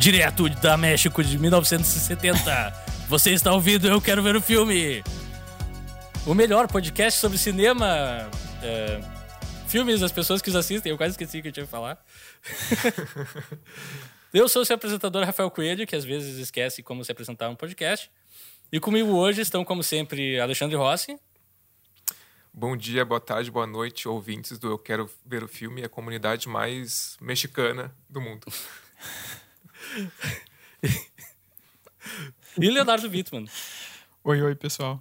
direto da México de 1970. Você está ouvindo Eu Quero Ver o Filme. O melhor podcast sobre cinema, é, filmes das pessoas que os assistem. Eu quase esqueci o que eu tinha que falar. eu sou o seu apresentador Rafael Coelho, que às vezes esquece como se apresentar um podcast. E comigo hoje estão, como sempre, Alexandre Rossi. Bom dia, boa tarde, boa noite, ouvintes do Eu Quero Ver o Filme, a comunidade mais mexicana do mundo. e Leonardo Wittmann. Oi, oi, pessoal.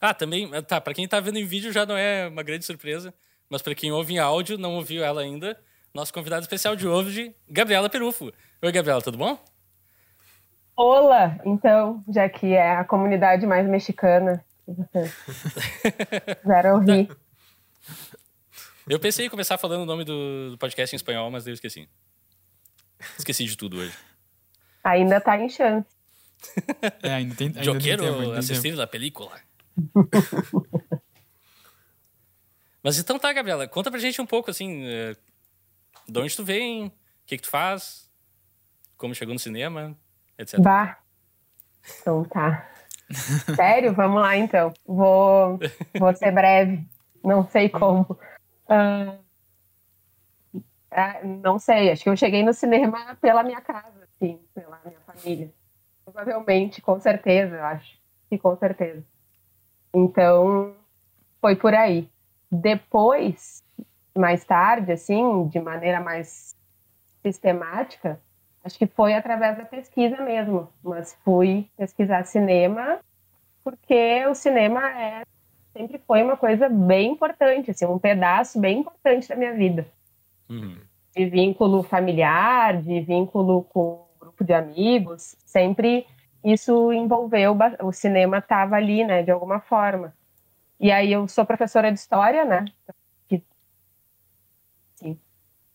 Ah, também, tá, pra quem tá vendo em vídeo já não é uma grande surpresa, mas pra quem ouve em áudio, não ouviu ela ainda, nosso convidado especial de hoje, Gabriela Perufo. Oi, Gabriela, tudo bom? Olá, então, já que é a comunidade mais mexicana que vocês fizeram rir. Eu pensei em começar falando o nome do, do podcast em espanhol, mas eu esqueci. Esqueci de tudo hoje. Ainda tá em chance. É, ainda tem, ainda Eu tem tempo, tem a película. Mas então tá, Gabriela, conta pra gente um pouco, assim, eh, de onde tu vem, o que que tu faz, como chegou no cinema, etc. Bah. Então tá. Sério? Vamos lá então. Vou, vou ser breve. Não sei como. Ah, ah, não sei, acho que eu cheguei no cinema pela minha casa, assim, pela minha família. Provavelmente, com certeza, eu acho. Que com certeza. Então, foi por aí. Depois, mais tarde, assim, de maneira mais sistemática, acho que foi através da pesquisa mesmo. Mas fui pesquisar cinema porque o cinema é, sempre foi uma coisa bem importante, assim, um pedaço bem importante da minha vida. Uhum. De vínculo familiar, de vínculo com um grupo de amigos, sempre isso envolveu, o cinema estava ali, né, de alguma forma. E aí eu sou professora de história, né.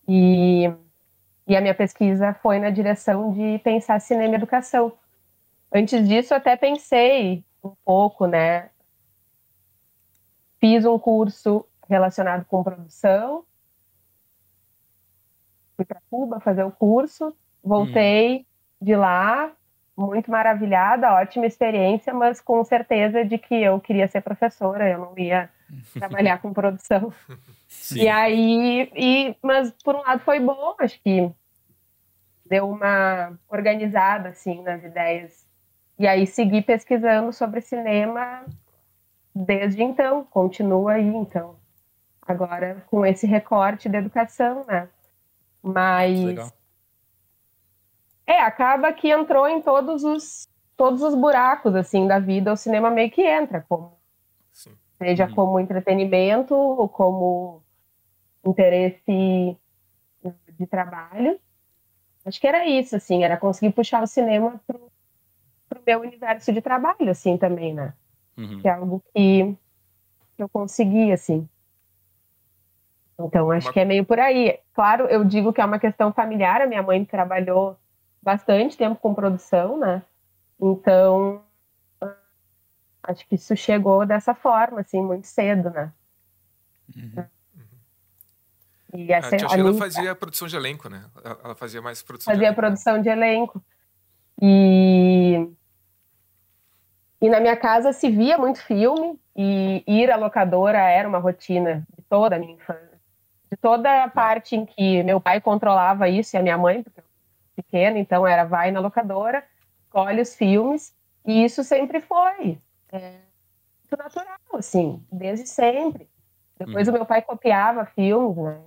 E, e a minha pesquisa foi na direção de pensar cinema e educação. Antes disso, até pensei um pouco, né? Fiz um curso relacionado com produção. Fui para Cuba fazer o curso, voltei de lá, muito maravilhada, ótima experiência, mas com certeza de que eu queria ser professora, eu não ia trabalhar com produção. Sim. E aí, e, mas por um lado foi bom, acho que deu uma organizada assim nas ideias. E aí segui pesquisando sobre cinema desde então, continua aí então. Agora com esse recorte da educação, né? Mas Legal. é, acaba que entrou em todos os todos os buracos assim da vida, o cinema meio que entra como Sim. seja Uhum. como entretenimento ou como interesse de trabalho. Acho que era isso, assim, era conseguir puxar o cinema pro, pro meu universo de trabalho, assim, também, né? Uhum. Que é algo que eu consegui, assim. Então, acho Uma- que é meio por aí. Claro, eu digo que é uma questão familiar, a minha mãe trabalhou bastante tempo com produção, né? Então, acho que isso chegou dessa forma, assim, muito cedo, né? Uhum. E A essa tia a Sheila minha- fazia produção de elenco, né? Ela fazia mais produção de fazia elenco. né? produção de elenco. E, e na minha casa se via muito filme e ir à locadora era uma rotina de toda a minha infância. Toda a parte em que meu pai controlava isso e a minha mãe, porque eu era pequena, então era vai na locadora, escolhe os filmes e isso sempre foi é, muito natural, assim, desde sempre. Depois Uhum. o meu pai copiava filmes, né?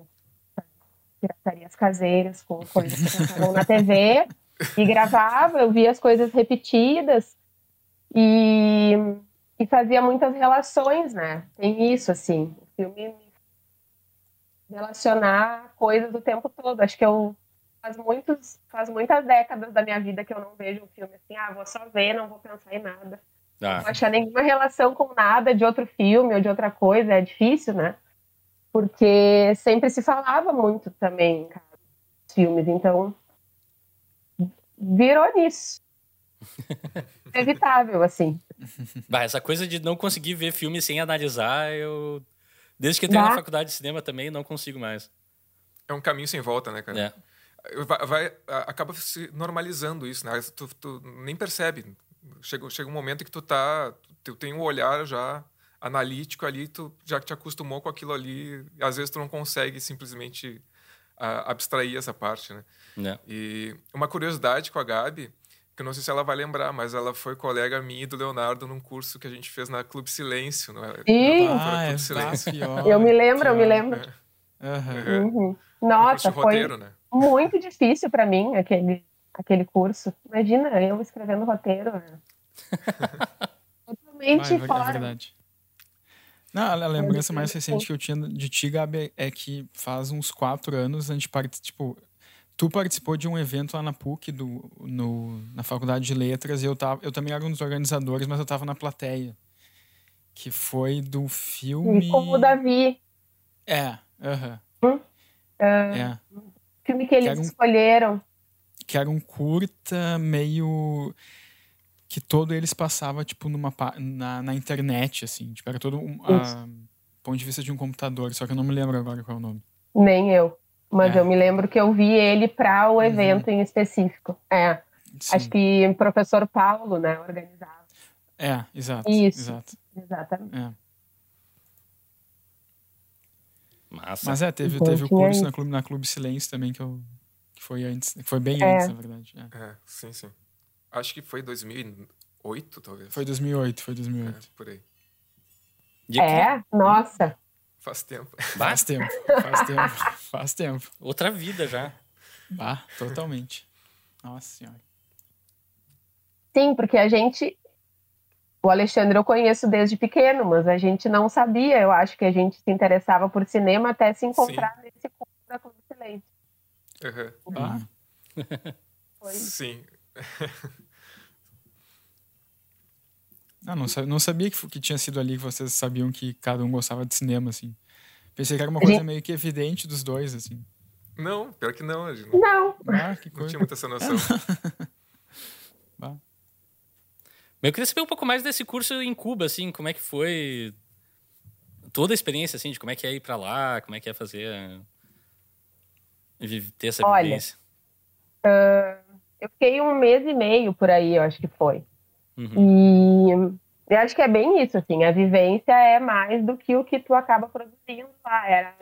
Piratarias caseiras com coisas que passavam na TV e gravava, eu via as coisas repetidas e, e fazia muitas relações, né? Tem isso, assim, o filme me relacionar coisas o tempo todo. Acho que eu faz muitos, faz muitas décadas da minha vida que eu não vejo um filme assim, ah, vou só ver, não vou pensar em nada. Não Ah, vou achar nenhuma relação com nada de outro filme ou de outra coisa, é difícil, né? Porque sempre se falava muito também, cara, dos filmes, então virou nisso. Evitável, assim. bah, essa coisa de não conseguir ver filme sem analisar, eu. Desde que entrei na faculdade de cinema também, não consigo mais. É um caminho sem volta, né, cara? É. vai, vai- acaba se normalizando isso, né? Tu, tu nem percebe. Chega, chega um momento que tu tá, tu tem um olhar já analítico ali, tu já te acostumou com aquilo ali, e às vezes tu não consegue simplesmente ah, abstrair essa parte, né? Né? E uma curiosidade com a Gabi, que eu não sei se ela vai lembrar, mas ela foi colega minha e do Leonardo num curso que a gente fez na Clube Silêncio, não é? Ih! Na Ah, é Clube Silêncio. pior, Eu me lembro, eu me lembro. Aham. Uhum. Um Nossa, curso de foi roteiro, né? muito difícil para mim aquele, aquele curso. Imagina eu escrevendo roteiro. Né? Totalmente Vai, é fora. verdade. Não, a lembrança mais Sim. recente que eu tinha de ti, Gabi, é que faz uns quatro anos a gente part... tipo, tu participou de um evento lá na PUC, do, no, na Faculdade de Letras, e eu, tava, eu também era um dos organizadores, mas eu tava na plateia. Que foi do filme. E com o Davi, É, aham. ah, é. filme que eles Que um- escolheram. que era um curta meio que todo eles passava tipo numa na, na internet assim tipo era todo um a, ponto de vista de um computador só que eu não me lembro agora qual é o nome Nem eu. Mas É. eu me lembro que eu vi ele para o evento em específico. É, Sim. acho que o professor Paulo, né, organizava. é exato Isso. exato Exatamente. é. Massa. mas é teve Então, teve o curso na clube na clube silêncio também que eu que foi antes que foi bem É. antes na verdade é. É, sim, sim. Acho que foi 2008, talvez. foi 2008 foi É, 2008 por aí. E aqui- É, nossa. Faz tempo. Bah, faz tempo faz tempo faz tempo outra vida já. bah totalmente nossa senhora Sim, porque a gente. O Alexandre eu conheço desde pequeno, mas a gente não sabia. Eu acho que a gente se interessava por cinema até se encontrar nesse curso da Clube Silêncio. Aham. bah Foi Sim. Ah, não, não sabia que, que tinha sido ali que vocês sabiam que cada um gostava de cinema, assim. Pensei que era uma coisa meio que evidente dos dois, assim. Não, pior que não. Não, Não, Ah, que não coisa. tinha muita essa noção. Bah. Eu queria saber um pouco mais desse curso em Cuba, assim, como é que foi toda a experiência, assim, de como é que é ir pra lá, como é que é fazer, ter essa Olha, vivência. eu fiquei um mês e meio por aí, eu acho que foi. Uhum. E eu acho que é bem isso, assim, a vivência é mais do que o que tu acaba produzindo lá. Era...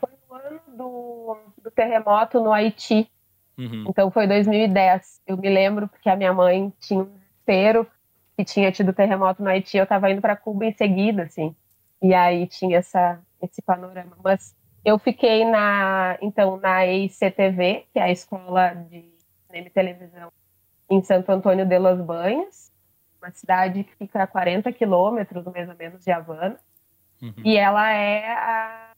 Foi no ano do, do terremoto no Haiti, Uhum. então foi 2010. Eu me lembro porque a minha mãe tinha um desespero que tinha tido terremoto no Haiti, eu estava indo para Cuba em seguida, assim. E aí tinha essa, esse panorama. Mas eu fiquei na, então, na EICTV, que é a escola de cinema e televisão em Santo Antônio de Los Banhos, uma cidade que fica a 40 quilômetros, mais ou menos, de Havana. Uhum. E ela é a,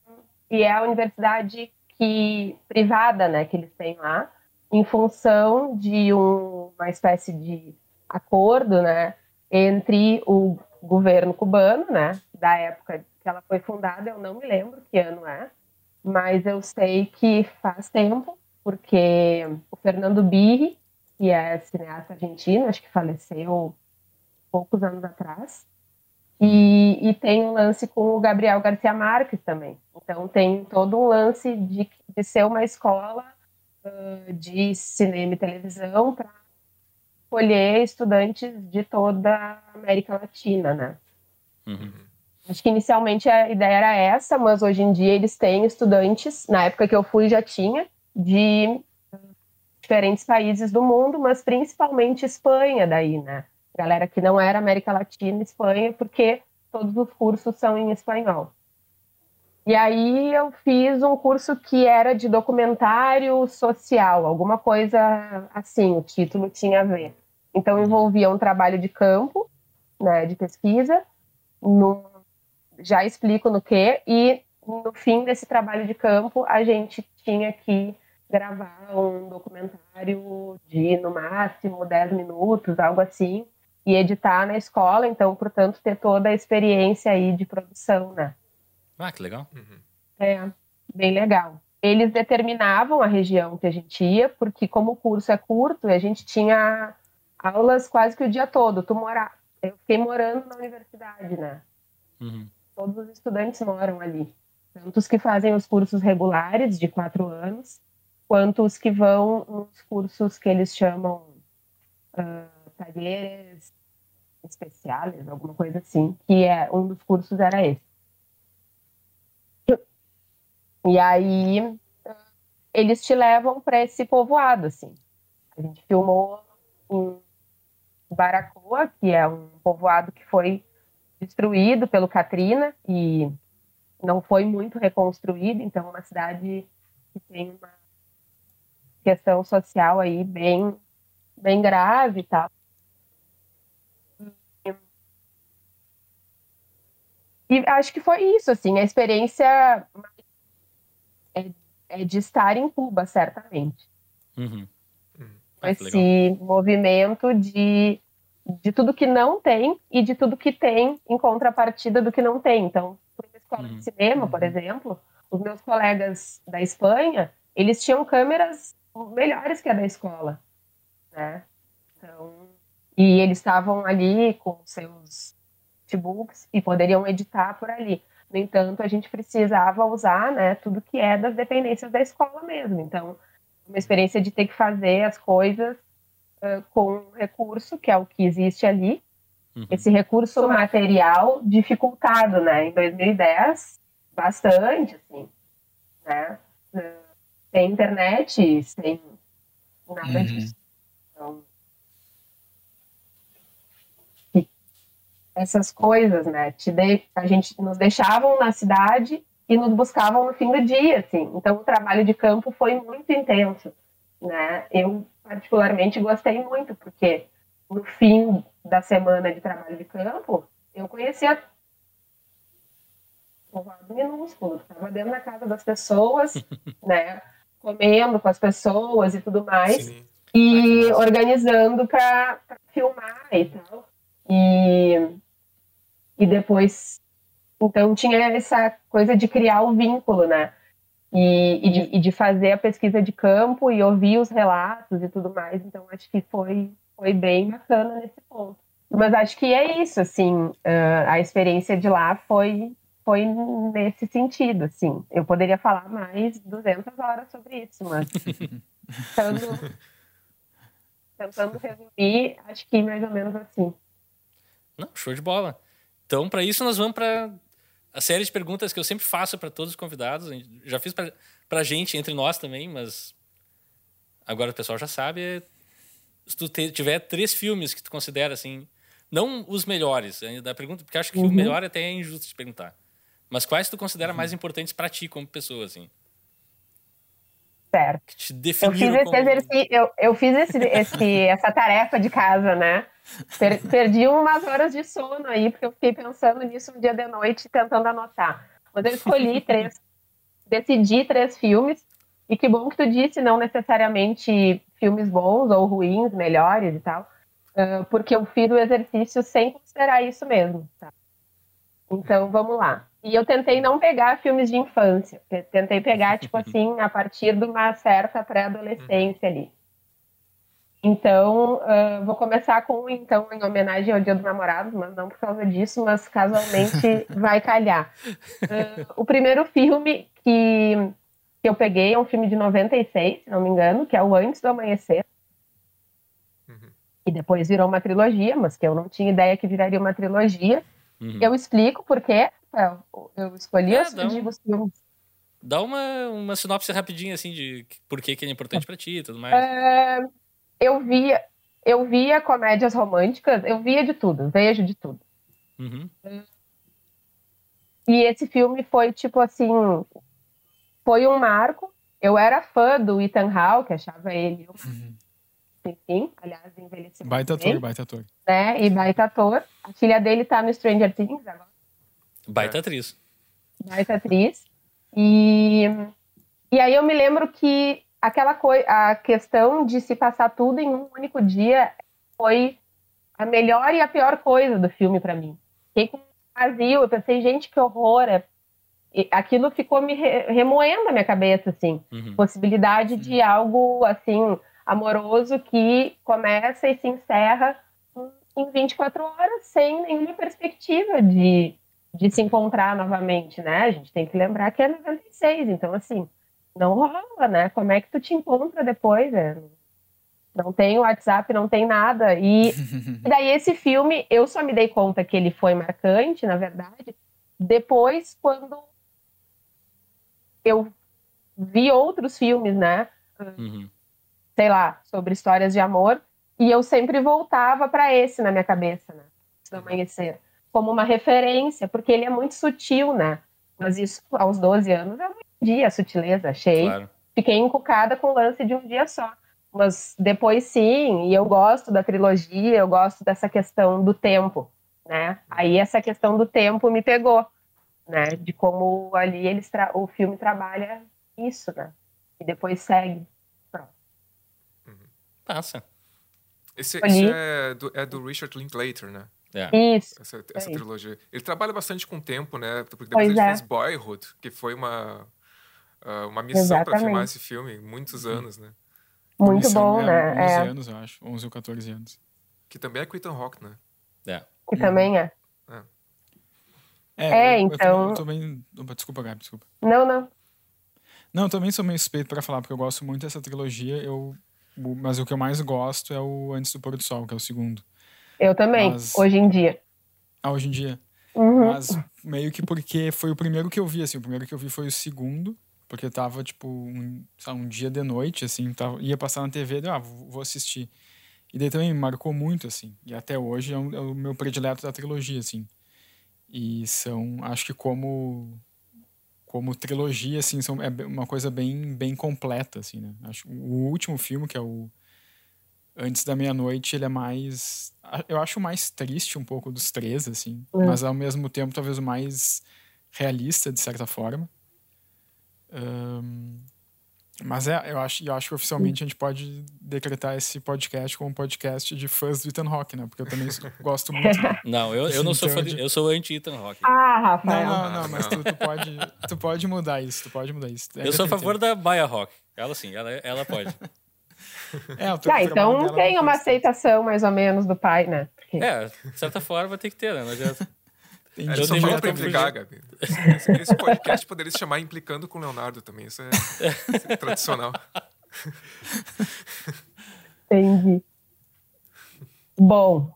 e é a universidade que, privada né, que eles têm lá, em função de um- uma espécie de acordo né, entre o governo cubano, né, da época que ela foi fundada, eu não me lembro que ano é, mas eu sei que faz tempo, porque o Fernando Birri, que é cineasta argentino, acho que faleceu poucos anos atrás, e, e tem um lance com o Gabriel Garcia Marques também. Então tem todo um lance de, de ser uma escola ah, de cinema e televisão para escolher estudantes de toda a América Latina, né? Uhum. Acho que inicialmente a ideia era essa, mas hoje em dia eles têm estudantes, na época que eu fui já tinha, de diferentes países do mundo, mas principalmente Espanha daí, né? Galera que não era América Latina, Espanha, porque todos os cursos são em espanhol. E aí eu fiz um curso que era de documentário social, alguma coisa assim, o título tinha a ver. Então envolvia um trabalho de campo, né, de pesquisa, no, já explico no que, e no fim desse trabalho de campo a gente tinha que gravar um documentário de no máximo 10 minutos, algo assim, e editar na escola, então, portanto, ter toda a experiência aí de produção, né? Ah, que legal. Uhum. É, bem legal. Eles determinavam a região que a gente ia, porque como o curso é curto, a gente tinha aulas quase que o dia todo. Tu morar, eu fiquei morando na universidade, né? Uhum. Todos os estudantes moram ali. Tanto os que fazem os cursos regulares de quatro anos, quanto os que vão nos cursos que eles chamam uh, talheres especiais, alguma coisa assim, que é um dos cursos era esse. E aí eles te levam para esse povoado, assim. A gente filmou em Baracoa, que é um povoado que foi destruído pelo Katrina e não foi muito reconstruído, então é uma cidade que tem uma questão social aí bem bem grave e tal. E acho que foi isso, assim, a experiência é, é de estar em Cuba, certamente. Uhum. Ah, Esse movimento de, de tudo que não tem e de tudo que tem em contrapartida do que não tem. Então, por uma escola uhum. de cinema, por uhum. exemplo, os meus colegas da Espanha, eles tinham câmeras melhores que a da escola, né? Então, e eles estavam ali com seus notebooks e poderiam editar por ali. No entanto, a gente precisava usar né, tudo que é das dependências da escola mesmo. Então, uma experiência de ter que fazer as coisas uh, com um recurso, que é o que existe ali. Uhum. Esse recurso material dificultado, né? Em 2010, bastante, assim, né? Uh, sem internet, sem nada uhum. disso. Então, essas coisas, né? De, a gente nos deixavam na cidade e nos buscavam no fim do dia, assim. Então o trabalho de campo foi muito intenso, né? Eu particularmente gostei muito porque no fim da semana de trabalho de campo eu conhecia povoado minúsculo, estava dentro da casa das pessoas, né? Comendo com as pessoas e tudo mais. Sim. E organizando para filmar e tal. E e depois. Então tinha essa coisa de criar o vínculo, né? E, e, de, e, de, fazer a pesquisa de campo e ouvir os relatos e tudo mais. Então acho que foi, foi bem bacana nesse ponto. Mas acho que é isso, assim, uh, a experiência de lá foi, foi nesse sentido, assim. Eu poderia falar mais 200 horas sobre isso, mas tentando, tentando resumir, acho que mais ou menos assim. Não, show de bola. Então, para isso, nós vamos para a série de perguntas que eu sempre faço para todos os convidados. Já fiz para a gente, entre nós também, mas agora o pessoal já sabe. É, se tu tiver três filmes que tu considera assim, não os melhores, da pergunta, porque acho que uhum. o melhor até é injusto de perguntar. Mas quais tu considera uhum. mais importantes para ti como pessoa, assim? Certo. Que te eu fiz esse como... exercício, eu, eu fiz esse, esse, essa tarefa de casa, né? Per, perdi umas horas de sono aí, porque eu fiquei pensando nisso um dia de noite, tentando anotar. Mas eu escolhi três, decidi três filmes, e que bom que tu disse, não necessariamente filmes bons ou ruins, melhores e tal, porque eu fiz o exercício sem considerar isso mesmo, tá? Então, vamos lá. E eu tentei não pegar filmes de infância, tentei pegar, tipo assim, a partir de uma certa pré-adolescência ali. Então, uh, vou começar com, então, em homenagem ao Dia dos Namorados, mas não por causa disso, mas casualmente vai calhar. Uh, o primeiro filme que, que eu peguei é um filme de 96, se não me engano, que é o Antes do Amanhecer. Uhum. E depois virou uma trilogia, mas que eu não tinha ideia que viraria uma trilogia. Uhum. Eu explico por quê. Eu escolhi é, os, um... os filmes. Dá uma, uma sinopse rapidinha, assim, de por que, que ele é importante para ti e tudo mais. É eu via, eu via comédias românticas, eu via de tudo, vejo de tudo. Uhum. E esse filme foi tipo assim, foi um marco. Eu era fã do Ethan Hawke, achava ele um uhum. enfim, aliás, envelheceu Baita ator, baita ator. Né? E baita ator. A filha dele tá no Stranger Things agora. Baita atriz. Baita atriz. E, e aí eu me lembro que aquela a questão de se passar tudo em um único dia foi a melhor e a pior coisa do filme para mim. Fiquei com vazio, eu pensei, gente, que horror. É... aquilo ficou me remoendo na minha cabeça, assim. Uhum. Possibilidade uhum. de algo, assim, amoroso que começa e se encerra em 24 horas sem nenhuma perspectiva de, de se encontrar novamente, né? A gente tem que lembrar que é 96, então assim, não rola, né? Como é que tu te encontra depois? Né? Não tem WhatsApp, não tem nada. E, e daí esse filme, eu só me dei conta que ele foi marcante, na verdade, depois quando eu vi outros filmes, né? Uhum. Sei lá, sobre histórias de amor, e eu sempre voltava para esse na minha cabeça, né? Do amanhecer, como uma referência, porque ele é muito sutil, né? Mas isso aos 12 anos eu não entendi a sutileza, achei. Claro. Fiquei encucada com o lance de um dia só. Mas depois sim, e eu gosto da trilogia, eu gosto dessa questão do tempo, né? Aí essa questão do tempo me pegou, né? De como ali eles o filme trabalha isso, né? E depois segue. Pronto. Uhum. Passa. Esse, esse é, do, é, do, Richard Linklater, né? É. Isso. Essa, essa é trilogia. Isso. Ele trabalha bastante com o tempo, né? Porque depois pois ele é. fez Boyhood, que foi uma, uh, uma missão para filmar esse filme, muitos anos, né? Muito bom, né? 11 é. anos, eu acho. 11 ou 14 anos. Que também é com Ethan Hawke, né? É. Que também é. É, é eu, então. Eu também... Desculpa, Gabi, desculpa. Não, não. Não, eu também sou meio suspeito para falar, porque eu gosto muito dessa trilogia. Eu mas o que eu mais gosto é o Antes do Pôr do Sol, que é o segundo. Eu também, mas... hoje em dia. Ah, hoje em dia. Uhum. Mas meio que porque foi o primeiro que eu vi, assim. O primeiro que eu vi foi o segundo, porque tava, tipo, um, sabe, um dia de noite, assim. Tava, ia passar na TV, ah, vou assistir. E daí também me marcou muito, assim. E até hoje é, um, é o meu predileto da trilogia, assim. E são, acho que como como trilogia, assim, são, é uma coisa bem, bem completa, assim, né? Acho, o último filme, que é o Antes da Meia-Noite, ele é mais... Eu acho mais triste um pouco dos três, assim. É. Mas, ao mesmo tempo, talvez o mais realista, de certa forma. Um, mas é, eu acho, eu acho que oficialmente a gente pode decretar esse podcast como um podcast de fãs do Ethan Hawke, né? Porque eu também gosto muito. Não, eu, eu não sou fã de, eu sou anti-Ethan Hawke. Ah, Rafael. Não, não, não, mas tu, tu, pode, tu pode mudar isso, tu pode mudar isso. eu sou a favor da Baia Rock. Ela sim, ela, ela pode. É, ah, então tem uma aceitação mais ou menos do pai, né? Porque... É, de certa forma tem que ter, né? Não adianta. Entendi. Gente só falou pra implicar, Gabi. Esse podcast poderia se chamar Implicando com o Leonardo também. Isso é, isso é tradicional. Entendi. Bom,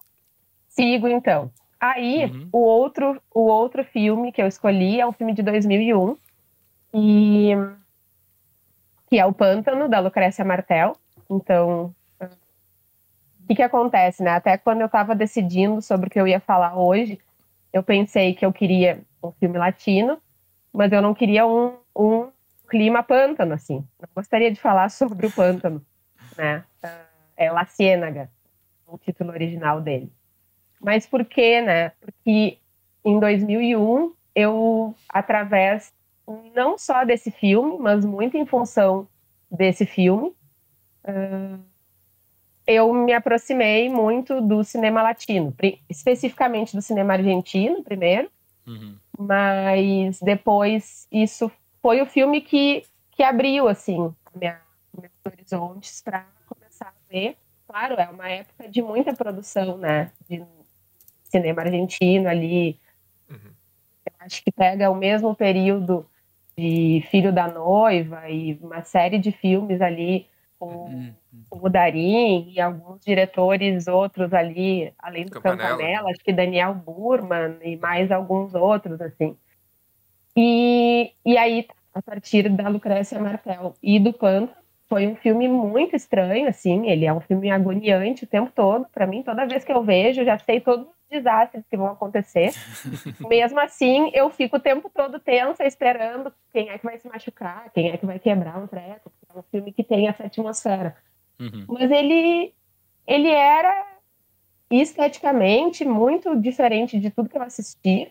sigo então. Aí, uhum. o, outro, o outro filme que eu escolhi é um filme de 2001, e, que é O Pântano, da Lucrécia Martel. Então, o que, que acontece, né? Até quando eu estava decidindo sobre o que eu ia falar hoje, eu pensei que eu queria um filme latino, mas eu não queria um, um clima pântano, assim. Não gostaria de falar sobre o pântano, né? É La Ciénaga, o título original dele. Mas por quê, né? Porque em 2001 eu, através não só desse filme, mas muito em função desse filme, eu me aproximei muito do cinema latino, especificamente do cinema argentino, primeiro, uhum. mas depois isso foi o filme que, que abriu, assim, minha, meus horizontes para começar a ver. Claro, é uma época de muita produção, né, de cinema argentino ali. Uhum. Eu acho que pega o mesmo período de Filho da Noiva e uma série de filmes ali com, uhum. o Darim e alguns diretores outros ali, além do Campanella. Campanella, acho que Daniel Burman e mais alguns outros, assim. E, e aí, a partir da Lucrécia Martel e do Panto, foi um filme muito estranho, assim, ele é um filme agoniante o tempo todo, para mim, toda vez que eu vejo, já sei todos os desastres que vão acontecer. Mesmo assim, eu fico o tempo todo tensa, esperando quem é que vai se machucar, quem é que vai quebrar um treco, um filme que tem essa atmosfera. Uhum. Mas ele, ele era esteticamente muito diferente de tudo que eu assisti,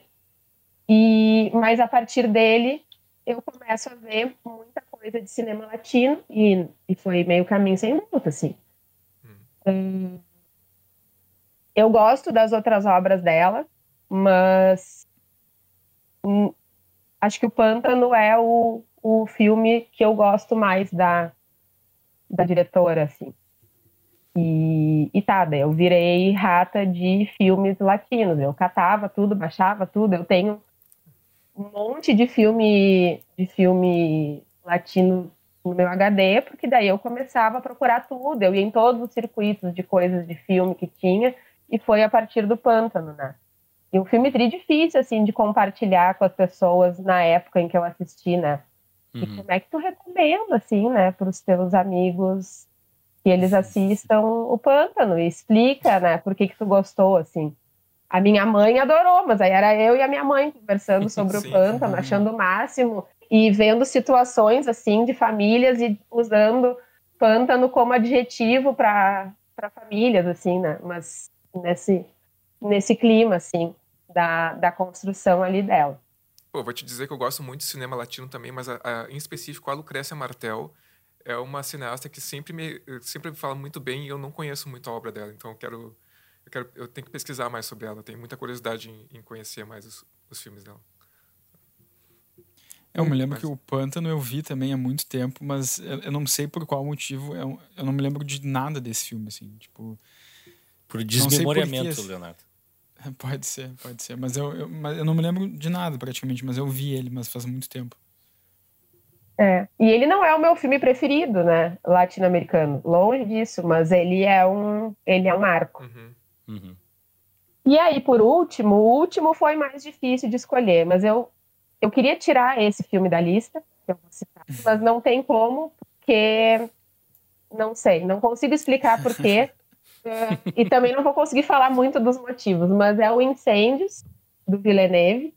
e, mas a partir dele eu começo a ver muita coisa de cinema latino e, e foi meio caminho sem volta, assim. Hum. eu gosto das outras obras dela, mas hum, acho que o Pântano é o, o filme que eu gosto mais da, da diretora, assim. E, e tá, eu virei rata de filmes latinos. Eu catava tudo, baixava tudo. Eu tenho um monte de filme de filme latino no meu HD, porque daí eu começava a procurar tudo, eu ia em todos os circuitos de coisas de filme que tinha, e foi a partir do Pântano, né? E um filme tri difícil, assim, de compartilhar com as pessoas na época em que eu assisti, né? Uhum. E como é que tu recomenda, assim, né, para os teus amigos que eles assistam o Pântano e explica, né, por que que tu gostou, assim. A minha mãe adorou, mas aí era eu e a minha mãe conversando sobre o Pântano, achando o máximo e vendo situações assim de famílias e usando pântano como adjetivo para famílias assim, né? Mas nesse nesse clima assim da, da construção ali dela. Pô, vou te dizer que eu gosto muito de cinema latino também, mas a, a, em específico a Lucrécia Martel é uma cineasta que sempre me sempre me fala muito bem e eu não conheço muito a obra dela, então eu quero eu quero eu tenho que pesquisar mais sobre ela, eu tenho muita curiosidade em, em conhecer mais os, os filmes dela. Eu me lembro mas... que o Pântano eu vi também há muito tempo, mas eu, não sei por qual motivo, eu, eu não me lembro de nada desse filme, assim, tipo... Por desmemoriamento, por Leonardo. Pode ser, pode ser, mas eu, eu, mas eu não me lembro de nada praticamente, mas eu vi ele, mas faz muito tempo. É, e ele não é o meu filme preferido, né, latino-americano, longe disso, mas ele é um, ele é um marco. Uhum. Uhum. E aí, por último, o último foi mais difícil de escolher, mas eu eu queria tirar esse filme da lista, que eu vou citar, mas não tem como, porque não sei, não consigo explicar por quê. É, e também não vou conseguir falar muito dos motivos, mas é o Incêndios, do Villeneuve.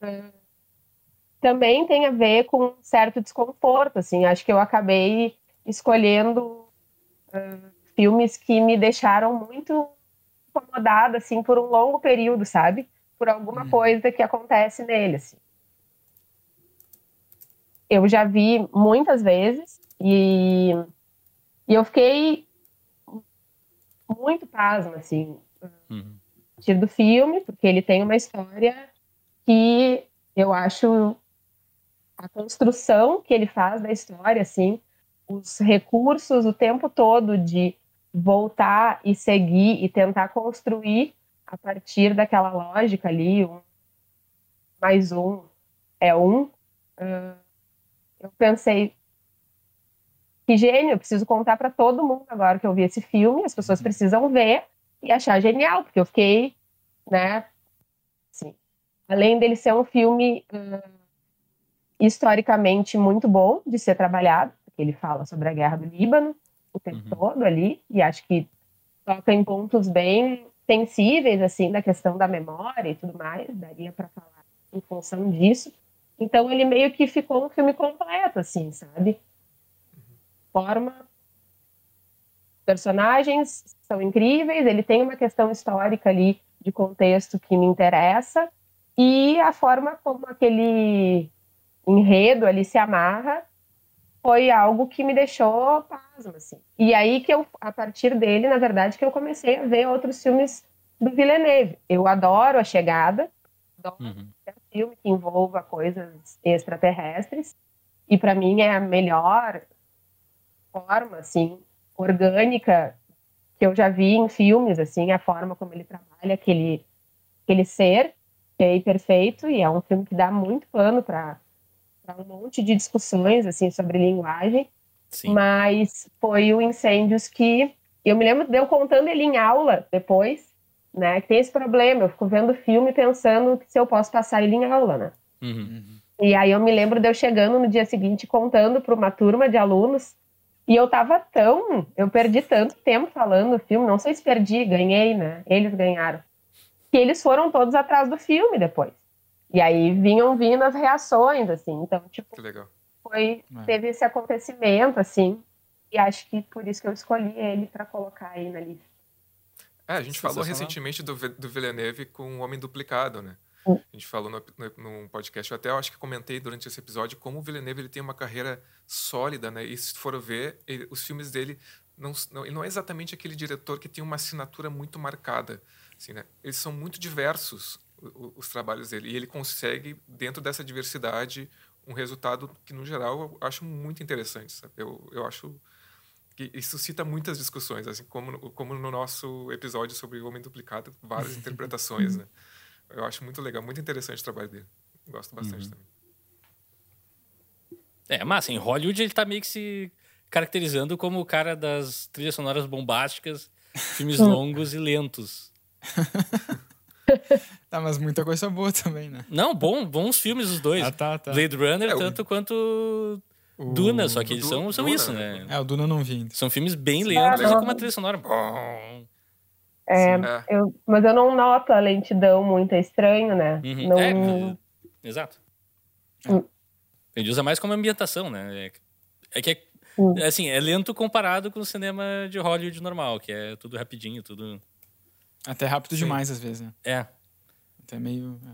É, também tem a ver com um certo desconforto, assim. Acho que eu acabei escolhendo uh, filmes que me deixaram muito incomodada, assim, por um longo período, sabe? Por alguma hum. coisa que acontece nele, assim eu já vi muitas vezes e, e eu fiquei muito pasma, assim, uhum. do filme, porque ele tem uma história que eu acho a construção que ele faz da história, assim, os recursos o tempo todo de voltar e seguir e tentar construir a partir daquela lógica ali, um mais um é um, uh, eu pensei, que gênio, eu preciso contar para todo mundo agora que eu vi esse filme, as pessoas uhum. precisam ver e achar genial, porque eu fiquei, né, assim, além dele ser um filme hum, historicamente muito bom de ser trabalhado, porque ele fala sobre a guerra do Líbano o tempo uhum. todo ali, e acho que toca em pontos bem sensíveis, assim, da questão da memória e tudo mais, daria para falar em função disso. Então ele meio que ficou um filme completo, assim, sabe? Forma. Personagens são incríveis, ele tem uma questão histórica ali de contexto que me interessa, e a forma como aquele enredo ali se amarra foi algo que me deixou pasma, assim. E aí que eu, a partir dele, na verdade, que eu comecei a ver outros filmes do Villeneuve. Eu adoro A Chegada, adoro uhum filme que envolva coisas extraterrestres. E para mim é a melhor forma, assim, orgânica que eu já vi em filmes, assim, a forma como ele trabalha aquele, aquele ser que é perfeito e é um filme que dá muito pano para um monte de discussões, assim, sobre linguagem. Sim. Mas foi o Incêndios que eu me lembro de eu contando ele em aula depois né? Que tem esse problema, eu fico vendo filme pensando se eu posso passar ele em aula, né? Uhum. E aí eu me lembro de eu chegando no dia seguinte contando para uma turma de alunos e eu tava tão, eu perdi tanto tempo falando do filme, não sei se perdi, ganhei, né? Eles ganharam. Que eles foram todos atrás do filme depois. E aí vinham vindo as reações, assim. Então, tipo, foi é. teve esse acontecimento, assim. E acho que por isso que eu escolhi ele para colocar aí na lista. É, a gente falou recentemente do, do Villeneuve com o Homem Duplicado, né? Hum. A gente falou no, no, num podcast, eu até acho que comentei durante esse episódio como o Villeneuve ele tem uma carreira sólida, né? E se for ver, ele, os filmes dele não, não, ele não é exatamente aquele diretor que tem uma assinatura muito marcada, assim, né? Eles são muito diversos os, os trabalhos dele e ele consegue dentro dessa diversidade um resultado que no geral eu acho muito interessante, sabe? Eu, eu acho que isso suscita muitas discussões, assim como, como no nosso episódio sobre o Homem Duplicado, várias interpretações, né? Eu acho muito legal, muito interessante o trabalho dele. Gosto bastante uhum. também. É, mas em Hollywood ele tá meio que se caracterizando como o cara das trilhas sonoras bombásticas, filmes longos e lentos. tá, mas muita coisa boa também, né? Não, bom, bons filmes os dois. Ah, tá, tá. Blade Runner, é, tanto o... quanto o... Duna, só que eles são, são isso, né? É, o Duna não vi ainda. São filmes bem lentos ah, e com uma trilha sonora bom. É, é, eu, mas eu não noto a lentidão muito, é estranho, né? Uhum. Não... É, exato. Hum. Ele usa mais como ambientação, né? É, é que é, hum. assim, é lento comparado com o cinema de Hollywood normal, que é tudo rapidinho, tudo. Até rápido Sim. demais, às vezes, né? É. Até meio. É.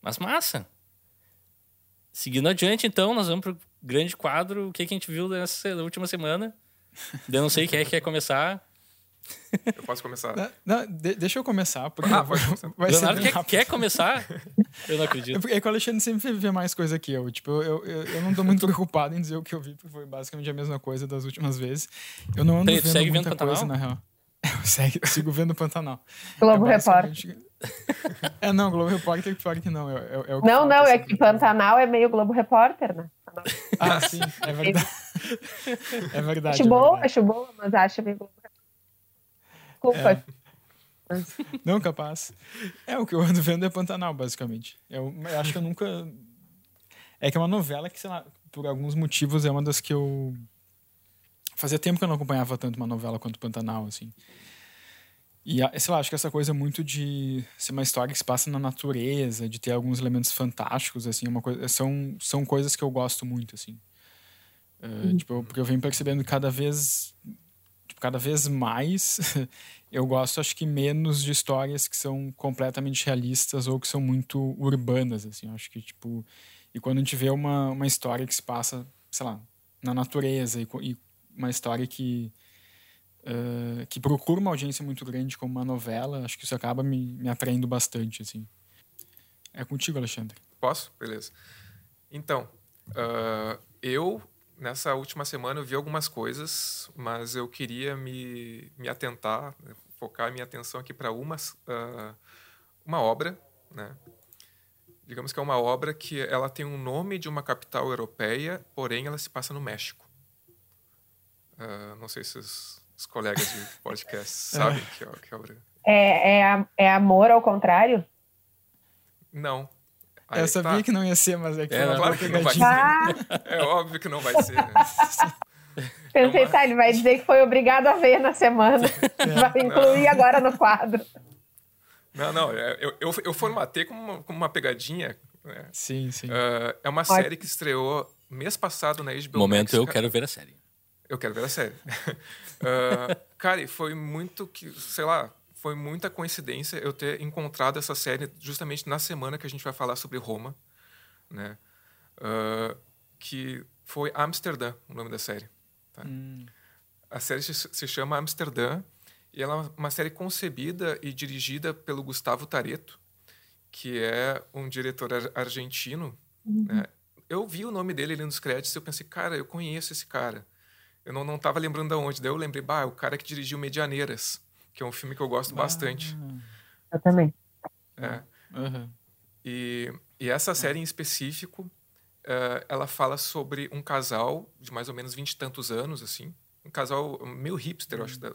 Mas massa. Seguindo adiante, então, nós vamos pro grande quadro. O que, que a gente viu nessa última semana? Eu não sei quem é que quer começar. Eu posso começar? Não, não, de, deixa eu começar. Porque ah, pode começar. Vai Leonardo quer, quer, começar? Eu não acredito. É, é que o Alexandre sempre vê mais coisa que eu. Tipo, eu, eu, eu não tô muito preocupado em dizer o que eu vi, porque foi basicamente a mesma coisa das últimas vezes. Eu não ando Peraí, vendo segue muita vendo coisa, na real. Eu sigo, sigo vendo Pantanal. Globo é Repórter. É, não, Globo Repórter pior que não. É, é, é não, não, é que Pantanal é meio Globo Repórter, né? Ah, sim, é verdade. É verdade. Acho é boa, verdade. acho boa, mas acho meio Globo Desculpa. É. Não, capaz. É, o que eu ando vendo é Pantanal, basicamente. Eu, eu, acho que eu nunca. É que é uma novela que, sei lá, por alguns motivos é uma das que eu. Fazia tempo que eu não acompanhava tanto uma novela quanto Pantanal, assim. E, sei lá, acho que essa coisa muito de ser uma história que se passa na natureza, de ter alguns elementos fantásticos, assim, uma coisa, são, são coisas que eu gosto muito, assim. Uh, tipo, porque eu venho percebendo cada vez cada vez mais eu gosto, acho que menos de histórias que são completamente realistas ou que são muito urbanas, assim. Acho que, tipo... E quando a gente vê uma, uma história que se passa, sei lá, na natureza e, e uma história que... Uh, que procura uma audiência muito grande como uma novela, acho que isso acaba me, me atraindo bastante, assim. É contigo, Alexandre. Posso? Beleza. Então, uh, eu nessa última semana eu vi algumas coisas, mas eu queria me, me atentar, né, focar minha atenção aqui para uma, uh, uma obra, né? Digamos que é uma obra que ela tem um nome de uma capital europeia, porém ela se passa no México. Uh, não sei se os, os colegas de podcast sabem que, que obra. É, é, é amor ao contrário? Não. Aí, eu sabia tá. que não ia ser, mas é que é, claro que não vai ser. Ah. É óbvio que não vai ser. Né? Pensei, tá, ele vai dizer que foi obrigado a ver na semana. É. Vai incluir não. agora no quadro. Não, não, é, eu, eu, eu formatei como uma, como uma pegadinha. Né? Sim, sim. Uh, é uma série que estreou mês passado na HBO Momento Max, eu quero ver a série. Eu quero ver a série. uh, cara, foi muito que, sei lá, foi muita coincidência eu ter encontrado essa série justamente na semana que a gente vai falar sobre Roma, né? Uh, que foi Amsterdã, o nome da série. Tá? Hum. A série se chama Amsterdã e ela é uma série concebida e dirigida pelo Gustavo Tareto, que é um diretor argentino. Uhum. Né? Eu vi o nome dele ali nos créditos e eu pensei, cara, eu conheço esse cara. Eu não estava lembrando de onde. Daí eu lembrei, bah, é o cara que dirigiu Medianeiras que é um filme que eu gosto ah, bastante. Eu também. É. Uhum. E, e essa série em específico, uh, ela fala sobre um casal de mais ou menos vinte e tantos anos, assim. Um casal meio hipster, eu acho, da,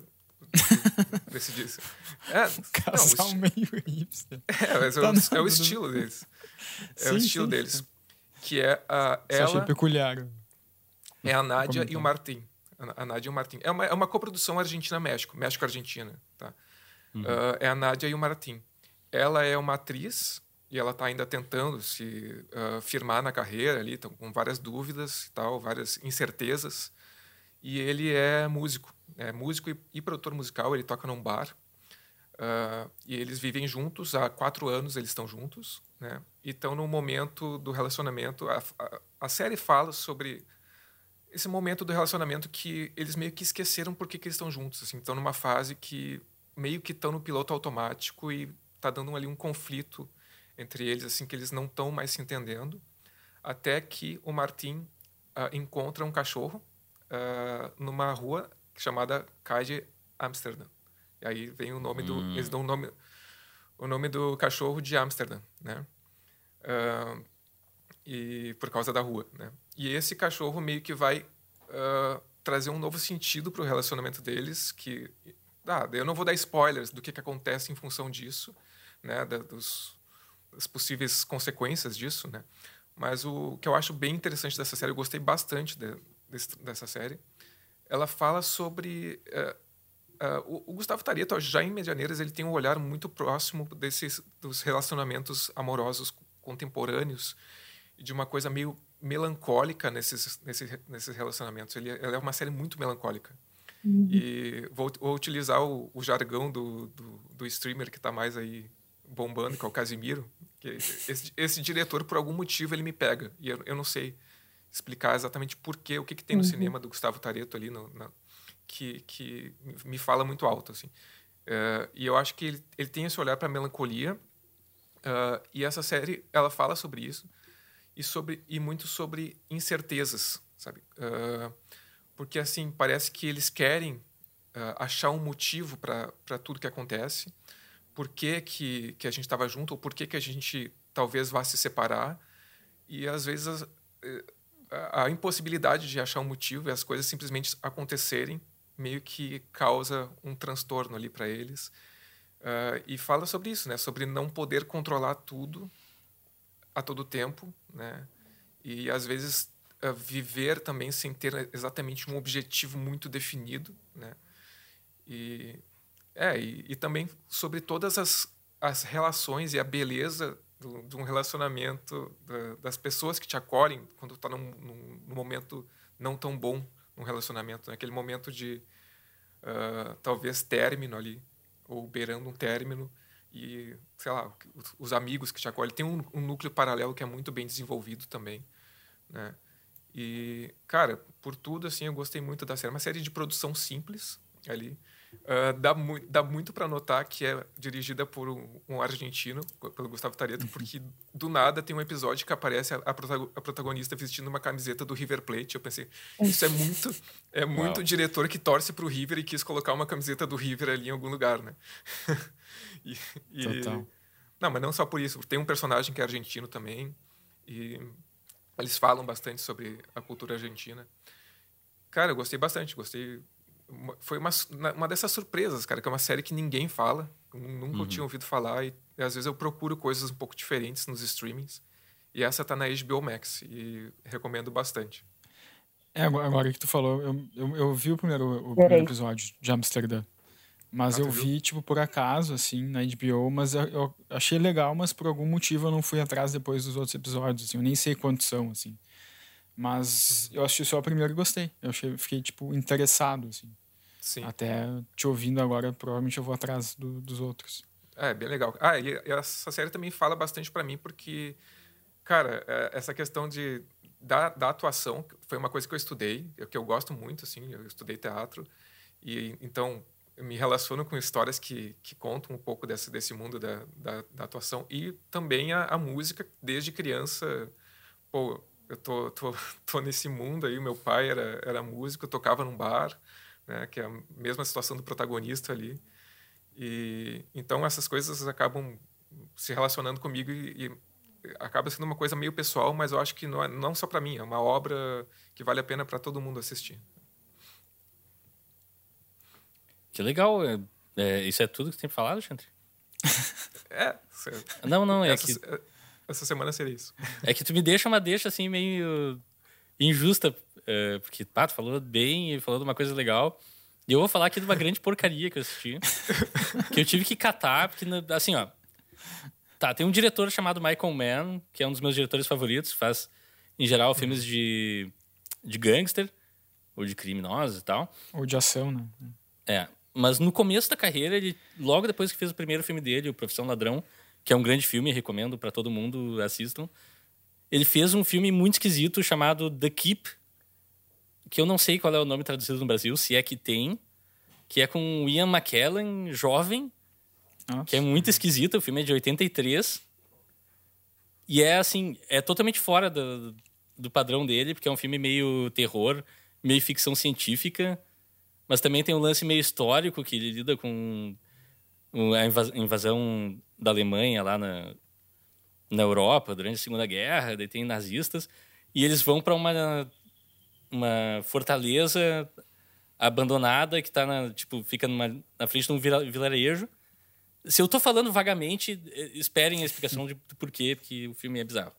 desse disso. É, casal não, meio hipster. É, mas é, tá o, é o estilo deles. É sim, o estilo sim, deles. Sim. Que é a, ela... achei peculiar. É a Nádia e o Martim a Nádia e o Martim. É uma, é uma coprodução Argentina-México, México-Argentina. Tá? Uhum. Uh, é a Nádia e o Martim. Ela é uma atriz e ela está ainda tentando se uh, firmar na carreira ali, tá com várias dúvidas e tal, várias incertezas. E ele é músico, é músico e, e produtor musical. Ele toca num bar uh, e eles vivem juntos há quatro anos. Eles estão juntos, né? E estão no momento do relacionamento. A, a, a série fala sobre esse momento do relacionamento que eles meio que esqueceram por que, eles estão juntos. Assim, estão numa fase que meio que estão no piloto automático e tá dando ali um conflito entre eles, assim, que eles não estão mais se entendendo. Até que o Martin uh, encontra um cachorro uh, numa rua chamada Calle Amsterdã. E aí vem o nome hum. do. Eles dão o nome. o nome do cachorro de Amsterdã, né? Uh, e por causa da rua, né? E esse cachorro meio que vai uh, trazer um novo sentido para o relacionamento deles, que ah, eu não vou dar spoilers do que, que acontece em função disso, né? Da, dos, das possíveis consequências disso, né? Mas o que eu acho bem interessante dessa série, eu gostei bastante de, desse, dessa série, ela fala sobre uh, Uh, o, Gustavo Tareto, já em Medianeiras, ele tem um olhar muito próximo desses dos relacionamentos amorosos contemporâneos de uma coisa meio melancólica nesses, nesses, nesses relacionamentos. Ele, é uma série muito melancólica. Uhum. E vou, vou utilizar o, o jargão do, do, do, streamer que está mais aí bombando, que é o Casimiro. Esse, esse, diretor, por algum motivo, ele me pega. E eu, eu não sei explicar exatamente por quê, o que, que tem no uhum. cinema do Gustavo Tareto ali no, na, que, que me fala muito alto. Assim. Uh, e eu acho que ele, ele tem esse olhar para a melancolia. Uh, e essa série ela fala sobre isso e sobre e muito sobre incertezas, sabe? Uh, porque assim parece que eles querem achar um motivo para tudo que acontece, por que, que, que a gente estava junto ou por que, que a gente talvez vá se separar e às vezes a, a impossibilidade de achar um motivo e as coisas simplesmente acontecerem meio que causa um transtorno ali para eles. Uh, e fala sobre isso, né? Sobre não poder controlar tudo a todo tempo, né? E às vezes uh, viver também sem ter exatamente um objetivo muito definido, né? E é e, e também sobre todas as, as relações e a beleza de um relacionamento da, das pessoas que te acolhem quando está num, num, num momento não tão bom um relacionamento, naquele né? momento de uh, talvez término ali, ou beirando um término, e, sei lá, os amigos que te acolhem. Tem um, um núcleo paralelo que é muito bem desenvolvido também, né? E, cara, por tudo, assim, eu gostei muito da série. Uma série de produção simples ali, Uh, dá, mu dá muito para notar que é dirigida por um, um, argentino, pelo Gustavo Tareto, porque do nada tem um episódio que aparece a, a, protagonista vestindo uma camiseta do River Plate. Eu pensei, isso é muito é muito diretor que torce para o River e quis colocar uma camiseta do River ali em algum lugar, né? e, e, Total. Não, mas não só por isso. Tem um personagem que é argentino também e eles falam bastante sobre a cultura argentina. Cara, eu gostei bastante, gostei foi uma, uma dessas surpresas, cara, que é uma série que ninguém fala, nunca uhum. tinha ouvido falar e, e, às vezes eu procuro coisas um pouco diferentes nos streamings. E essa tá na HBO Max e recomendo bastante. É, agora que tu falou, eu, eu, eu vi o primeiro, o primeiro episódio de Amsterdã. Mas ah, eu vi, tipo, por acaso, assim, na HBO, mas eu, eu, achei legal, mas por algum motivo eu não fui atrás depois dos outros episódios, assim, eu nem sei quantos são, assim. Mas eu assisti só o primeiro e gostei. Eu achei, fiquei, tipo, interessado, assim. Sim. Até te ouvindo agora, provavelmente eu vou atrás do, dos outros. É, bem legal. Ah, e essa série também fala bastante para mim, porque, cara, é, essa questão de, da, da atuação foi uma coisa que eu estudei, que eu gosto muito, assim, eu estudei teatro. E então eu me relaciono com histórias que, que contam um pouco desse, desse mundo da, da, da atuação e também a, a música desde criança. Pô, eu tô, tô, tô nesse mundo aí. Meu pai era, era músico, tocava num bar, né, que é a mesma situação do protagonista ali. E então essas coisas acabam se relacionando comigo e, e acaba sendo uma coisa meio pessoal, mas eu acho que não, é, não só para mim, é uma obra que vale a pena para todo mundo assistir. Que legal. É, é, isso é tudo que você tem falado, Alexandre? é. Não, não, é essa, que... Essa semana seria isso. É que tu me deixa uma deixa assim meio injusta, é, porque pá, tu falou bem e falou de uma coisa legal. E eu vou falar aqui de uma grande porcaria que eu assisti. que eu tive que catar, porque, assim, ó. Tá, tem um diretor chamado Michael Mann, que é um dos meus diretores favoritos, faz, em geral, filmes de, de gangster, ou de criminosos e tal. Ou de ação, né? É. Mas no começo da carreira, ele, logo depois que fez o primeiro filme dele, O Profissão Ladrão, que é um grande filme, recomendo para todo mundo assistam. Ele fez um filme muito esquisito chamado The Keep, que eu não sei qual é o nome traduzido no Brasil, se é que tem, que é com Ian McKellen, jovem, Nossa. que é muito esquisito. O filme é de 83. E é assim, é totalmente fora do, do padrão dele, porque é um filme meio terror, meio ficção científica, mas também tem um lance meio histórico que ele lida com a invasão da Alemanha lá na, na Europa durante a Segunda Guerra, daí tem nazistas, e eles vão para uma, uma fortaleza abandonada que tá na, tipo, fica numa, na frente de um vilarejo. Se eu tô falando vagamente, esperem a explicação de por quê, porque o filme é bizarro.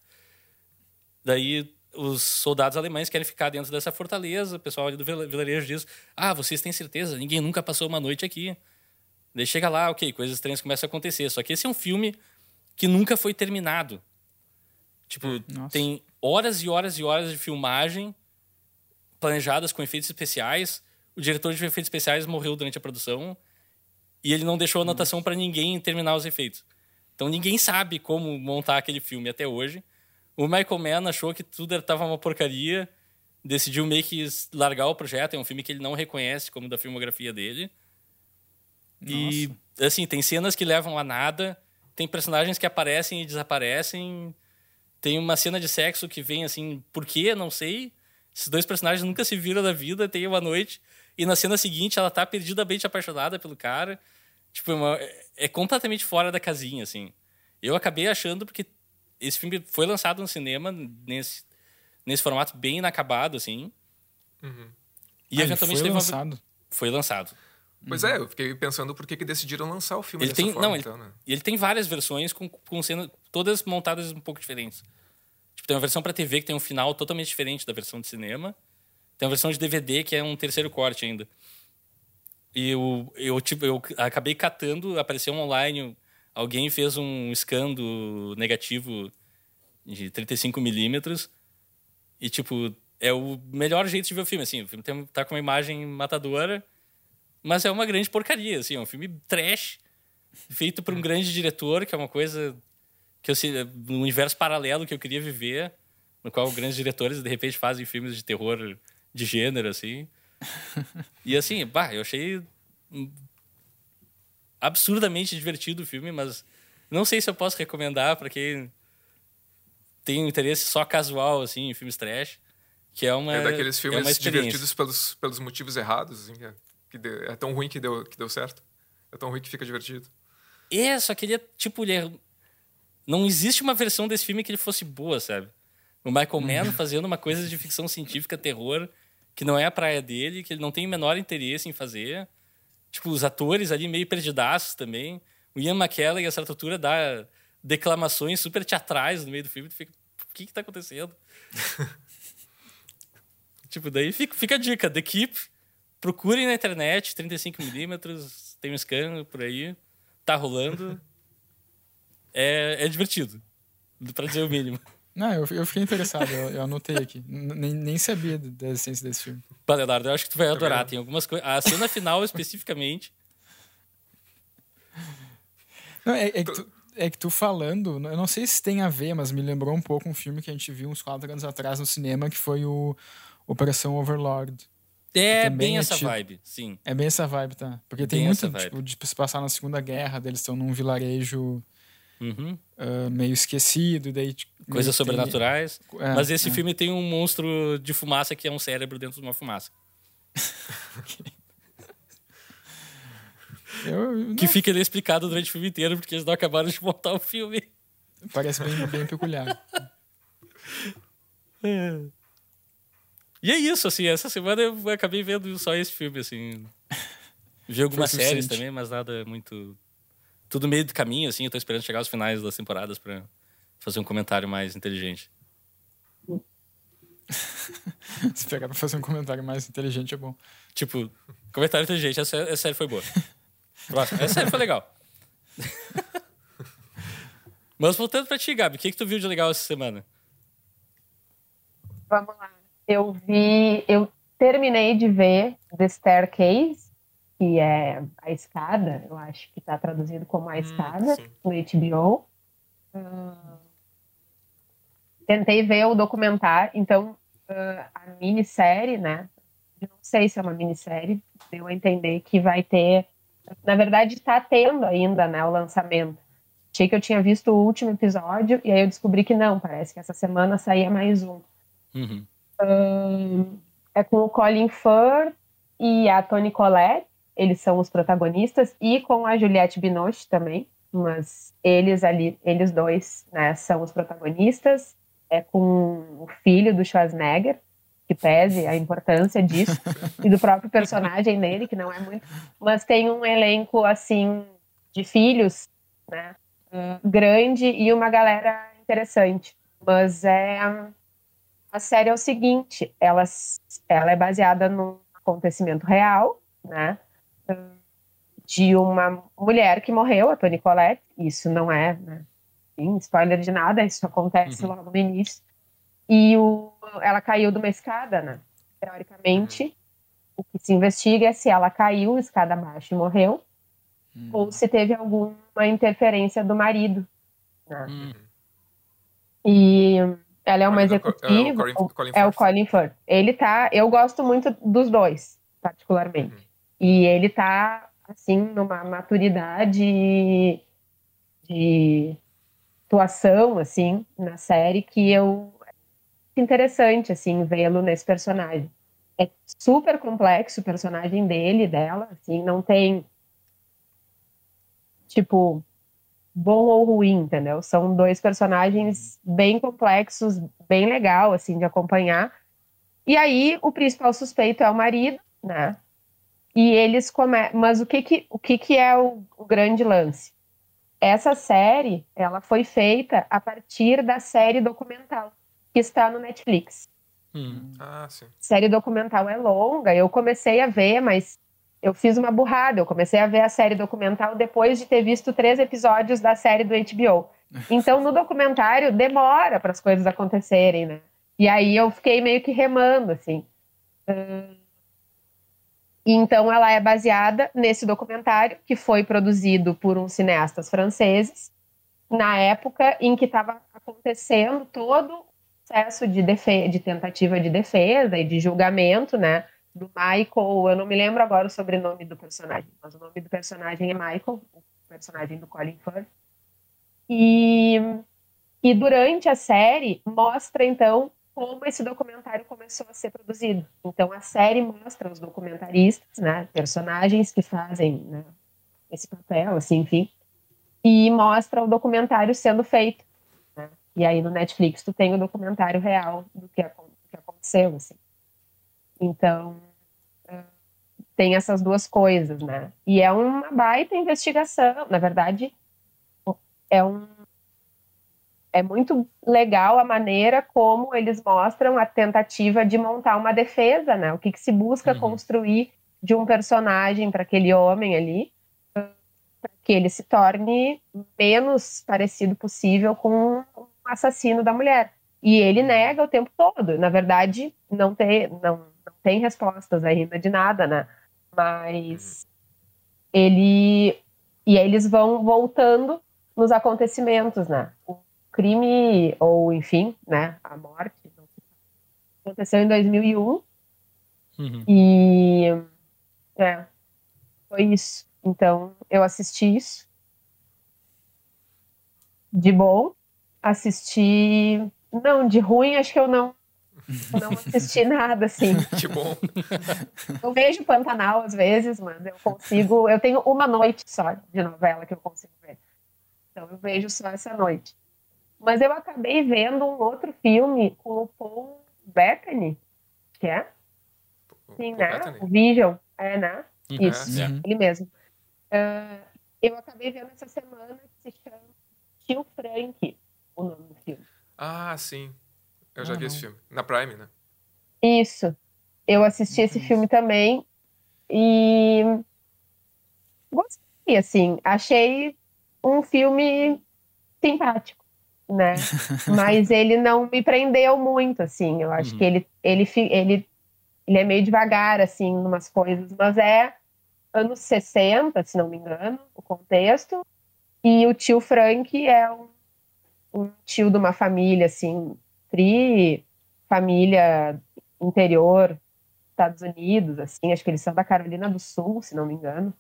Daí os soldados alemães querem ficar dentro dessa fortaleza, o pessoal ali do vilarejo diz: "Ah, vocês têm certeza? Ninguém nunca passou uma noite aqui". Daí chega lá, OK, coisas estranhas começam a acontecer. Só que esse é um filme que nunca foi terminado. Tipo, Nossa. tem horas e horas e horas de filmagem planejadas com efeitos especiais. O diretor de efeitos especiais morreu durante a produção e ele não deixou anotação para ninguém terminar os efeitos. Então ninguém sabe como montar aquele filme até hoje. O Michael Mann achou que tudo estava uma porcaria, decidiu meio que largar o projeto. É um filme que ele não reconhece como da filmografia dele. Nossa. E assim, tem cenas que levam a nada, tem personagens que aparecem e desaparecem. Tem uma cena de sexo que vem assim, por quê? Não sei. Esses dois personagens nunca se viram da vida, tem uma noite. E na cena seguinte ela tá perdidamente apaixonada pelo cara. Tipo, é uma, é completamente fora da casinha, assim. Eu acabei achando porque esse filme foi lançado no cinema nesse, nesse formato bem inacabado, assim. Uhum. E ah, eventualmente foi lançado. Uma... Foi lançado. Pois é, eu fiquei pensando por que, que decidiram lançar o filme ele tem, forma, não, então, né? ele, ele tem várias versões com, com cenas todas montadas um pouco diferentes. Tipo, tem uma versão para TV que tem um final totalmente diferente da versão de cinema. Tem uma versão de DVD que é um terceiro corte ainda. E eu, eu, tipo, eu acabei catando, apareceu online, alguém fez um escando negativo de 35 milímetros e, tipo, é o melhor jeito de ver o filme, assim. O filme tem, tá com uma imagem matadora, mas é uma grande porcaria, assim. É um filme trash, feito por um grande diretor, que é uma coisa que eu no universo paralelo que eu queria viver, no qual grandes diretores de repente fazem filmes de terror de gênero assim. e assim, bah, eu achei absurdamente divertido o filme, mas não sei se eu posso recomendar para quem tem um interesse só casual assim em filmes trash, que é uma É daqueles é filmes é divertidos pelos, pelos motivos errados, assim, é, que deu, é tão ruim que deu que deu certo. É tão ruim que fica divertido. É, só que ele é tipo, ele é não existe uma versão desse filme que ele fosse boa, sabe? O Michael Mann fazendo uma coisa de ficção científica, terror, que não é a praia dele, que ele não tem o menor interesse em fazer. Tipo, os atores ali meio perdidaços também. O Ian McKellen, a certa altura, dá declamações super teatrais no meio do filme. Tu fica, o que que tá acontecendo? tipo, daí fica, fica a dica. The Keep, procurem na internet, 35mm, tem um scan por aí. Tá rolando é, é divertido. Pra dizer o mínimo. Não, eu, eu fiquei interessado, eu, eu anotei aqui. Nem, nem sabia da essência desse filme. Pá, Leonardo, eu acho que tu vai adorar. Tem algumas coisas. A cena final, especificamente. Não, é, é, que tu, é que tu falando, eu não sei se tem a ver, mas me lembrou um pouco um filme que a gente viu uns quatro anos atrás no cinema, que foi o Operação Overlord. É bem é essa tipo, vibe, sim. É bem essa vibe, tá? Porque tem bem muito, tipo, de se passar na Segunda Guerra, eles estão num vilarejo Uhum. Uh, meio esquecido. Daí, tipo, Coisas sobrenaturais. Tem... É, Mas esse é. filme tem um monstro de fumaça que é um cérebro dentro de uma fumaça. eu, que fica ali explicado durante o filme inteiro, porque eles não acabaram de montar o filme. Parece bem, bem peculiar. É. E é isso, assim, essa semana eu acabei vendo só esse filme, assim. Vi algumas séries também, mas nada muito tudo meio de caminho, assim. Eu tô esperando chegar aos finais das temporadas para fazer um comentário mais inteligente. Se pegar pra fazer um comentário mais inteligente é bom. Tipo, comentário inteligente, essa, essa série foi boa. Próximo, essa série foi legal. Mas voltando pra ti, Gabi, o que, que tu viu de legal essa semana? Vamos lá. Eu vi. Eu terminei de ver The Staircase, que é A Escada, eu acho que está traduzido como A hum, Escada, hum, no HBO. Uh, tentei ver o documentário, então uh, a minissérie, né? Eu não sei se é uma minissérie, deu a entender que vai ter. Na verdade, está tendo ainda né, o lançamento. Achei que eu tinha visto o último episódio e aí eu descobri que não, parece que essa semana saía mais um. Uhum. Uh, é com o Colin Firth e a Toni Collette eles são os protagonistas, e com a Juliette Binoche também, mas eles ali, eles dois, né, são os protagonistas, é com o filho do Schwarzenegger, que pese a importância disso, e do próprio personagem dele, que não é muito, mas tem um elenco, assim, de filhos, né, grande e uma galera interessante. Mas é a série é o seguinte, ela, ela é baseada num acontecimento real, né? De uma mulher que morreu, a Toni Collette. Isso não é, né? Sim, spoiler de nada, isso acontece uhum. logo no início. E o, ela caiu de uma escada, né? Teoricamente, o que se investiga é se ela caiu escada abaixo e morreu, uhum. ou se teve alguma interferência do marido. Né? Uhum. E ela é uma executiva. É o Colin, é o Colin Firth. Ele tá. Eu gosto muito dos dois, particularmente. Uhum. E ele tá, assim, numa maturidade de atuação, assim, na série que eu. Interessante, assim, vê-lo nesse personagem. É super complexo o personagem dele, dela, assim, não tem. Tipo, bom ou ruim, entendeu? São dois personagens bem complexos, bem legal, assim, de acompanhar. E aí, o principal suspeito é o marido, né? E eles começam... Mas o que que, o que que é o, o grande lance? Essa série, ela foi feita a partir da série documental que está no Netflix. Hum. Ah, sim. Série documental é longa, eu comecei a ver, mas eu fiz uma burrada. Eu comecei a ver a série documental depois de ter visto três episódios da série do HBO. Então, no documentário, demora para as coisas acontecerem, né? E aí eu fiquei meio que remando, assim. Então, ela é baseada nesse documentário que foi produzido por uns cineastas franceses, na época em que estava acontecendo todo o processo de, de tentativa de defesa e de julgamento, né? Do Michael, eu não me lembro agora o sobrenome do personagem, mas o nome do personagem é Michael, o personagem do Colin Firth. E, e durante a série mostra então como esse documentário começou a ser produzido. Então a série mostra os documentaristas, né, personagens que fazem né, esse papel, assim, enfim, e mostra o documentário sendo feito. Né? E aí no Netflix tu tem o documentário real do que, do que aconteceu, assim. Então, tem essas duas coisas, né? E é uma baita investigação, na verdade, é um é muito legal a maneira como eles mostram a tentativa de montar uma defesa, né? O que, que se busca uhum. construir de um personagem para aquele homem ali, para que ele se torne menos parecido possível com o assassino da mulher. E ele nega o tempo todo. Na verdade, não tem, não, não tem respostas ainda de nada, né? Mas ele. E aí eles vão voltando nos acontecimentos, né? O crime, ou enfim, né? A morte aconteceu em 2001. Uhum. E. É. Foi isso. Então, eu assisti isso. De bom. Assisti. Não, de ruim, acho que eu não não assisti nada, assim. Que bom. Eu vejo Pantanal às vezes, mas eu consigo. Eu tenho uma noite só de novela que eu consigo ver. Então eu vejo só essa noite. Mas eu acabei vendo um outro filme com o Paul Bettany, que é? Sim, Paul né? Bettany. O Vision. É, né? Uhum. Isso, é. ele mesmo. Uh, eu acabei vendo essa semana que se chama Tio Frank, o nome do filme. Ah, sim. Eu já uhum. vi esse filme. Na Prime, né? Isso. Eu assisti esse uhum. filme também e gostei, assim. Achei um filme simpático, né? Mas ele não me prendeu muito, assim. Eu acho uhum. que ele, ele, ele, ele é meio devagar, assim, em umas coisas. Mas é anos 60, se não me engano, o contexto. E o tio Frank é um, um tio de uma família, assim, tri família interior, Estados Unidos, assim, acho que eles são da Carolina do Sul, se não me engano.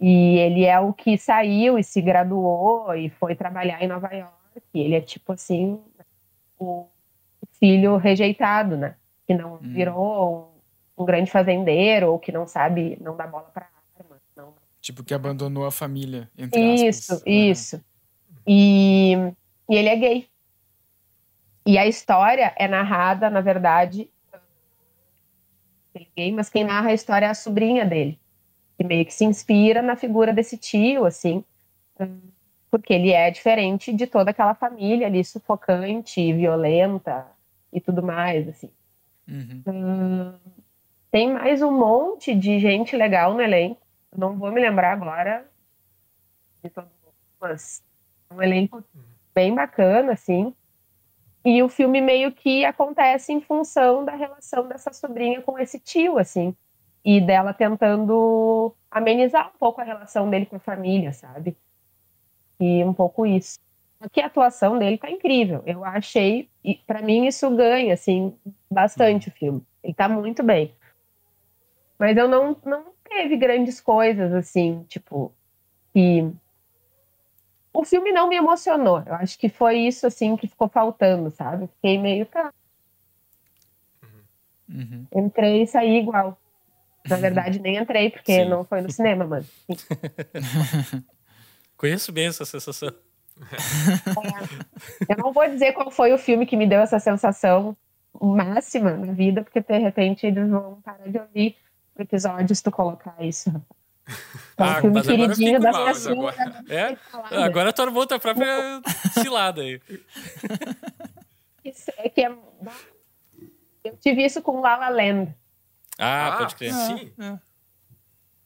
E ele é o que saiu e se graduou e foi trabalhar em Nova York. Ele é tipo assim, o filho rejeitado, né? Que não hum. virou um, um, grande fazendeiro ou que não sabe, não dá bola para Tipo, que abandonou a família, entre Isso, aspas. isso. E, e ele é gay. E a história é narrada, na verdade, mas quem narra a história é a sobrinha dele, que meio que se inspira na figura desse tio, assim, porque ele é diferente de toda aquela família ali, sufocante, violenta e tudo mais, assim. Uhum. Hum, tem mais um monte de gente legal no elenco. Não vou me lembrar agora de todo mundo, mas é um elenco bem bacana, assim. E o filme meio que acontece em função da relação dessa sobrinha com esse tio, assim. E dela tentando amenizar um pouco a relação dele com a família, sabe? E um pouco isso. Aqui a atuação dele tá incrível. Eu achei, e para mim isso ganha, assim, bastante o filme. Ele tá muito bem. Mas eu não, não teve grandes coisas, assim, tipo, que o filme não me emocionou. Eu acho que foi isso assim que ficou faltando, sabe? Fiquei meio tá. Uhum. Entrei e saí igual. Na verdade, nem entrei, porque Sim. não foi no cinema, mano. Conheço bem essa sensação. Eu não vou dizer qual foi o filme que me deu essa sensação máxima na vida, porque de repente eles vão parar de ouvir o episódio se tu colocar isso. É um Ah, filme agora eu queridinho da minha filha. agora. É? Agora tu armou tua própria cilada aí. Isso é que é... Eu tive isso com La La Land. Ah, pode crer. Sim. É.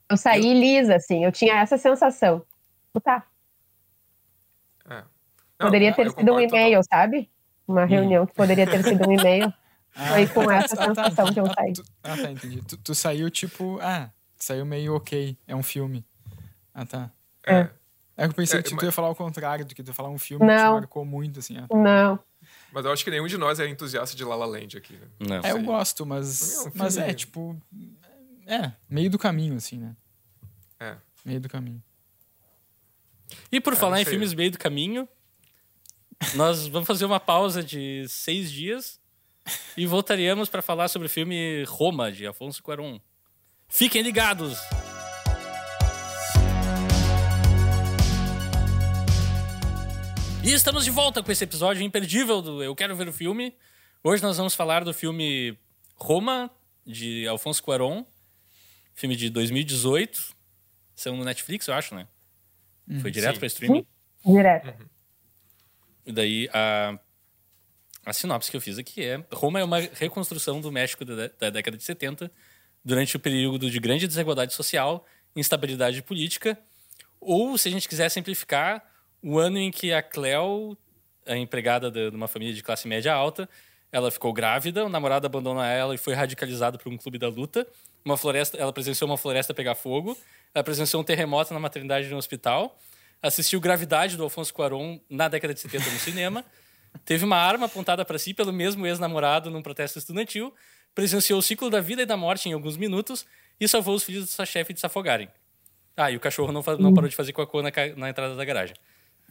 Eu saí lisa, assim, eu tinha essa sensação. Tá, É. Não, poderia eu ter sido um concordo total. e-mail, sabe? Uma reunião que poderia ter sido um e-mail. Foi com essa ah, tá. sensação que eu Ah, saí. tu- Ah, tá, entendi. Tu, tu saiu tipo, ah, saiu meio ok, é um filme. Ah, tá. É. É que eu pensei É, que tu mas- ia falar o contrário, do que tu ia falar um filme que te Não. marcou muito, assim. Ah, Não, Mas eu acho que nenhum de nós é entusiasta de La La Land aqui. né? Não. É, eu gosto, mas, É um mas é, tipo, é, meio do caminho, assim, né? É. Meio do caminho. E por falar não em filmes meio do caminho, nós vamos fazer uma pausa de seis dias e voltaríamos para falar sobre o filme Roma, de Afonso Cuarón. Fiquem ligados! E estamos de volta com esse episódio imperdível do Eu Quero Ver o Filme. Hoje nós vamos falar do filme Roma, de Alfonso Cuarón, filme de 2018. Saiu no Netflix, eu acho, né? Foi direto Sim. para streaming. direto. E daí a, a sinopse que eu fiz aqui é: Roma é uma reconstrução do México da, da década de 70, durante o período de grande desigualdade social, instabilidade política, ou, se a gente quiser simplificar, o ano em que a Cleo, a empregada de uma família de classe média alta, ela ficou grávida, o namorado abandonou ela e foi radicalizado por um clube da luta. Uma floresta, ela presenciou uma floresta pegar fogo, ela presenciou um terremoto na maternidade de um hospital, assistiu Gravidade do Alfonso Cuarón na década de 70 no cinema, teve uma arma apontada para si pelo mesmo ex-namorado num protesto estudantil, presenciou o ciclo da vida e da morte em alguns minutos e salvou os filhos de sua chefe de se afogarem. Ah, e o cachorro não, não parou de fazer cocô na, na entrada da garagem.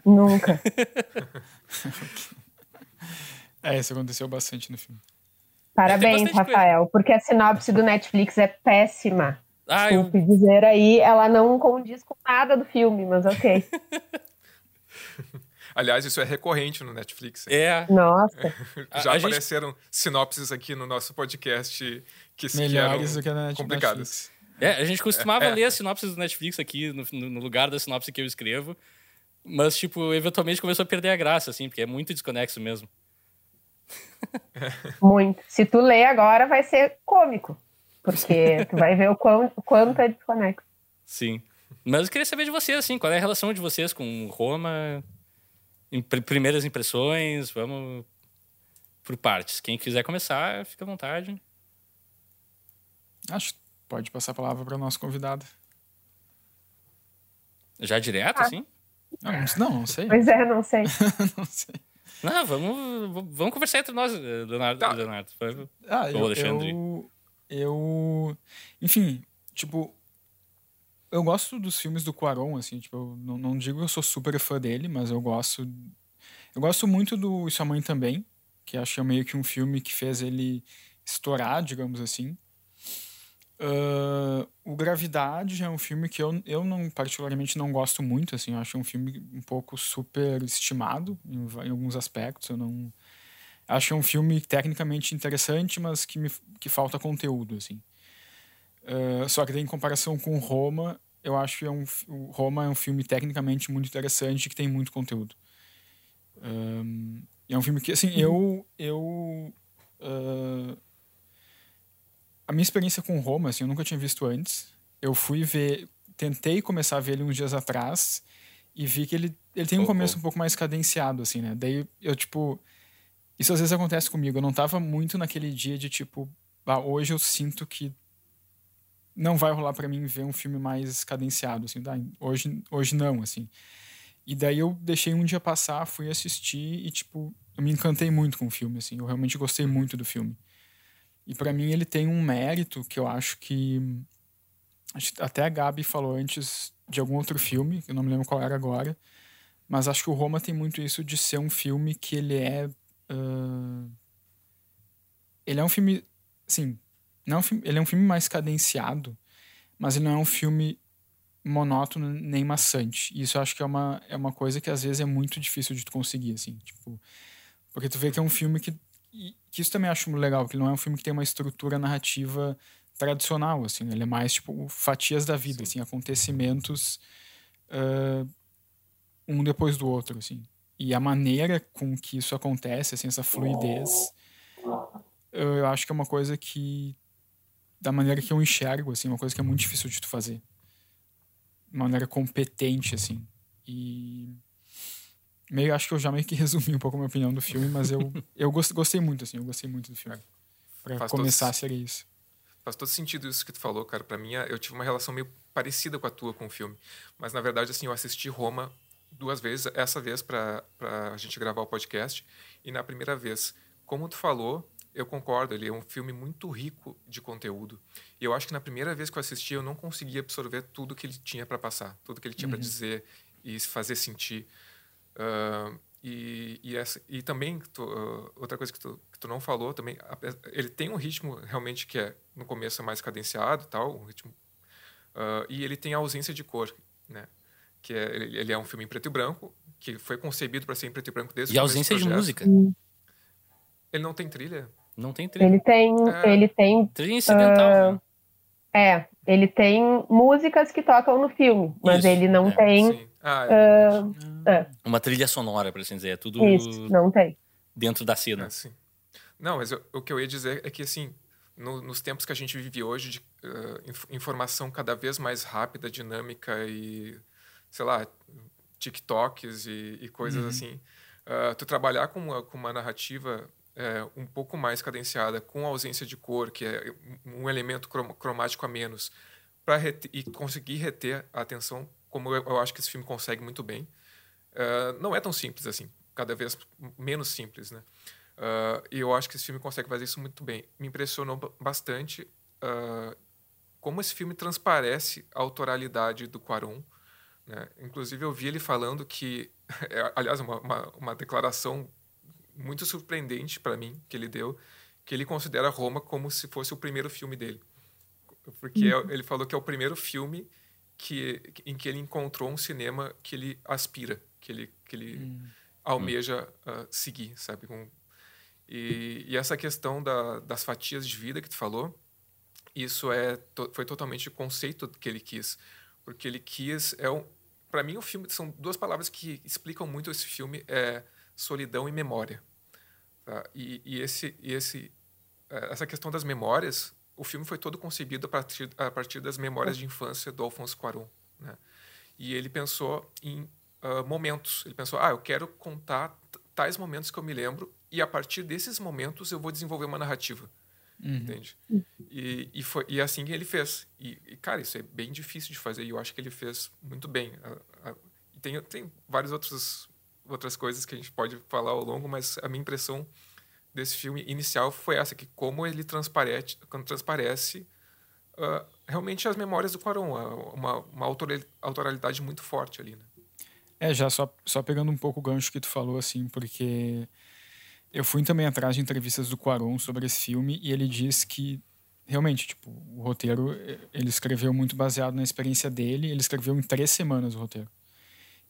Nunca. É, isso aconteceu bastante no filme. Parabéns, coisa. Rafael, porque a sinopse do Netflix é péssima. Ah, eu, Desculpe dizer aí, ela não condiz com nada do filme, mas ok. Aliás, isso é recorrente no Netflix. hein? é, Nossa, A- Já a gente- apareceram sinopses aqui no nosso podcast que, Melhores eram do que na Net- complicadas. Netflix. é, a gente costumava É, é. ler as sinopses do Netflix aqui no, no- no lugar da sinopse que eu escrevo. Mas, tipo, eventualmente começou a perder a graça, assim, porque é muito desconexo mesmo. muito. Se tu ler agora, vai ser cômico. Porque tu vai ver o, quão, o quanto é desconexo. Sim. Mas eu queria saber de vocês, assim, qual é a relação de vocês com Roma? Primeiras impressões, vamos por partes. Quem quiser começar, fica à vontade. Acho que pode passar a palavra para o nosso convidado. Já direto, Ah. assim? Não, não, não, não sei. Pois é, não sei. não sei. Não, vamos, vamos conversar entre nós, eh, Leonardo. Tá. Leonardo. Ah, Ô, eu, Alexandre. eu, eu- Enfim, tipo. Eu gosto dos filmes do Cuarón, assim, tipo, eu não, não digo que eu sou super fã dele, mas eu gosto. Eu gosto muito do E Sua Mãe também, que acho que é meio que um filme que fez ele estourar, digamos assim. Uh, o Gravidade é um filme que eu, eu não particularmente não gosto muito, assim, eu acho um filme um pouco super estimado em, em alguns aspectos, eu não acho um filme tecnicamente interessante, mas que me que falta conteúdo, assim. Uh, só que em comparação com Roma, eu acho que é um, o Roma é um filme tecnicamente muito interessante que tem muito conteúdo. Um, é um filme que, assim, eu eu uh, a minha experiência com Roma, assim, eu nunca tinha visto antes. Eu fui ver, tentei começar a ver ele uns dias atrás e vi que ele, ele tem um começo um pouco mais cadenciado, assim, né? Daí eu, tipo. Isso às vezes acontece comigo. Eu não tava muito naquele dia de, tipo, ah, hoje eu sinto que não vai rolar para mim ver um filme mais cadenciado, assim, tá? hoje, hoje não, assim. E daí eu deixei um dia passar, fui assistir e, tipo, eu me encantei muito com o filme, assim. Eu realmente gostei muito do filme. E para mim ele tem um mérito que eu acho que até a Gabi falou antes de algum outro filme, que eu não me lembro qual era agora, mas acho que o Roma tem muito isso de ser um filme que ele é uh... ele é um filme, sim, não é um filme, ele é um filme mais cadenciado, mas ele não é um filme monótono nem maçante. E isso eu acho que é uma, é uma coisa que às vezes é muito difícil de tu conseguir, assim, tipo, porque tu vê que é um filme que que isso também acho legal, que não é um filme que tem uma estrutura narrativa tradicional, assim, ele é mais tipo fatias da vida, Sim. assim, acontecimentos uh, um depois do outro, assim. E a maneira com que isso acontece, assim, essa fluidez, eu acho que é uma coisa que da maneira que eu enxergo, assim, uma coisa que é muito difícil de tu fazer. De maneira competente, assim. E meio acho que eu já meio que resumi um pouco a minha opinião do filme, mas eu, eu gostei muito, assim, eu gostei muito do filme. É. Pra Faz começar todo, seria isso. Faz todo sentido isso que tu falou, cara. Pra mim, eu tive uma relação meio parecida com a tua com o filme. Mas, na verdade, assim, eu assisti Roma duas vezes. Essa vez pra, pra gente gravar o podcast. E na primeira vez, como tu falou, eu concordo. Ele é um filme muito rico de conteúdo. E eu acho que na primeira vez que eu assisti, eu não conseguia absorver tudo que ele tinha para passar. Tudo que ele tinha uhum. para dizer e fazer sentir. Uh, e, e, essa, e também, tu, uh, outra coisa que tu, que tu não falou também, ele tem um ritmo realmente que é, no começo é mais cadenciado tal, um ritmo, uh, e ele tem a ausência de cor, né? Que é, ele, ele, é um filme em preto e branco, que foi concebido para ser em preto e branco desde e o E ausência de música. Ele não tem trilha? Não tem trilha. Ele tem... É... Ele tem trilha incidental, né? É, ele tem músicas que tocam no filme, mas Isso, ele não é, tem ah, é. Uh, é. Uma trilha sonora, por assim dizer. É tudo. Isso, não tem. Dentro da cena. É, sim. Não, mas eu, o que eu ia dizer é que, assim, no, nos tempos que a gente vive hoje, de uh, informação cada vez mais rápida, dinâmica e, sei lá, TikToks e, e coisas uhum. assim, uh, tu trabalhar com uma, com uma narrativa é, um pouco mais cadenciada, com ausência de cor, que é um elemento cromático a menos, para e conseguir reter a atenção como eu, eu, acho que esse filme consegue muito bem. Uh, não é tão simples assim, cada vez menos simples, né? Uh, e eu acho que esse filme consegue fazer isso muito bem. Me impressionou bastante uh, como esse filme transparece a autoralidade do Quaron. Né? Inclusive, eu vi ele falando que, é, aliás, uma, uma, uma declaração muito surpreendente para mim que ele deu, que ele considera Roma como se fosse o primeiro filme dele. Porque uhum. ele falou que é o primeiro filme que, em que ele encontrou um cinema que ele aspira, que ele, que ele hum. almeja uh, seguir, sabe? E, e, essa questão da, das fatias de vida que tu falou, isso é to, foi totalmente o conceito que ele quis, porque ele quis é um, para mim o filme são duas palavras que explicam muito esse filme é solidão e memória, tá? E, e esse e esse é, essa questão das memórias o filme foi todo concebido a partir, a partir das memórias de infância do Alfonso Cuarón. Né? E ele pensou em uh, momentos. Ele pensou, ah, eu quero contar tais momentos que eu me lembro e a partir desses momentos eu vou desenvolver uma narrativa. Uhum. Entende? E, e, foi, e assim ele fez. E, e, cara, isso é bem difícil de fazer e eu acho que ele fez muito bem. A, a, e tem, tem várias outras, outras coisas que a gente pode falar ao longo, mas a minha impressão desse filme inicial foi essa, que como ele transparece, transparece uh, realmente as memórias do Quaron, uma, uma autoralidade muito forte ali, né? É, já só, só pegando um pouco o gancho que tu falou, assim, porque eu fui também atrás de entrevistas do Quaron sobre esse filme e ele diz que realmente, tipo, o roteiro, ele escreveu muito baseado na experiência dele, ele escreveu em três semanas o roteiro.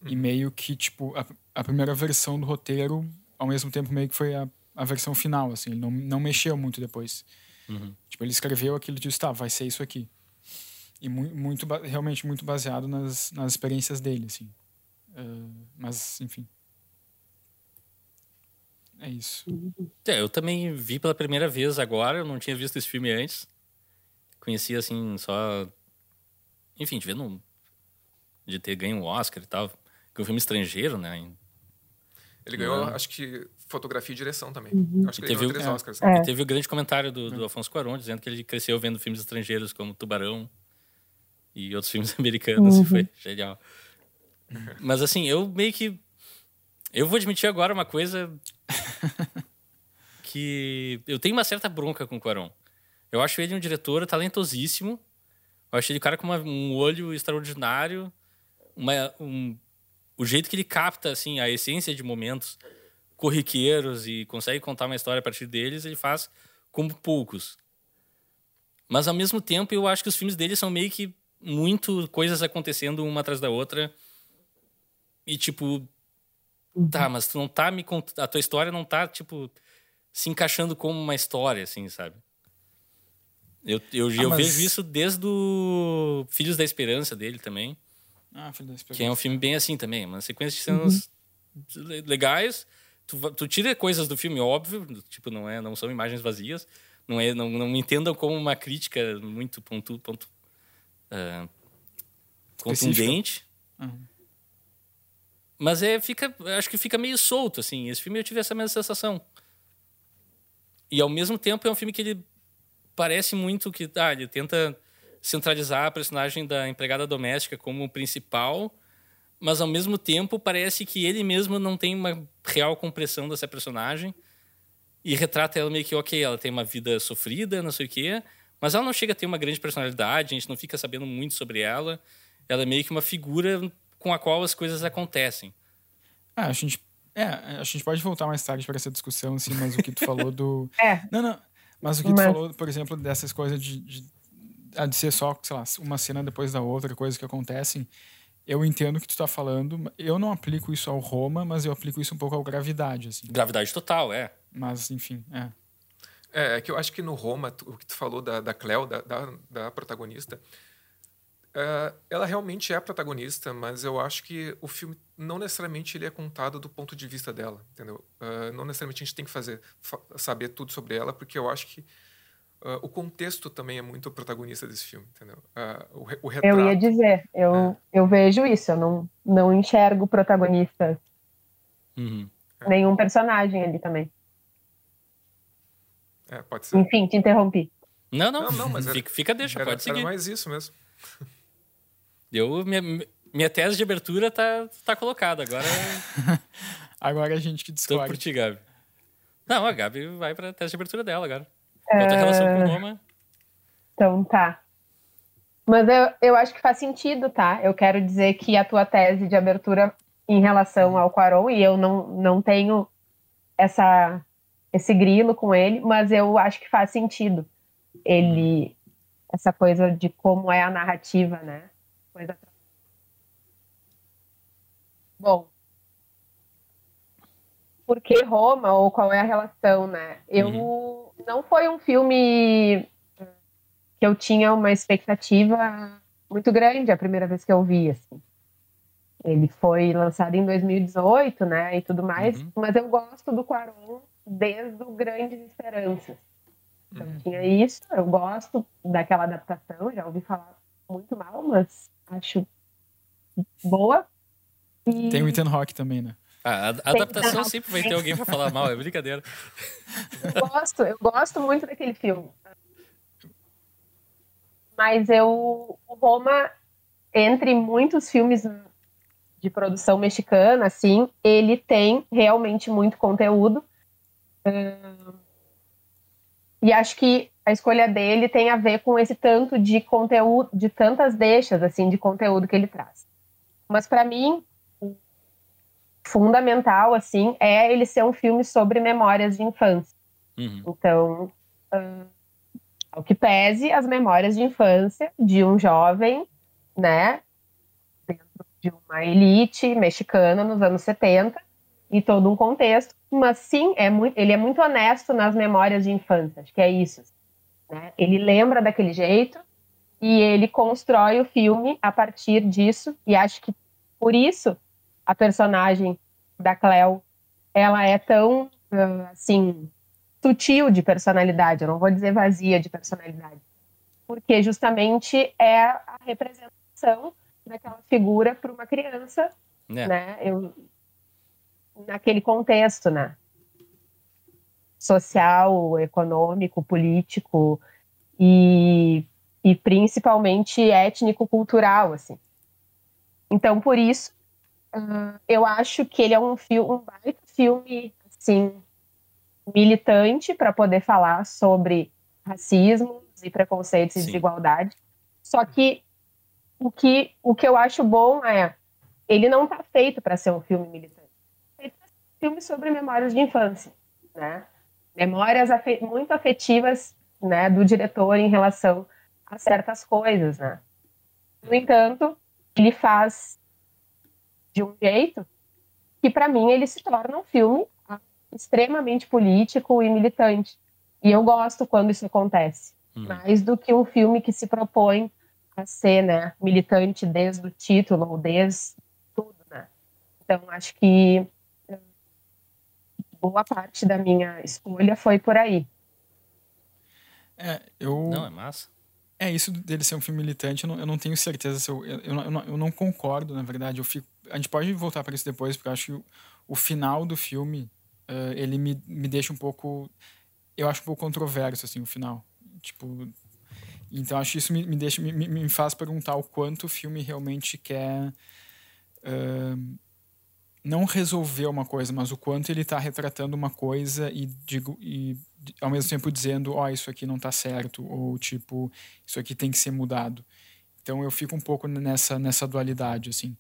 E Uhum. meio que, tipo, a, a primeira versão do roteiro, ao mesmo tempo, meio que foi a, a versão final, assim, ele não, não mexeu muito depois. Uhum. Tipo, ele escreveu aquilo e disse, tá, vai ser isso aqui. E mu muito, realmente muito baseado nas, nas experiências dele, assim. Ah, mas, enfim. É isso. É, eu também vi pela primeira vez agora, eu não tinha visto esse filme antes. Conhecia assim, só. Enfim, de ver no... de ter ganho um Oscar e tal. Que é um filme estrangeiro, né? Ele ganhou, Uhum. acho que, fotografia e direção também. Acho que ele teve ganhou o- três é. Oscars. É. E teve o grande comentário do, do Afonso Cuarón, dizendo que ele cresceu vendo filmes estrangeiros como Tubarão e outros filmes americanos, e foi genial. Mas assim, eu meio que. Eu vou admitir agora uma coisa que eu tenho uma certa bronca com o Cuarón. Eu acho ele um diretor talentosíssimo. Eu acho ele um cara com uma- um olho extraordinário. Uma, um, o jeito que ele capta assim a essência de momentos corriqueiros e consegue contar uma história a partir deles, ele faz como poucos. Mas ao mesmo tempo, eu acho que os filmes dele são meio que muito coisas acontecendo uma atrás da outra. E tipo, tá, mas tu não tá me cont... a tua história não tá tipo se encaixando como uma história assim, sabe? Eu, eu, eu mas- vejo isso desde o Filhos da Esperança dele também. Ah, filho Que é um filme bem assim também, uma sequência de cenas le- legais. Tu, tu tira coisas do filme, óbvio, tipo, não, é, não são imagens vazias. Não, é, não, não me entendam como uma crítica muito pontu, pontu, Específica. contundente. Uhum. Mas é, fica, acho que fica meio solto, assim. Esse filme eu tive essa mesma sensação. E ao mesmo tempo é um filme que ele parece muito que ah, ele tenta centralizar a personagem da empregada doméstica como principal, mas ao mesmo tempo parece que ele mesmo não tem uma real compreensão dessa personagem e retrata ela meio que, ok, ela tem uma vida sofrida, não sei o quê, mas ela não chega a ter uma grande personalidade, a gente não fica sabendo muito sobre ela. Ela é meio que uma figura com a qual as coisas acontecem. Ah, a gente. É, a gente pode voltar mais tarde para essa discussão, assim, mas o que tu falou do. É. Não, não. Mas o que tu Mas- falou, por exemplo, dessas coisas de, de, ah, de ser só, sei lá, uma cena depois da outra, coisas que acontecem, eu entendo o que tu tá falando. Eu não aplico isso ao Roma, mas eu aplico isso um pouco ao Gravidade, assim. Gravidade total, é. Mas, enfim, é. É, é que eu acho que no Roma, tu- o que tu falou da, da Cleo, da, da, da protagonista, é, ela realmente é a protagonista, mas eu acho que o filme não necessariamente ele é contado do ponto de vista dela, entendeu? É, não necessariamente a gente tem que fazer fa- saber tudo sobre ela, porque eu acho que é, o contexto também é muito protagonista desse filme, entendeu? É, o, o retrato. Eu ia dizer, eu, eu vejo isso, eu não, não enxergo protagonista, Uhum. nenhum personagem ali também. É, pode ser. Enfim, te interrompi. Não, não, Não, não, mas era- fica, fica, deixa, Era, pode seguir. era mais isso mesmo. Eu, minha, minha tese de abertura tá, tá colocada, agora Agora a gente que tô por ti, Gabi. Não, a Gabi vai pra tese de abertura dela agora. Quanto à relação com o Roma, Então tá. Mas eu, eu acho que faz sentido, tá? Eu quero dizer que a tua tese de abertura em relação ao Quaron, e eu não, não tenho essa, esse grilo com ele, mas eu acho que faz sentido. Ele, essa coisa de como é a narrativa, né? Coisa... Bom, por que Roma ou qual é a relação, né? Eu não foi um filme que eu tinha uma expectativa muito grande a primeira vez que eu vi, assim. Ele foi lançado em 2018, né, e tudo mais, Uhum. mas eu gosto do Quaron desde o Grandes Esperanças. Então Uhum. tinha isso, eu gosto daquela adaptação, já ouvi falar muito mal, mas acho boa. E Tem o Ethan Hawke também, né? A, a adaptação sempre vai ter alguém pra falar mal, é brincadeira. eu gosto, eu gosto muito daquele filme. Mas eu, o Roma, entre muitos filmes de produção mexicana, assim, ele tem realmente muito conteúdo. E acho que a escolha dele tem a ver com esse tanto de conteúdo, de tantas deixas, assim, de conteúdo que ele traz. Mas para mim, fundamental, assim, é ele ser um filme sobre memórias de infância. Uhum. Então, ah, Ao que pese as memórias de infância de um jovem, né, dentro de uma elite mexicana nos anos 70 e todo um contexto, mas sim, é muito, ele é muito honesto nas memórias de infância, acho que é isso. Né? Ele lembra daquele jeito e ele constrói o filme a partir disso, e acho que por isso a personagem da Cleo, ela é tão, assim, sutil de personalidade, eu não vou dizer vazia de personalidade, porque justamente é a representação daquela figura para uma criança, é. né? Eu, naquele contexto, né? Social, econômico, político e, e principalmente étnico-cultural, assim. Então, por isso, uh, eu acho que ele é um, filme, um baita filme, assim, militante para poder falar sobre racismo e preconceitos Sim. e desigualdade. Só que o que o que eu acho bom é ele não está feito para ser um filme militante. Ele é um filme sobre memórias de infância, né? Memórias afet muito afetivas, né, do diretor em relação a certas coisas, né? No entanto, ele faz de um jeito que para mim ele se torna um filme extremamente político e militante. E eu gosto quando isso acontece, hum. mais do que um filme que se propõe a ser né, militante desde o título ou desde tudo. Né? Então, acho que eh, boa parte da minha escolha foi por aí. É, eu... Não, é massa. É, isso dele ser um filme militante, eu não, eu não tenho certeza se eu, eu, eu, não, eu não concordo, na verdade. Eu fico, a gente pode voltar para isso depois, porque eu acho que o, o final do filme uh, ele me, me deixa um pouco. Eu acho um pouco controverso, assim, o final. Tipo. Então acho que isso me, me deixa me, me faz perguntar o quanto o filme realmente quer uh, não resolver uma coisa, mas o quanto ele está retratando uma coisa e, digo, e ao mesmo tempo dizendo, ó, oh, isso aqui não está certo ou tipo, isso aqui tem que ser mudado. Então eu fico um pouco nessa nessa dualidade assim.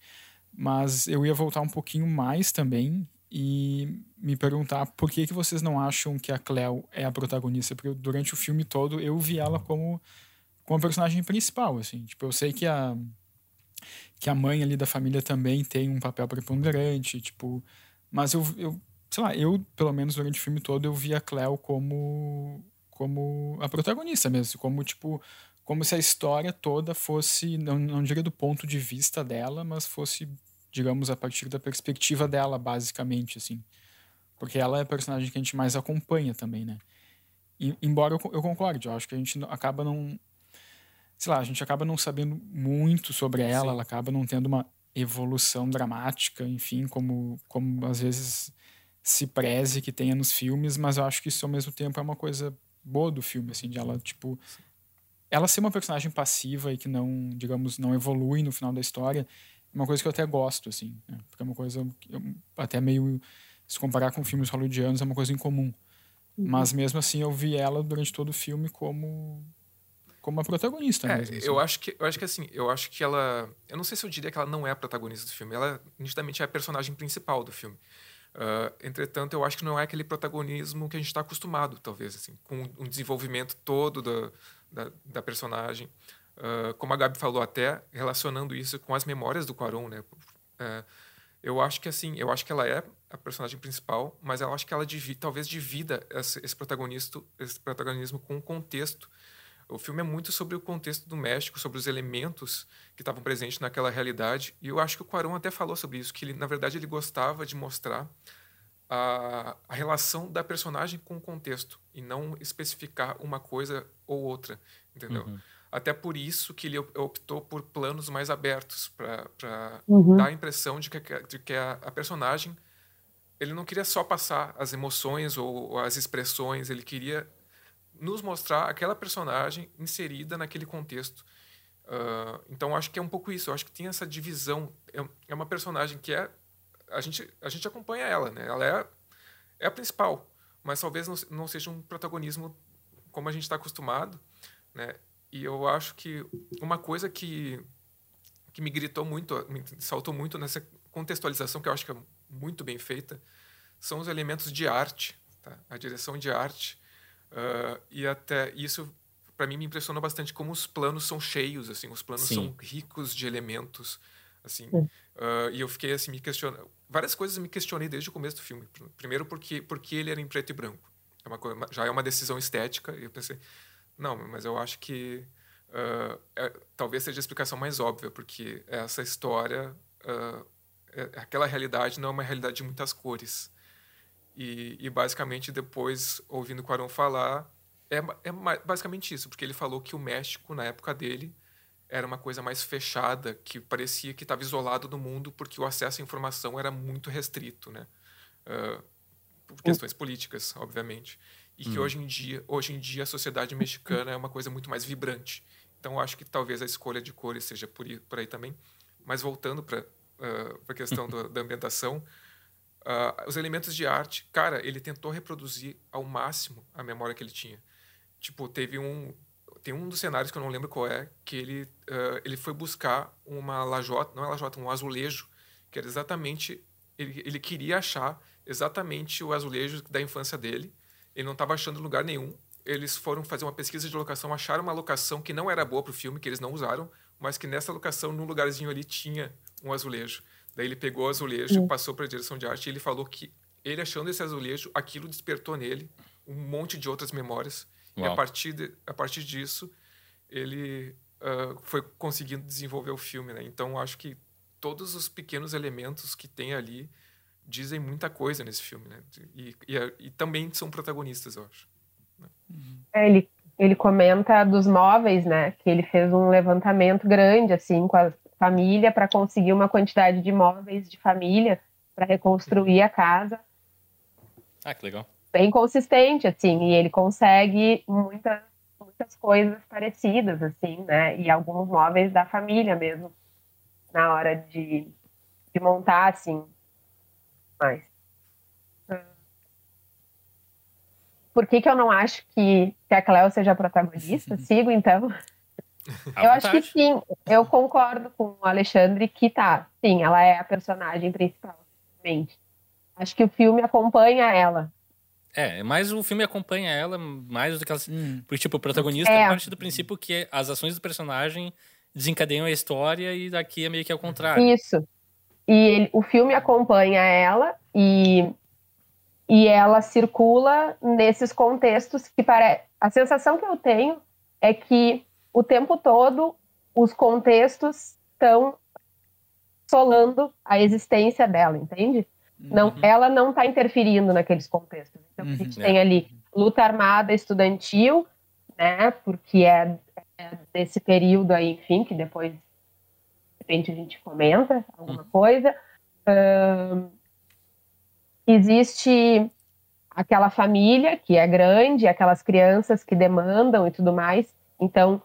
Mas eu ia voltar um pouquinho mais também e me perguntar por que, que vocês não acham que a Cleo é a protagonista, porque durante o filme todo eu vi ela como, como a personagem principal, assim. Tipo, eu sei que a que a mãe ali da família também tem um papel preponderante, tipo, mas eu, eu sei lá, eu pelo menos durante o filme todo eu vi a Cleo como como a protagonista mesmo, como tipo como se a história toda fosse não, não diria do ponto de vista dela, mas fosse digamos, a partir da perspectiva dela, basicamente, assim. Porque ela é a personagem que a gente mais acompanha também, né? E, embora eu, eu concorde, eu acho que a gente acaba não. Sei lá, a gente acaba não sabendo muito sobre ela, Sim. ela acaba não tendo uma evolução dramática, enfim, como, como às vezes se preze que tenha nos filmes, mas eu acho que isso ao mesmo tempo é uma coisa boa do filme, assim, de ela, tipo. Ela ser uma personagem passiva e que não, digamos, não evolui no final da história, uma coisa que eu até gosto, assim, né? porque é uma coisa até meio se comparar com filmes hollywoodianos é uma coisa incomum. Uhum. Mas mesmo assim eu vi ela durante todo o filme como como a protagonista é, mesmo. Assim. Eu acho que eu acho que assim, eu acho que ela, eu não sei se eu diria que ela não é a protagonista do filme. Ela nitidamente é a personagem principal do filme. Uh, entretanto, eu acho que não é aquele protagonismo que a gente está acostumado, talvez, assim, com um desenvolvimento todo da, da, da personagem. Uh, como a Gabi falou até, relacionando isso com as memórias do Quaron, né? Uh, eu acho que assim, eu acho que ela é a personagem principal, mas eu acho que ela talvez divida esse, esse protagonista, esse protagonismo com o contexto. O filme é muito sobre o contexto do México, sobre os elementos que estavam presentes naquela realidade. E eu acho que o Quaron até falou sobre isso, que ele, na verdade ele gostava de mostrar a, a relação da personagem com o contexto e não especificar uma coisa ou outra, entendeu? Uhum. Até por isso que ele optou por planos mais abertos, para uhum. dar a impressão de que, de que a, a, personagem ele não queria só passar as emoções ou, ou as expressões, ele queria nos mostrar aquela personagem inserida naquele contexto. Uh, então acho que é um pouco isso. Eu acho que tem essa divisão. É, é, uma personagem que é a gente a gente acompanha ela, né? Ela é é a principal, mas talvez não, não seja um protagonismo como a gente está acostumado, né? E eu acho que uma coisa que, que me gritou muito, me saltou muito nessa contextualização, que eu acho que é muito bem feita, são os elementos de arte, tá? a direção de arte. Uh, e até isso para mim me impressionou bastante como os planos são cheios, assim, os planos Sim. são ricos de elementos, assim. Sim. Ah, e eu fiquei assim me questionando, várias coisas eu me questionei desde o começo do filme. Primeiro porque porque ele era em preto e branco. É uma coisa, já é uma decisão estética e eu pensei, não, mas eu acho que ah, é- talvez seja a explicação mais óbvia, porque essa história, ah, é- aquela realidade não é uma realidade de muitas cores. E, e basicamente depois, ouvindo o Quaron falar, é, é basicamente isso, porque ele falou que o México, na época dele, era uma coisa mais fechada, que parecia que estava isolado do mundo, porque o acesso à informação era muito restrito, né? Ah, por questões políticas, obviamente. E que hoje em dia, hoje em dia a sociedade mexicana é uma coisa muito mais vibrante. Então acho que talvez a escolha de cores seja por aí, por aí também. Mas voltando para a questão do- da ambientação, ah, os elementos de arte, cara, ele tentou reproduzir ao máximo a memória que ele tinha. Tipo, teve um tem um dos cenários que eu não lembro qual é, que ele ah, ele foi buscar uma lajota, não é lajota, um azulejo, que era exatamente ele, ele queria achar exatamente o azulejo da infância dele. Ele não estava achando lugar nenhum. Eles foram fazer uma pesquisa de locação, acharam uma locação que não era boa para o filme, que eles não usaram, mas que nessa locação, num lugarzinho ali, tinha um azulejo. Daí ele pegou o azulejo, passou para a direção de arte e ele falou que ele achando esse azulejo, aquilo despertou nele um monte de outras memórias. E Uau. a partir, de, a partir disso, ele ah, foi conseguindo desenvolver o filme. Né? Então, acho que todos os pequenos elementos que tem ali dizem muita coisa nesse filme. Né? E, e, e também são protagonistas, eu acho. É, ele, ele comenta dos móveis, né? Que ele fez um levantamento grande, assim, com a família para conseguir uma quantidade de móveis de família para reconstruir a casa. Ah, que legal. Bem consistente, assim, e ele consegue muitas, muitas coisas parecidas, assim, né? E alguns móveis da família mesmo, na hora de, de montar, assim. Mas. hum, Por que, que eu não acho que, que a Cleo seja a protagonista? Sigo, então. Eu acho que sim, eu concordo com o Alexandre que tá. Sim, ela é a personagem principal, realmente. Acho que o filme acompanha ela. É, mas o filme acompanha ela mais do que ela. Hum. Porque, tipo, o protagonista É. parte do princípio que as ações do personagem desencadeiam a história e daqui é meio que ao contrário. Isso. E ele- o filme acompanha ela e, e ela circula nesses contextos que parece. A sensação que eu tenho é que o tempo todo os contextos estão solando a existência dela, entende? Não, ela não está interferindo naqueles contextos. Então a Uhum. gente É. tem ali luta armada estudantil, né? Porque é, é desse período aí, enfim, que depois de repente a gente comenta alguma coisa. Ahn, existe aquela família que é grande, aquelas crianças que demandam e tudo mais. Então,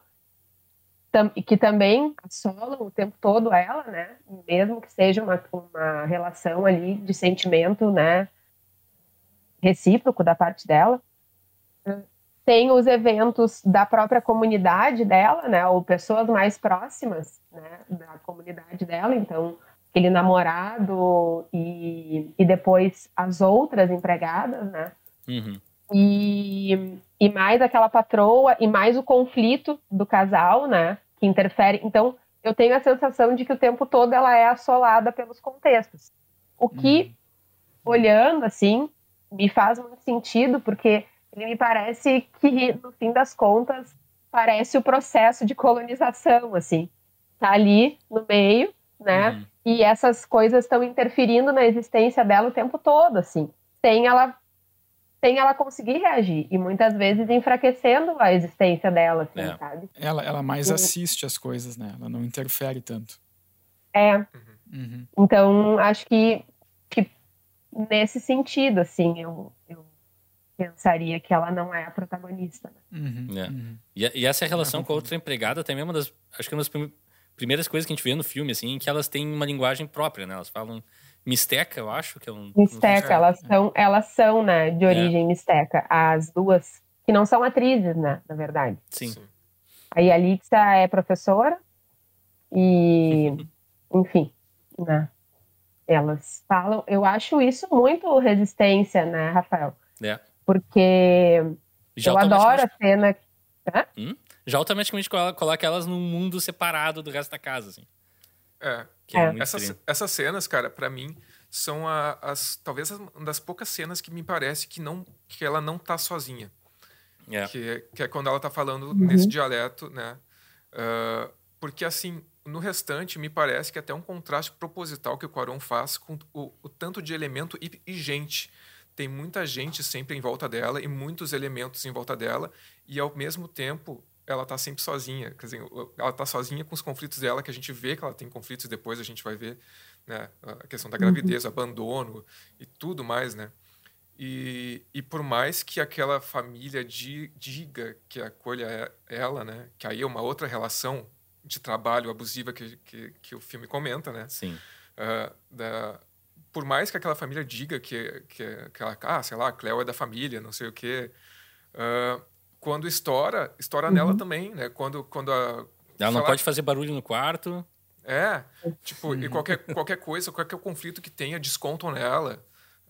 que também assolam o tempo todo ela, né? Mesmo que seja uma, uma relação ali de sentimento, né? Recíproco da parte dela. Tem os eventos da própria comunidade dela, né? Ou pessoas mais próximas, né? Da comunidade dela. Então, aquele namorado e, e depois as outras empregadas, né? Uhum. e, e mais aquela patroa e mais o conflito do casal, né? Que interfere. Então, eu tenho a sensação de que o tempo todo ela é assolada pelos contextos. O que, olhando assim, me faz muito sentido, porque ele me parece que, no fim das contas, parece o processo de colonização, assim. Tá ali no meio, né? Uhum. E essas coisas estão interferindo na existência dela o tempo todo, assim, sem ela sem ela conseguir reagir e muitas vezes enfraquecendo a existência dela, assim, É. sabe? Ela, ela mais Uhum. assiste as coisas, né? Ela não interfere tanto. É, Uhum. então acho que, que nesse sentido, assim, eu, eu pensaria que ela não é a protagonista. né? Uhum. É. Uhum. E, e essa relação Ah, com a outra empregada também é uma das. Acho que é uma das prim- primeiras coisas que a gente vê no filme, assim, em que elas têm uma linguagem própria, né? Elas falam misteca, eu acho, que é um. Misteca, É. elas são, elas são, né, de origem misteca, as duas, que não são atrizes, né, na verdade. Sim. A Yalitza é professora e, enfim, né? Elas falam. Eu acho isso muito resistência, né, Rafael? É. Porque Já eu adoro a cena. Hum? já automaticamente coloca elas num mundo separado do resto da casa, assim. É. é. Essas, essas cenas, cara, para mim, são a, as talvez uma das poucas cenas que me parece que não que ela não tá sozinha. É. Que, que é quando ela tá falando uhum. nesse dialeto, né? Uh, porque assim, no restante, me parece que é até um contraste proposital que o Quaron faz com o, o tanto de elemento e, e, gente. Tem muita gente sempre em volta dela e muitos elementos em volta dela, e ao mesmo tempo ela está sempre sozinha. Quer dizer, ela está sozinha com os conflitos dela, que a gente vê que ela tem conflitos, depois a gente vai ver né, a questão da gravidez, uhum. abandono e tudo mais, né? E, e por mais que aquela família di, diga que acolha ela, né? Que aí é uma outra relação de trabalho abusiva que, que, que o filme comenta, né? Sim. Uh, da, por mais que aquela família diga que, que, que ela, ah, sei lá, a Cleo é da família, não sei o quê, uh, quando estoura, estoura uhum. nela também, né? Quando, quando a... Ela não lá, pode fazer barulho no quarto. É, tipo, uhum. e qualquer, qualquer coisa, qualquer conflito que tenha, descontam nela.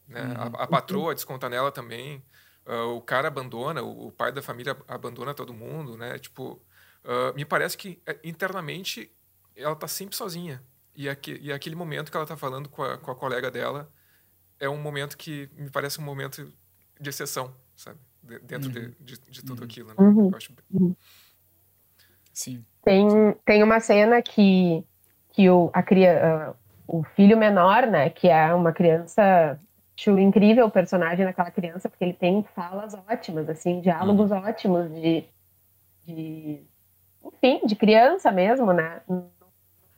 Né? Uhum. A, a, patroa desconta nela também. Uh, o cara abandona, o, o, pai da família abandona todo mundo, né? Tipo, uh, me parece que é, internamente ela tá sempre sozinha. E, aqui, e aquele momento que ela tá falando com a, com a colega dela é um momento que me parece um momento de exceção, sabe? De, dentro uhum. de, de, de, tudo uhum. aquilo, né? Uhum. Eu acho... Uhum. Sim. Tem, tem uma cena que, que o, a, uh, o filho menor, né, que é uma criança acho incrível o personagem daquela criança, porque ele tem falas ótimas, assim, diálogos uhum. ótimos de, de, enfim, de criança mesmo, né? No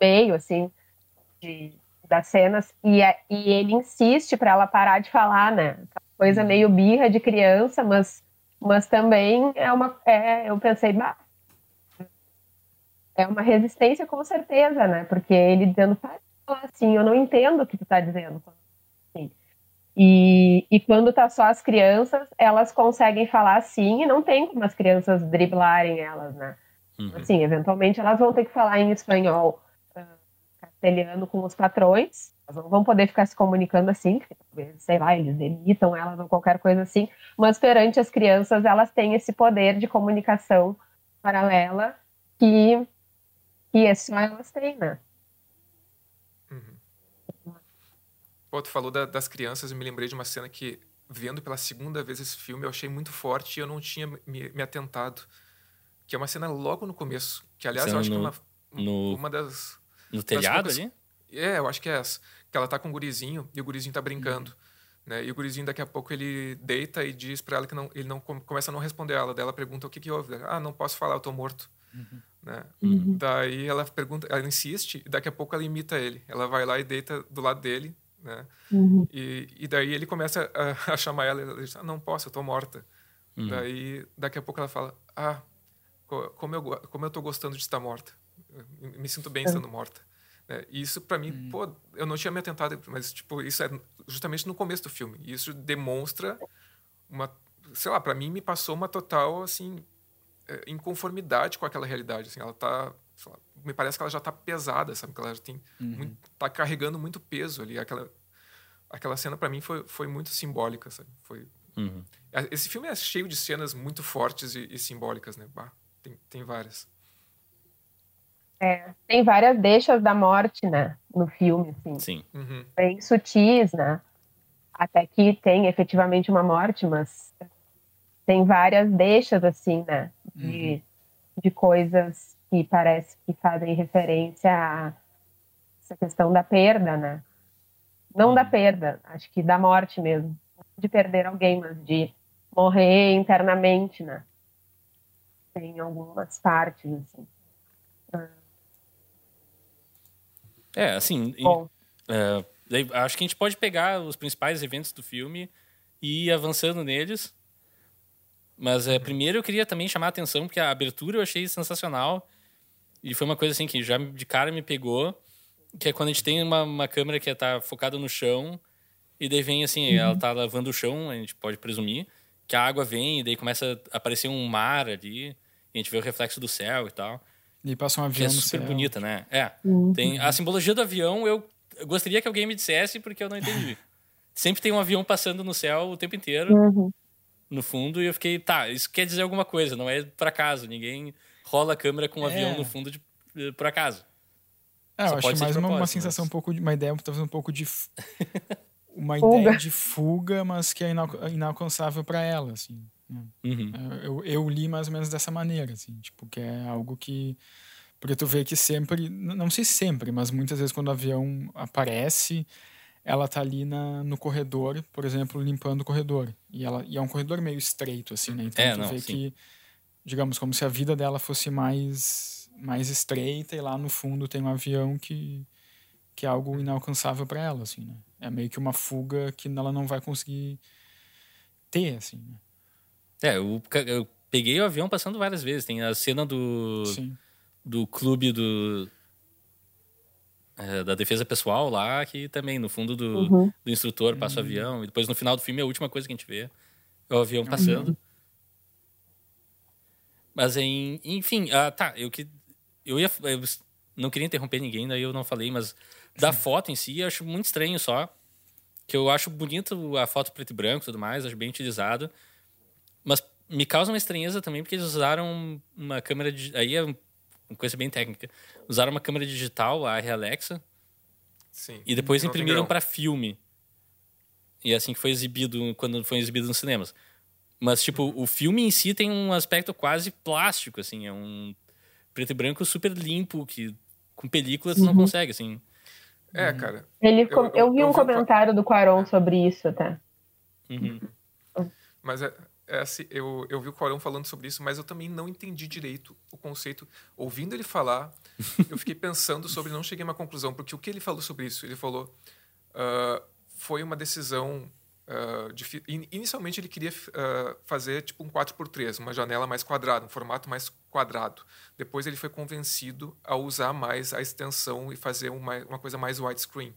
meio, assim, de, das cenas. E, é, e ele insiste para ela parar de falar, né? Coisa uhum. meio birra de criança, mas, mas também é uma. É, eu pensei, bah, é uma resistência com certeza, né? Porque ele dizendo, para falar assim, eu não entendo o que tu tá dizendo. E, e quando tá só as crianças, elas conseguem falar sim e não tem como as crianças driblarem elas, né? Uhum. Assim, eventualmente elas vão ter que falar em espanhol, uh, castelhano com os patrões, elas não vão poder ficar se comunicando assim, sei lá, eles imitam elas ou qualquer coisa assim, mas perante as crianças elas têm esse poder de comunicação paralela que, que só elas têm, né? Pô, tu falou da, das crianças, eu me lembrei de uma cena que, vendo pela segunda vez esse filme, eu achei muito forte e eu não tinha me, me atentado. Que é uma cena logo no começo. Que, aliás, cena eu acho no, que é uma, no, uma das. No telhado ali? É, eu acho que é essa. Que ela tá com o um gurizinho e o gurizinho tá brincando. Uhum. Né? E o gurizinho, daqui a pouco, ele deita e diz para ela que não, ele não começa a não responder ela. Daí ela pergunta o que, que houve. Ah, não posso falar, eu tô morto. Uhum. Né? Uhum. Daí ela pergunta, ela insiste e daqui a pouco ela imita ele. Ela vai lá e deita do lado dele né? Uhum. E, e daí ele começa a, a chamar ela, ela diz, ah, não posso, eu tô morta. Uhum. Daí, daqui a pouco ela fala, ah, como eu, como eu tô gostando de estar morta. Me sinto bem é. estando morta. É, e isso para mim, uhum. pô, eu não tinha me atentado, mas tipo, isso é justamente no começo do filme. E isso demonstra uma, sei lá, para mim me passou uma total assim é, inconformidade com aquela realidade, assim, ela tá lá, me parece que ela já está pesada, sabe? Que ela já tem uhum. muito, tá carregando muito peso ali. Aquela, aquela cena para mim foi, foi muito simbólica, sabe? Foi. Uhum. Esse filme é cheio de cenas muito fortes e, e simbólicas, né? Bah, tem, tem várias. É, tem várias deixas da morte, né? No filme, assim. Sim. Uhum. Bem sutis, né? Até que tem efetivamente uma morte, mas tem várias deixas, assim, né? De, uhum. de coisas que parece que fazem referência a essa questão da perda, né? Não da uhum. perda, acho que da morte mesmo. De perder alguém, mas de morrer internamente, né? Tem algumas partes, assim. É, assim. E, é, acho que a gente pode pegar os principais eventos do filme e ir avançando neles. Mas é, primeiro eu queria também chamar a atenção, porque a abertura eu achei sensacional. E foi uma coisa assim que já de cara me pegou, que é quando a gente tem uma, uma câmera que tá focada no chão, e daí vem assim, uhum. ela tá lavando o chão, a gente pode presumir, que a água vem, e daí começa a aparecer um mar ali, e a gente vê o reflexo do céu e tal. E passa um avião que é super bonita, né? É. Uhum. Tem a simbologia do avião, eu, gostaria que alguém me dissesse, porque eu não entendi. Sempre tem um avião passando no céu o tempo inteiro. Uhum. no fundo e eu fiquei, tá, isso quer dizer alguma coisa, não é por acaso. Ninguém rola a câmera com um É. avião no fundo de, eh, por acaso. É, Só eu acho mais uma, uma sensação mas- um pouco de uma ideia, talvez um pouco de uma Fuga. ideia de fuga, mas que é inal- inalcançável para ela, assim. Né? Uhum. Eu, eu li mais ou menos dessa maneira, assim, tipo, que é algo que. Porque tu vê que sempre, não sei se sempre, mas muitas vezes quando o avião aparece, ela tá ali na, no corredor, por exemplo, limpando o corredor. E, ela, e é um corredor meio estreito, assim, né? Então É, tu não, vê sim. que, digamos, como se a vida dela fosse mais, mais estreita e lá no fundo tem um avião que, que é algo inalcançável para ela, assim, né? É meio que uma fuga que ela não vai conseguir ter, assim, né? É, eu, eu peguei o avião passando várias vezes. Tem a cena do, Sim. do clube do. é, da defesa pessoal lá, que também, no fundo do, Uhum. do instrutor passa o avião. E depois no final do filme, a última coisa que a gente vê é o avião passando. Mas em, enfim, ah, tá, eu que. Eu ia. Eu não queria interromper ninguém, daí eu não falei, mas da foto em si, eu acho muito estranho só. Que eu acho bonito a foto preto e branco e tudo mais, acho bem utilizado. Mas me causa uma estranheza também, porque eles usaram uma câmera. digi- Aí é uma coisa bem técnica. Usaram uma câmera digital, a Alexa, Sim. e depois Não imprimiram para filme. E é assim que foi exibido quando foi exibido nos cinemas. Mas, tipo, Uhum. o filme em si tem um aspecto quase plástico, assim. É um preto e branco super limpo, que com película tu não Uhum. consegue, assim. É, cara. Ele, com- eu- eu, vi eu um comentário do Quaron sobre isso até. Uhum. Mas é, é assim, eu, eu vi o Corão falando sobre isso, mas eu também não entendi direito o conceito. Ouvindo ele falar, eu fiquei pensando sobre, não cheguei a uma conclusão, porque o que ele falou sobre isso? Ele falou, ah, foi uma decisão. in- inicialmente ele queria ah, fazer tipo um 4x3, uma janela mais quadrada, um formato mais quadrado. Depois ele foi convencido a usar mais a extensão e fazer uma, uma coisa mais widescreen,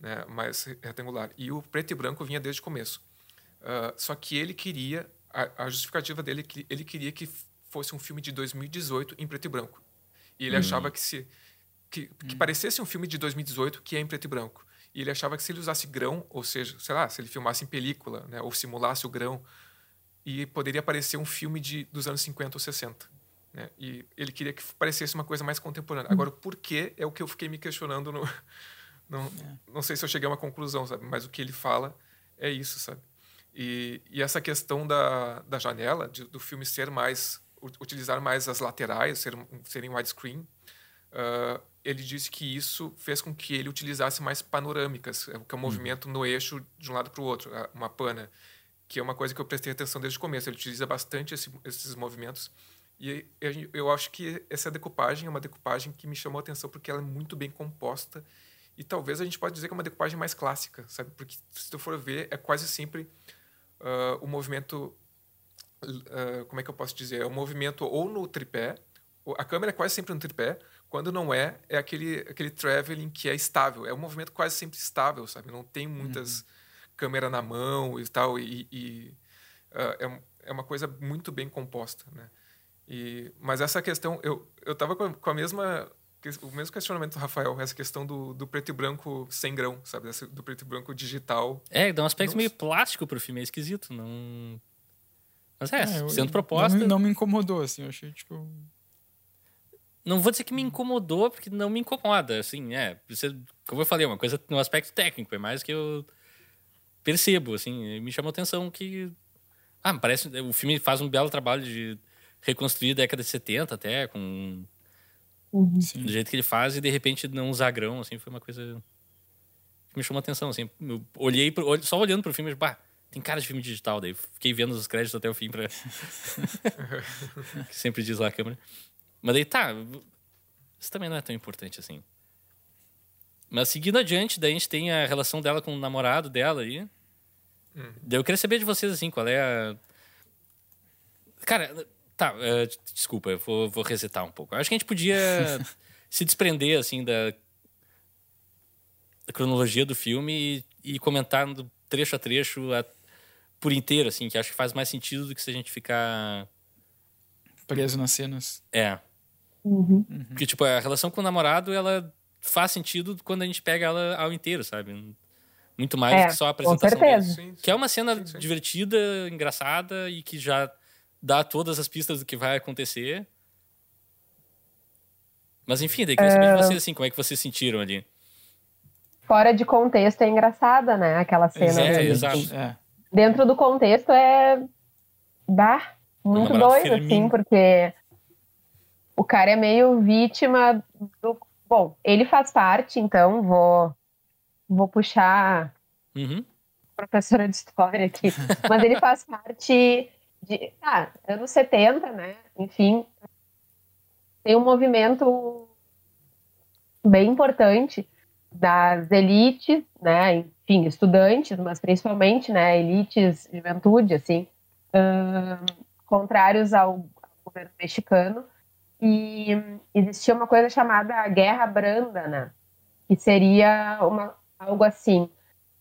né, mais retangular. E o preto e branco vinha desde o começo. Ah, só que ele queria, a, a justificativa dele, que ele queria que fosse um filme de 2018 em preto e branco. E ele achava que se que, que parecesse um filme de 2018 que é em preto e branco. E ele achava que se ele usasse grão, ou seja, sei lá, se ele filmasse em película, né, ou simulasse o grão, e poderia parecer um filme de dos anos 50 ou 60. Né? E ele queria que parecesse uma coisa mais contemporânea. Agora, o porquê é o que eu fiquei me questionando. No, não, não sei se eu cheguei a uma conclusão, sabe? Mas o que ele fala é isso, sabe? E, e essa questão da, da janela, de- do filme ser mais. utilizar mais as laterais, ser, serem widescreen, ah, ele disse que isso fez com que ele utilizasse mais panorâmicas, é, que é um movimento no eixo de um lado para o outro, uma pana, que é uma coisa que eu prestei atenção desde o começo. Ele utiliza bastante esse- esses movimentos. E eu- eu acho que essa decupagem é uma decupagem que me chamou a atenção porque ela é muito bem composta e talvez a gente pode dizer que é uma decupagem mais clássica, sabe? Porque se tu for ver, é quase sempre ah, o movimento ah, como é que eu posso dizer? É um movimento ou no tripé, a câmera é quase sempre no tripé, quando não é, é aquele, aquele traveling que é estável. É um movimento quase sempre estável, sabe? Não tem muitas câmera na mão e tal, e, e, ah, é, é uma coisa muito bem composta, né? E, mas essa questão, eu, eu tava com com a mesma o mesmo questionamento do Rafael, essa questão do, do preto e branco sem grão, sabe? Do preto e branco digital. É, dá um aspecto Não- meio plástico pro filme, é esquisito. Não. Mas é, É, eu- sendo Não, proposta. me- não me incomodou, assim, eu achei, tipo. Não vou dizer que me incomodou, porque não me incomoda, assim, é. Você, como eu falei, é uma coisa no aspecto técnico, é mais que eu percebo, assim, me chamou a atenção que. Ah, parece. O filme faz um belo trabalho de reconstruir a década de 70 até, com Sim. do jeito que ele faz, e de repente não usar grão, assim, foi uma coisa que me chamou a atenção, assim. Eu olhei, pro, só olhando pro filme, eu, bah, tem cara de filme digital, daí fiquei vendo os créditos até o fim pra... que sempre diz lá a câmera. Mas daí, tá, isso também não é tão importante assim. Mas seguindo adiante, daí a gente tem a relação dela com o namorado dela aí. Daí eu queria saber de vocês, assim, qual é a... Cara, tá, eh, desculpa, eu vou, vou resetar um pouco. Acho que a gente podia se desprender, assim, da, da cronologia do filme e, e comentar do trecho a trecho a- por inteiro, assim, que acho que faz mais sentido do que se a gente ficar... Preso nas cenas. É, Uhum. porque, tipo, a relação com o namorado, ela faz sentido quando a gente pega ela ao inteiro, sabe? Muito mais É, que só a com apresentação certeza. dele. Sim, sim. Que é uma cena Sim, sim. divertida, engraçada e que já dá todas as pistas do que vai acontecer. Mas enfim, daí queria saber de vocês, assim, como é que vocês sentiram ali. Fora de contexto é engraçada, né? Aquela cena. É, dele, exato. É. Dentro do contexto é. Bah, muito doido, assim, porque o cara é meio vítima do. Bom, ele faz parte, então vou, vou puxar Uhum. professora de história aqui, mas ele faz parte de, ah, anos 70, né? Enfim, tem um movimento bem importante das elites, né? Enfim, estudantes, mas principalmente, né? Elites, juventude, assim, ahn, contrários ao governo mexicano. E existia uma coisa chamada Guerra Branda, né? Que seria uma, algo assim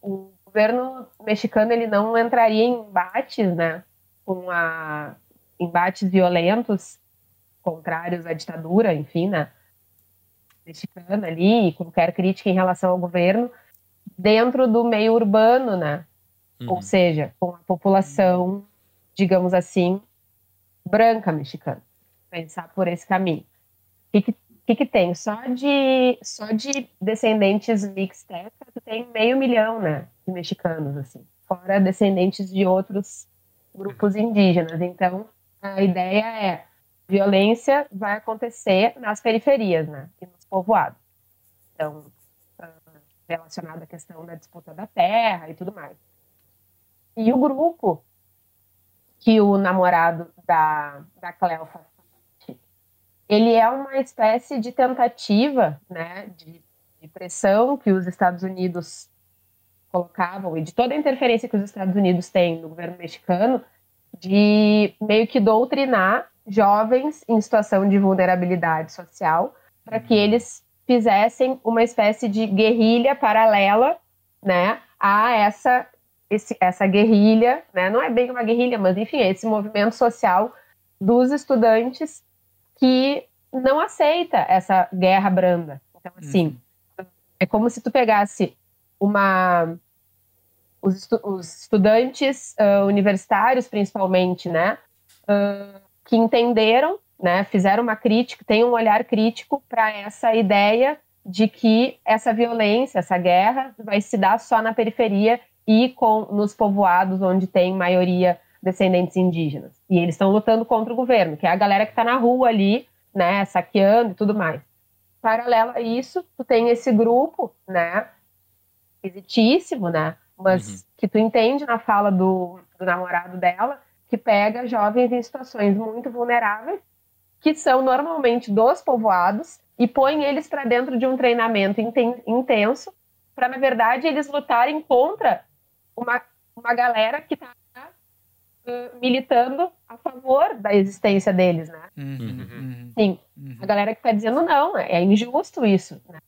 o governo mexicano ele não entraria em embates, né, com a embates violentos contrários à ditadura, enfim, né, mexicana ali, e qualquer crítica em relação ao governo dentro do meio urbano, né, Uhum. ou seja, com a população, digamos assim, branca mexicana. Pensar por esse caminho. O que, que, que tem? Só de, só de descendentes mixtecas, tu tem meio milhão, né, de mexicanos, assim. Fora descendentes de outros grupos indígenas. Então, a ideia é, violência vai acontecer nas periferias, né, e nos povoados. Então, ah, relacionado à questão da disputa da terra e tudo mais. E o grupo que o namorado da, da Cleo faz parte, ele é uma espécie de tentativa né, de, de pressão que os Estados Unidos colocavam e de toda a interferência que os Estados Unidos têm no governo mexicano de meio que doutrinar jovens em situação de vulnerabilidade social para que eles fizessem uma espécie de guerrilha paralela né, a essa esse, essa guerrilha, né? não é bem uma guerrilha, mas enfim, é esse movimento social dos estudantes que não aceita essa guerra branda. Então, assim, é como se tu pegasse uma os, estu os estudantes uh, universitários, principalmente, né, uh, que entenderam, né, fizeram uma crítica, têm um olhar crítico para essa ideia de que essa violência, essa guerra, vai se dar só na periferia e com, nos povoados onde tem maioria descendentes indígenas. E eles estão lutando contra o governo, que é a galera que está na rua ali, né, saqueando e tudo mais. Paralelo a isso, tu tem esse grupo, né, exitíssimo, né, mas Uhum. que tu entende na fala do, do namorado dela, que pega jovens em situações muito vulneráveis, que são normalmente dos povoados, e põe eles para dentro de um treinamento inten- intenso, para, na verdade, eles lutarem contra uma, uma galera que está militando a favor da existência deles, né? Uhum, Uhum. uhum, Sim, uhum. a galera que está dizendo não, é injusto isso. Né?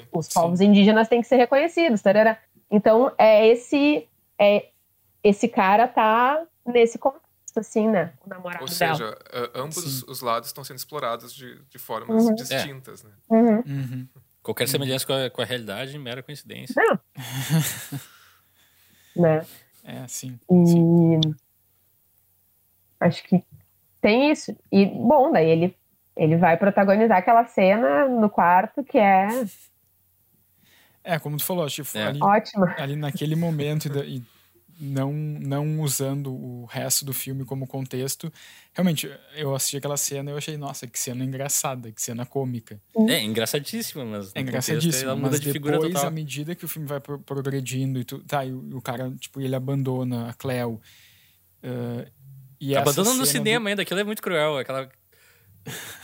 Sim. Os Sim. povos indígenas têm que ser reconhecidos. tarará. Então, é esse, é, esse cara tá nesse contexto, assim, né? O namorado Ou dela. seja, a- ambos Sim. os lados estão sendo explorados de, de formas Uhum. distintas, né? Uhum. Uhum. Qualquer semelhança com a, com a realidade é mera coincidência. Não. né? É, sim. E acho que tem isso. E, bom, daí ele, ele vai protagonizar aquela cena no quarto que é É, como tu falou, tipo, É. ali, ótima. ali naquele momento e, da- e não, não usando o resto do filme como contexto, realmente, eu assisti aquela cena e eu achei, nossa, que cena engraçada, que cena cômica. É engraçadíssima, mas É engraçadíssimo, ela muda mas de figura depois, total. à medida que o filme vai pro- progredindo e tu, tá, e o, o cara, tipo, ele abandona a Cleo. eh, e essa Abandonando no cena do- cinema ainda, aquilo é muito cruel. Aquela...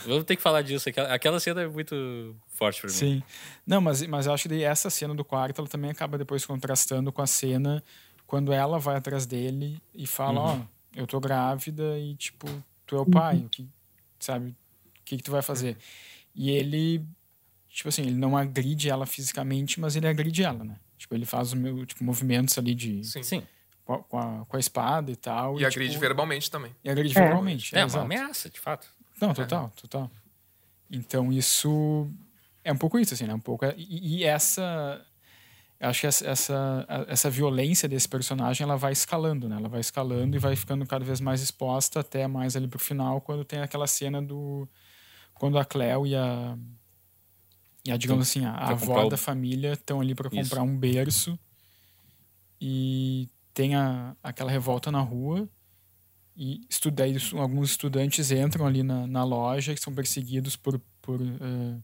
Vamos ter que falar disso. Aquela, aquela cena é muito forte pra mim. Sim. Não, mas, mas eu acho que essa cena do quarto, ela também acaba depois contrastando com a cena quando ela vai atrás dele e fala, ó, Uhum. eu tô grávida e, tipo, tu é o pai, o que, sabe, o que que tu vai fazer? E ele, tipo assim, ele não agride ela fisicamente, mas ele agride ela, né? Tipo, ele faz o meu, tipo, movimentos ali de, Sim. Sim. com, a, com a- espada e tal. E agride tipo, verbalmente também. E agride É. verbalmente. É, uma exato. ameaça, de fato. Não, total, total. Então isso é um pouco isso, assim, né? Um pouco. E, e essa acho que essa, essa, essa violência desse personagem ela vai escalando, né? Ela vai escalando e vai ficando cada vez mais exposta até mais ali pro final, quando tem aquela cena do. Quando a Cleo e a. E a, digamos assim, a, a avó o... da família estão ali para comprar Isso. um berço. E tem a, aquela revolta na rua. E estuda, alguns estudantes entram ali na, na loja e são perseguidos por, por, uh,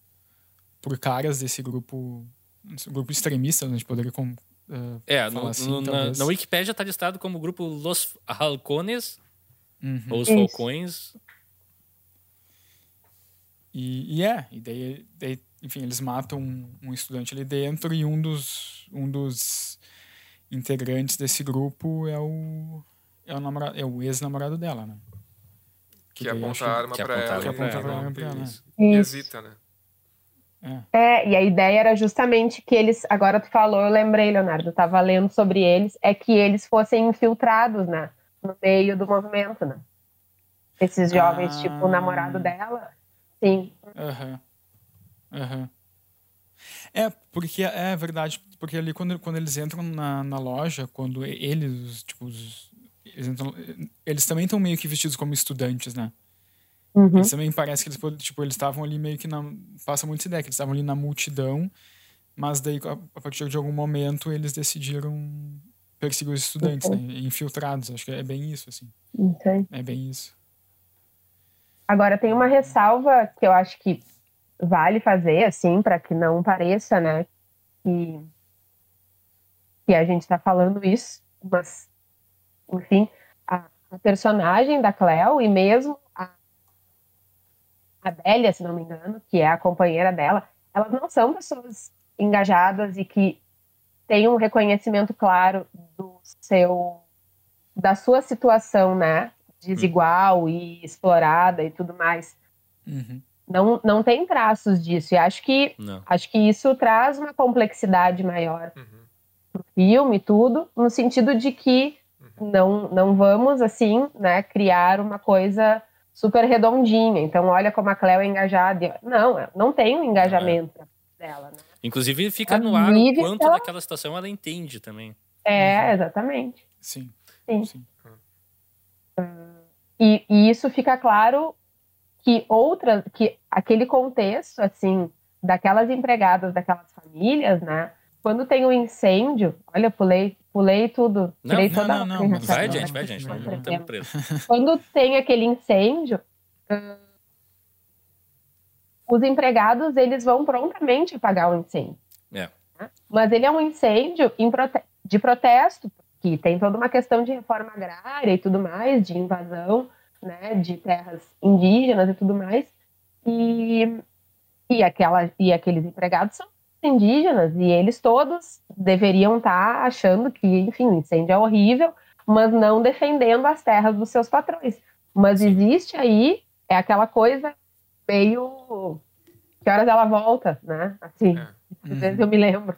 por caras desse grupo grupo extremista, né? a gente poderia com, uh, é, no, assim, no, na, na Wikipedia está listado como grupo Los Halcones, uhum. ou os Falcões. E, e, é, e daí, daí, enfim, eles matam um, um, estudante ali dentro e um dos, um dos integrantes desse grupo é o, é o, namorado, é o ex-namorado dela, né? Que, que aponta a arma para ela. Que aponta a arma pra ela. E hesita, né? É. é. e a ideia era justamente que eles, agora tu falou, eu lembrei, Leonardo, eu tava lendo sobre eles, é que eles fossem infiltrados, né, no meio do movimento, né? Esses jovens, ah. tipo, o namorado dela, sim. Aham. Uhum. Uhum. É, porque é verdade, porque ali quando, quando eles entram na, na loja, quando eles, tipo, os, eles, entram, eles também estão meio que vestidos como estudantes, né? Uhum. Eles também parece que eles tipo eles estavam ali meio que na passa muito essa ideia que eles estavam ali na multidão, mas daí a partir de algum momento eles decidiram perseguir os estudantes, né? infiltrados. Acho que é bem isso assim. Uhum. É bem isso. Agora tem uma ressalva que eu acho que vale fazer assim para que não pareça, né, que que a gente está falando isso, mas enfim, a, a personagem da Cleo e mesmo a Délia, se não me engano, que é a companheira dela, elas não são pessoas engajadas e que têm um reconhecimento claro do seu da sua situação, né, desigual uhum. e explorada e tudo mais. Uhum. Não, não tem traços disso. E acho que não. acho que isso traz uma complexidade maior uhum. pro filme tudo, no sentido de que. Não não vamos assim, né, criar uma coisa super redondinha. Então, olha como a Cleo é engajada. Não, não tem um engajamento é. dela, né? Inclusive, fica a no ar o quanto ela... daquela situação ela entende também. É, uhum. exatamente. Sim. Sim. Sim. Uh, e, e, isso fica claro que outra, que aquele contexto, assim, daquelas empregadas, daquelas famílias, né? Quando tem um incêndio, olha, pulei pulei tudo. Não, tirei não, toda não, não, Vai, gente, vai. Não, não preso. Quando tem aquele incêndio, uh, os empregados, eles vão prontamente apagar o incêndio. É. Mas ele é um incêndio de protesto, que tem toda uma questão de reforma agrária e tudo mais, de invasão né, de terras indígenas e tudo mais. E, e, aquela, e aqueles empregados são indígenas e eles todos deveriam estar tá achando que, enfim, o incêndio é horrível, mas não defendendo as terras dos seus patrões. Mas existe aí, é aquela coisa meio. Que horas ela volta, né? Assim, é. às vezes eu me lembro,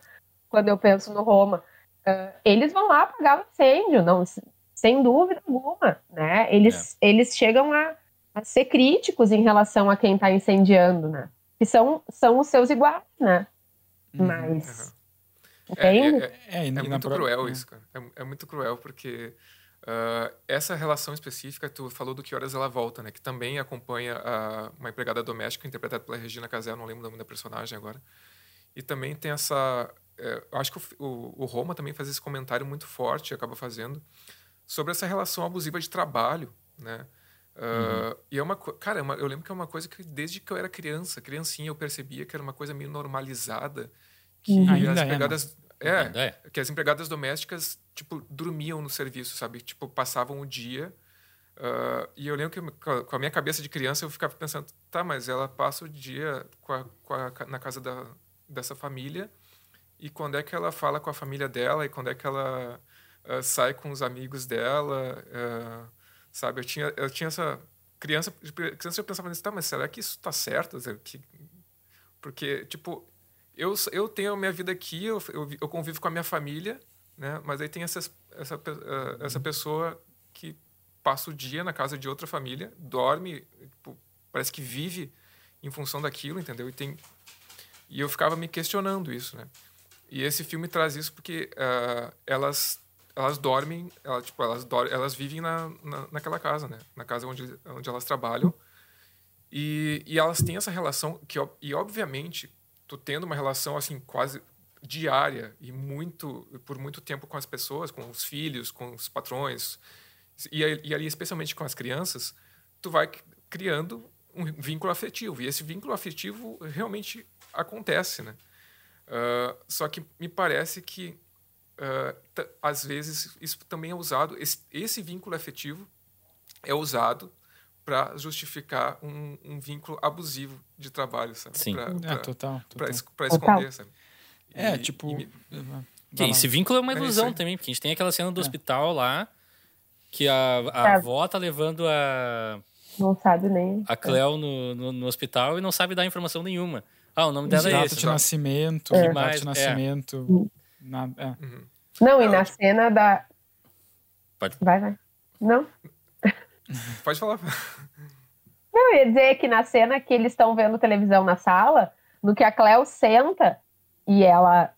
quando eu penso no Roma. Uh, eles vão lá apagar o incêndio, não, sem dúvida alguma, né? Eles, é. eles chegam a, a ser críticos em relação a quem está incendiando, né? Que são, são os seus iguais, né? Uhum. Mas. Uhum. É, é, é, é, muito cruel isso, cara. É, é muito cruel porque uh, essa relação específica, tu falou do Que Horas Ela Volta, né? Que também acompanha a, uma empregada doméstica interpretada pela Regina Casé, não lembro o nome da personagem agora. E também tem essa... É, acho que o, o, Roma também faz esse comentário muito forte, acaba fazendo, sobre essa relação abusiva de trabalho, né? Uh, uhum. E é uma cara, é uma, eu lembro que é uma coisa que desde que eu era criança, criancinha, eu percebia que era uma coisa meio normalizada, que uhum. as é, empregadas é, é, que as empregadas domésticas tipo dormiam no serviço, sabe? Tipo passavam o dia. Uh, e eu lembro que com a minha cabeça de criança eu ficava pensando, tá, mas ela passa o dia com a, com a, na casa da, dessa família e quando é que ela fala com a família dela e quando é que ela uh, sai com os amigos dela sabe? Eu tinha, eu tinha essa criança, criança eu pensava nisso, tá, mas será que isso está certo? Que, porque, tipo, eu, eu tenho a minha vida aqui, eu, eu, eu convivo com a minha família, né? Mas aí tem essas, essa, eh, essa pessoa que passa o dia na casa de outra família, dorme, tipo, parece que vive em função daquilo, entendeu? E tem e eu ficava me questionando isso, né? E esse filme traz isso porque uh, elas elas dormem, ela, tipo, elas, dormem, elas vivem na, na, naquela casa, né? Na casa onde, onde elas trabalham. E, e elas têm essa relação que, e obviamente, tu tendo uma relação assim quase diária e muito por muito tempo com as pessoas, com os filhos, com os patrões e, e ali especialmente com as crianças, tu vai criando um vínculo afetivo e esse vínculo afetivo realmente acontece, né? Uh, só que me parece que uh, às vezes isso também é usado esse, esse vínculo afetivo é usado para justificar um, um, vínculo abusivo de trabalho, sabe? Sim. Pra, pra, é, total. Para esconder, sabe? É, tipo. E, que esse vínculo é uma ilusão é também, porque a gente tem aquela cena do é. hospital lá, que a, a é. avó tá levando a. Não sabe nem. A Cleo no, no, no, hospital e não sabe dar informação nenhuma. Ah, o nome dela é esse. de nascimento, é. mais, de nascimento. Na, uhum. Não, e na cena da. Pode. Vai, vai. Não? Pode falar. Não, eu ia dizer que na cena que eles estão vendo televisão na sala, no que a Cleo senta e ela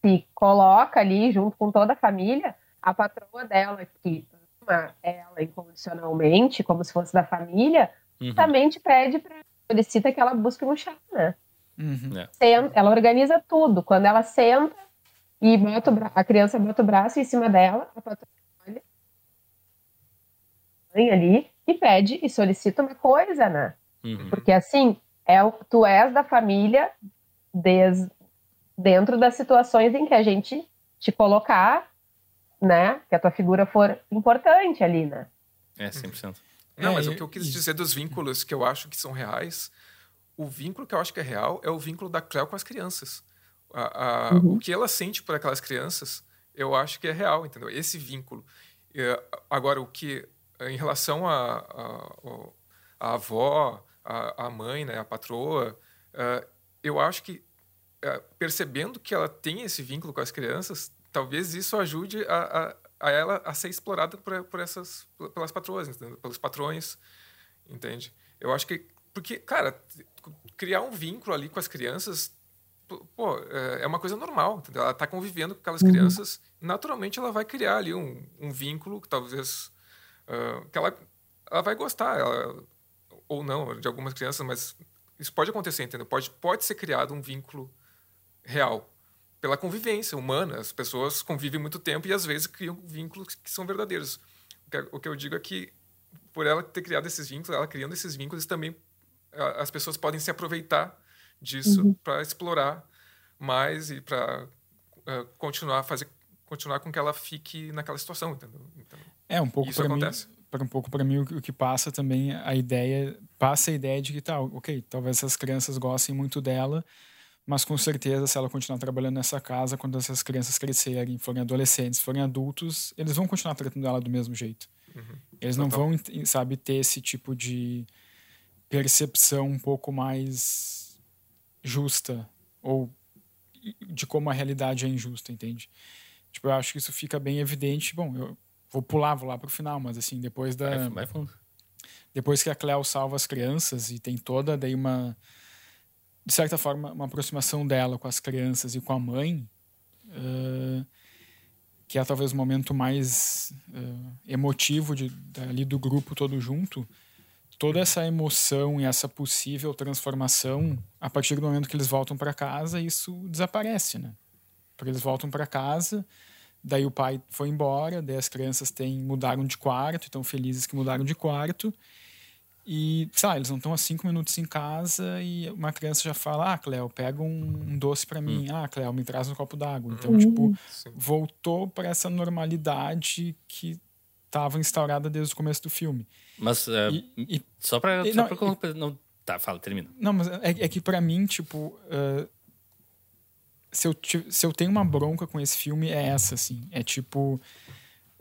se coloca ali junto com toda a família, a patroa dela, que ama ela incondicionalmente, como se fosse da família, uhum. também te pede para solicita que ela busque um chá, né? Uhum. É. Senta, ela organiza tudo. Quando ela senta e bota a criança bota o braço em cima dela, a patroa olha ali e pede e solicita uma coisa, né? Uhum. Porque assim, é o, tu és da família des, dentro das situações em que a gente te colocar, né? Que a tua figura for importante ali, né? É, 100%. Não, mas é, o que eu quis dizer dos vínculos que eu acho que são reais, o vínculo que eu acho que é real é o vínculo da Cleo com as crianças. A, a, uhum. O que ela sente por aquelas crianças, eu acho que é real, entendeu? Esse vínculo. Agora, o que em relação à a, a, a, avó, a, mãe, né, a patroa, uh, eu acho que uh, percebendo que ela tem esse vínculo com as crianças, talvez isso ajude a, a, a ela a ser explorada por, por essas pelas patroas, entendeu? pelos patrões, entende? Eu acho que porque, cara, criar um vínculo ali com as crianças pô, é, é uma coisa normal. Entendeu? Ela está convivendo com aquelas uhum. crianças, naturalmente ela vai criar ali um, um vínculo que talvez uh, que ela, ela vai gostar, ela, ou não, de algumas crianças, mas isso pode acontecer, entendeu? Pode, pode ser criado um vínculo real pela convivência humana. As pessoas convivem muito tempo e às vezes criam vínculos que são verdadeiros. O que, o que eu digo é que por ela ter criado esses vínculos, ela criando esses vínculos também as pessoas podem se aproveitar disso uhum. para explorar mais e para uh, continuar fazer continuar com que ela fique naquela situação, entendeu? Então, é um pouco para mim, para um pouco para mim o que passa também a ideia passa a ideia de que tal, tá, ok, talvez essas crianças gostem muito dela, mas com certeza se ela continuar trabalhando nessa casa, quando essas crianças crescerem, forem adolescentes, forem adultos, eles vão continuar tratando ela do mesmo jeito. Uhum. Eles não vão, sabe, ter esse tipo de percepção um pouco mais justa ou de como a realidade é injusta, entende? Tipo, eu acho que isso fica bem evidente. Bom, eu vou pular, vou lá pro final, mas assim, depois da. Vai, vai depois que a Cleo salva as crianças e tem toda daí uma. De certa forma, uma aproximação dela com as crianças e com a mãe, uh, que é talvez o momento mais uh, emotivo de, ali do grupo todo junto toda essa emoção e essa possível transformação, a partir do momento que eles voltam para casa, isso desaparece, né? Porque eles voltam para casa, daí o pai foi embora, daí as crianças têm, mudaram de quarto, estão felizes que mudaram de quarto. E, lá, eles não estão há cinco minutos em casa e uma criança já fala: Ah, Cleo, pega um, um doce para mim. Hum. Ah, Cleo, me traz um copo d'água. Então, hum. tipo, Sim. voltou para essa normalidade que estava instaurada desde o começo do filme. Mas, uh, e, e, só para. Não, pra, não, tá, fala, termina. Não, mas é, é que para mim, tipo. Uh, se eu, se eu tenho uma bronca com esse filme, é essa, assim. É tipo.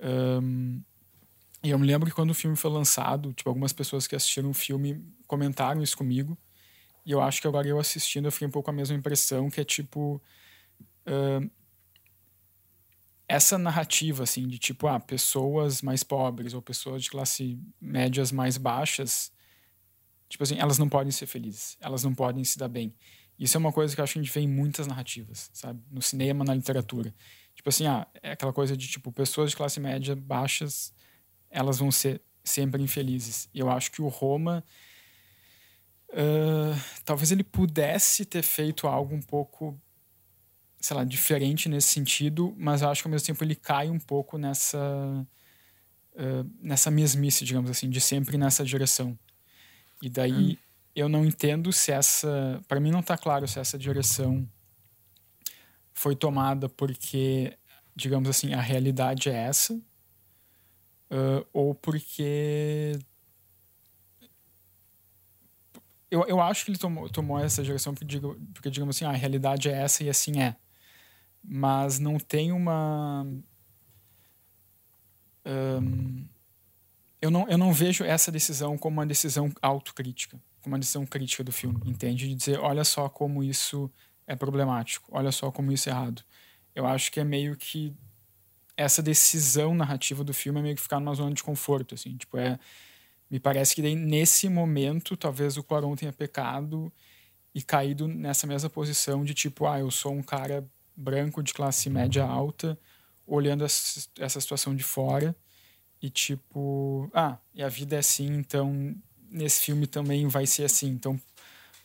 Um, e eu me lembro que quando o filme foi lançado, tipo, algumas pessoas que assistiram o filme comentaram isso comigo. E eu acho que agora eu assistindo, eu fiquei um pouco com a mesma impressão, que é tipo. Uh, essa narrativa, assim, de tipo, ah, pessoas mais pobres ou pessoas de classe médias mais baixas, tipo assim, elas não podem ser felizes, elas não podem se dar bem. Isso é uma coisa que eu acho que a gente vê em muitas narrativas, sabe? No cinema, na literatura. Tipo assim, ah, é aquela coisa de, tipo, pessoas de classe média baixas, elas vão ser sempre infelizes. E eu acho que o Roma... Uh, talvez ele pudesse ter feito algo um pouco sei lá, diferente nesse sentido, mas eu acho que ao mesmo tempo ele cai um pouco nessa uh, nessa mesmice, digamos assim, de sempre nessa direção. E daí hum. eu não entendo se essa, para mim não está claro se essa direção foi tomada porque, digamos assim, a realidade é essa, uh, ou porque eu, eu acho que ele tomou, tomou essa direção porque, porque, digamos assim, a realidade é essa e assim é mas não tem uma. Um, eu, não, eu não vejo essa decisão como uma decisão autocrítica, como uma decisão crítica do filme, entende? De dizer, olha só como isso é problemático, olha só como isso é errado. Eu acho que é meio que essa decisão narrativa do filme é meio que ficar numa zona de conforto, assim, tipo, é me parece que daí, nesse momento talvez o Quaron tenha pecado e caído nessa mesma posição de tipo, ah, eu sou um cara branco de classe média alta olhando essa situação de fora e tipo, ah, e a vida é assim, então nesse filme também vai ser assim. Então,